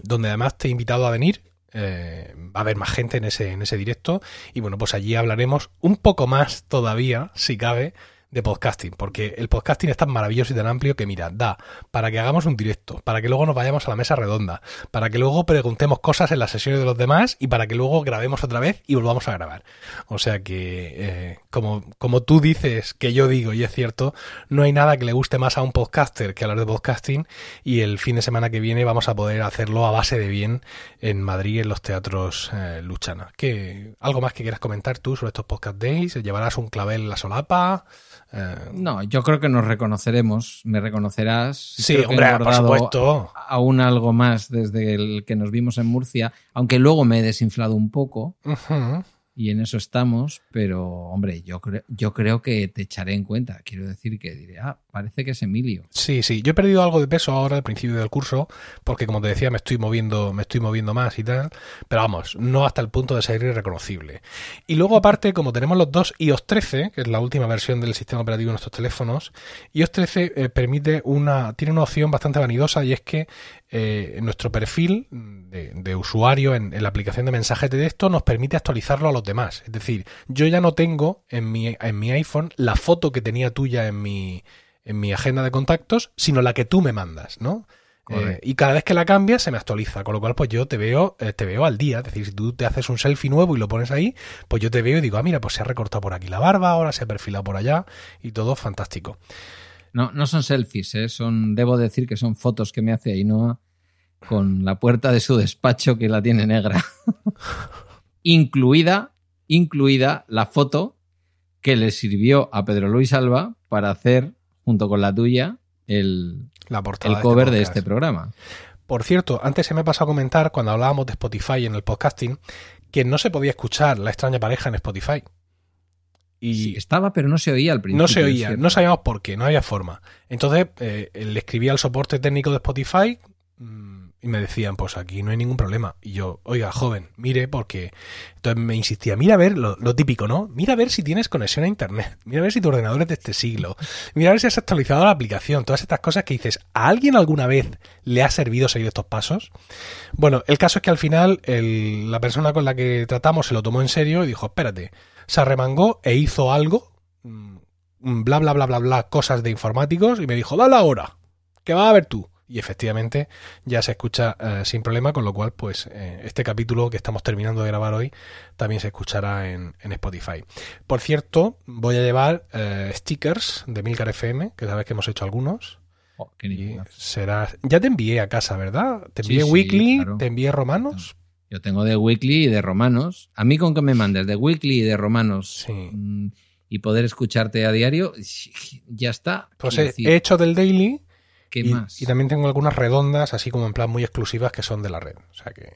donde además te he invitado a venir. eh, va a haber más gente en ese, en ese directo. Y bueno, pues allí hablaremos un poco más todavía, si cabe, de podcasting, porque el podcasting es tan maravilloso y tan amplio que, mira, da para que hagamos un directo, para que luego nos vayamos a la mesa redonda, para que luego preguntemos cosas en las sesiones de los demás y para que luego grabemos otra vez y volvamos a grabar. O sea que, eh, como, como tú dices, que yo digo, y es cierto, no hay nada que le guste más a un podcaster que hablar de podcasting y el fin de semana que viene vamos a poder hacerlo a base de bien en Madrid, en los teatros eh, Luchana. ¿Qué, ¿Algo más que quieras comentar tú sobre estos podcast days? ¿Llevarás un clavel en la solapa? Eh, No, yo creo que nos reconoceremos, me reconocerás. Sí, Creo hombre, por supuesto. Aún algo más desde el que nos vimos en Murcia, aunque luego me he desinflado un poco. Y en eso estamos, pero hombre, yo, creo yo creo que te echaré en cuenta. Quiero decir que diré, ah, parece que es Emilio. Sí, sí. Yo he perdido algo de peso ahora al principio del curso, porque como te decía, me estoy moviendo, me estoy moviendo más y tal. Pero vamos, no hasta el punto de ser irreconocible. Y luego, aparte, como tenemos los dos iOS 13, que es la última versión del sistema operativo de nuestros teléfonos, iOS 13 eh, permite una, tiene una opción bastante vanidosa y es que eh, nuestro perfil de, de usuario en, en la aplicación de mensajes de texto nos permite actualizarlo a los demás. Es decir, yo ya no tengo en mi, en mi iPhone la foto que tenía tuya en mi, en mi agenda de contactos, sino la que tú me mandas, ¿no? Eh, y cada vez que la cambias se me actualiza, con lo cual pues yo te veo, eh, te veo al día. Es decir, si tú te haces un selfie nuevo y lo pones ahí, pues yo te veo y digo, ah, mira, pues se ha recortado por aquí la barba, ahora se ha perfilado por allá y todo fantástico. No, no son selfies, ¿eh? son, debo decir que son fotos que me hace Ainhoa con la puerta de su despacho que la tiene negra. incluida, incluida la foto que le sirvió a Pedro Luis Alba para hacer, junto con la tuya, el, La portada el cover de podcast. este programa. Por cierto, antes se me pasó a comentar cuando hablábamos de Spotify en el podcasting que no se podía escuchar la extraña pareja en Spotify. Y Sí, estaba, pero no se oía al principio. no se oía, no sabíamos por qué, no había forma. Entonces eh, le escribí al soporte técnico de Spotify mm, y me decían, pues aquí no hay ningún problema. Y yo, oiga, joven, mire, porque... Entonces me insistía, mira a ver, lo, lo típico, ¿no? Mira a ver si tienes conexión a Internet, mira a ver si tu ordenador es de este siglo, mira a ver si has actualizado la aplicación, todas estas cosas que dices, ¿a alguien alguna vez le ha servido seguir estos pasos? Bueno, el caso es que al final el- la persona con la que tratamos se lo tomó en serio y dijo, espérate, se arremangó e hizo algo, mm, bla, bla, bla, bla, bla, cosas de informáticos y me dijo, dale ahora, que vas a ver tú. Y efectivamente ya se escucha eh, sin problema, con lo cual pues eh, este capítulo que estamos terminando de grabar hoy también se escuchará en, en Spotify. Por cierto, voy a llevar eh, stickers de Milcar FM, que sabes que hemos hecho algunos. Oh, qué Y será... Ya te envié a casa, ¿verdad? Te envié sí, Weekly, claro. te envié Romanos. Yo tengo de Weekly y de Romanos. A mí con que me mandes de Weekly y de Romanos Sí. mm, y poder escucharte a diario, ya está. Pues he, hecho del Daily ¿Qué y, más? y también tengo algunas redondas, así como en plan muy exclusivas, que son de la red. O sea que...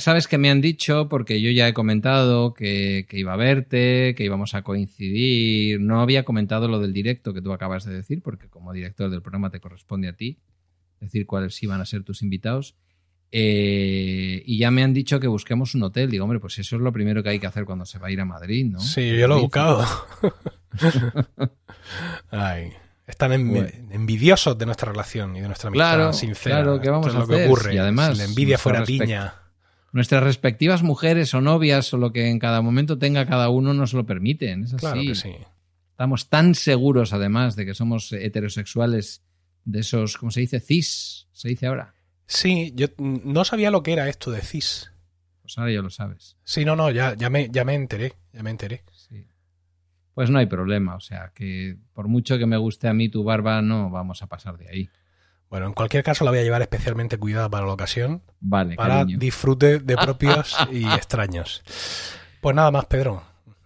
Sabes que me han dicho, porque yo ya he comentado que, que iba a verte, que íbamos a coincidir. No había comentado lo del directo que tú acabas de decir, porque como director del programa te corresponde a ti decir cuáles iban a ser tus invitados. Eh, y ya me han dicho que busquemos un hotel. Digo, hombre, pues eso es lo primero que hay que hacer cuando se va a ir a Madrid, ¿no? Sí, yo lo he buscado. Ay, están envidiosos de nuestra relación y de nuestra amistad Claro, sincera. claro, ¿qué vamos Esto es a lo que ocurre. Y además, si la envidia fuera piña. Nuestras respectivas mujeres o novias o lo que en cada momento tenga cada uno nos lo permiten. Es así. Claro que sí. Estamos tan seguros, además, de que somos heterosexuales, de esos, ¿cómo se dice? Cis, se dice ahora. Sí, yo no sabía lo que era esto de cis. Pues ahora ya lo sabes. Sí, no, no, ya, ya, me, ya me enteré, ya me enteré. Sí. Pues no hay problema. O sea, que por mucho que me guste a mí tu barba, no vamos a pasar de ahí. Bueno, en cualquier caso la voy a llevar especialmente cuidada para la ocasión, Vale, para cariño. disfrute de propios y extraños. Pues nada más, Pedro.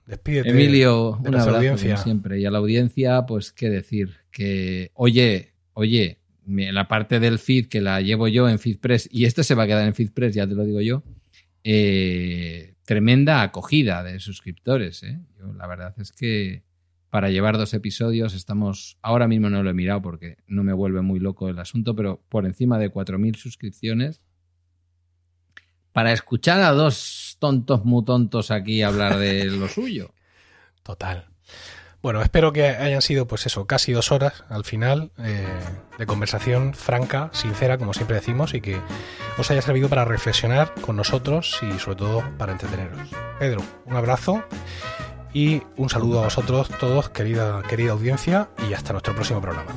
Despídete. Emilio, de un nuestra abrazo audiencia. como siempre. Y a la audiencia, pues qué decir. Que, oye, oye, la parte del feed que la llevo yo en FeedPress, y este se va a quedar en FeedPress, ya te lo digo yo, eh, tremenda acogida de suscriptores. ¿eh? La verdad es que para llevar dos episodios estamos, ahora mismo no lo he mirado porque no me vuelve muy loco el asunto, pero por encima de 4.000 suscripciones. Para escuchar a dos tontos muy tontos aquí hablar de lo suyo. Total. Bueno, espero que hayan sido, pues eso, casi dos horas al final eh, de conversación franca, sincera, como siempre decimos, y que os haya servido para reflexionar con nosotros y sobre todo para entreteneros. Pedro, un abrazo y un saludo a vosotros todos, querida, querida audiencia, y hasta nuestro próximo programa.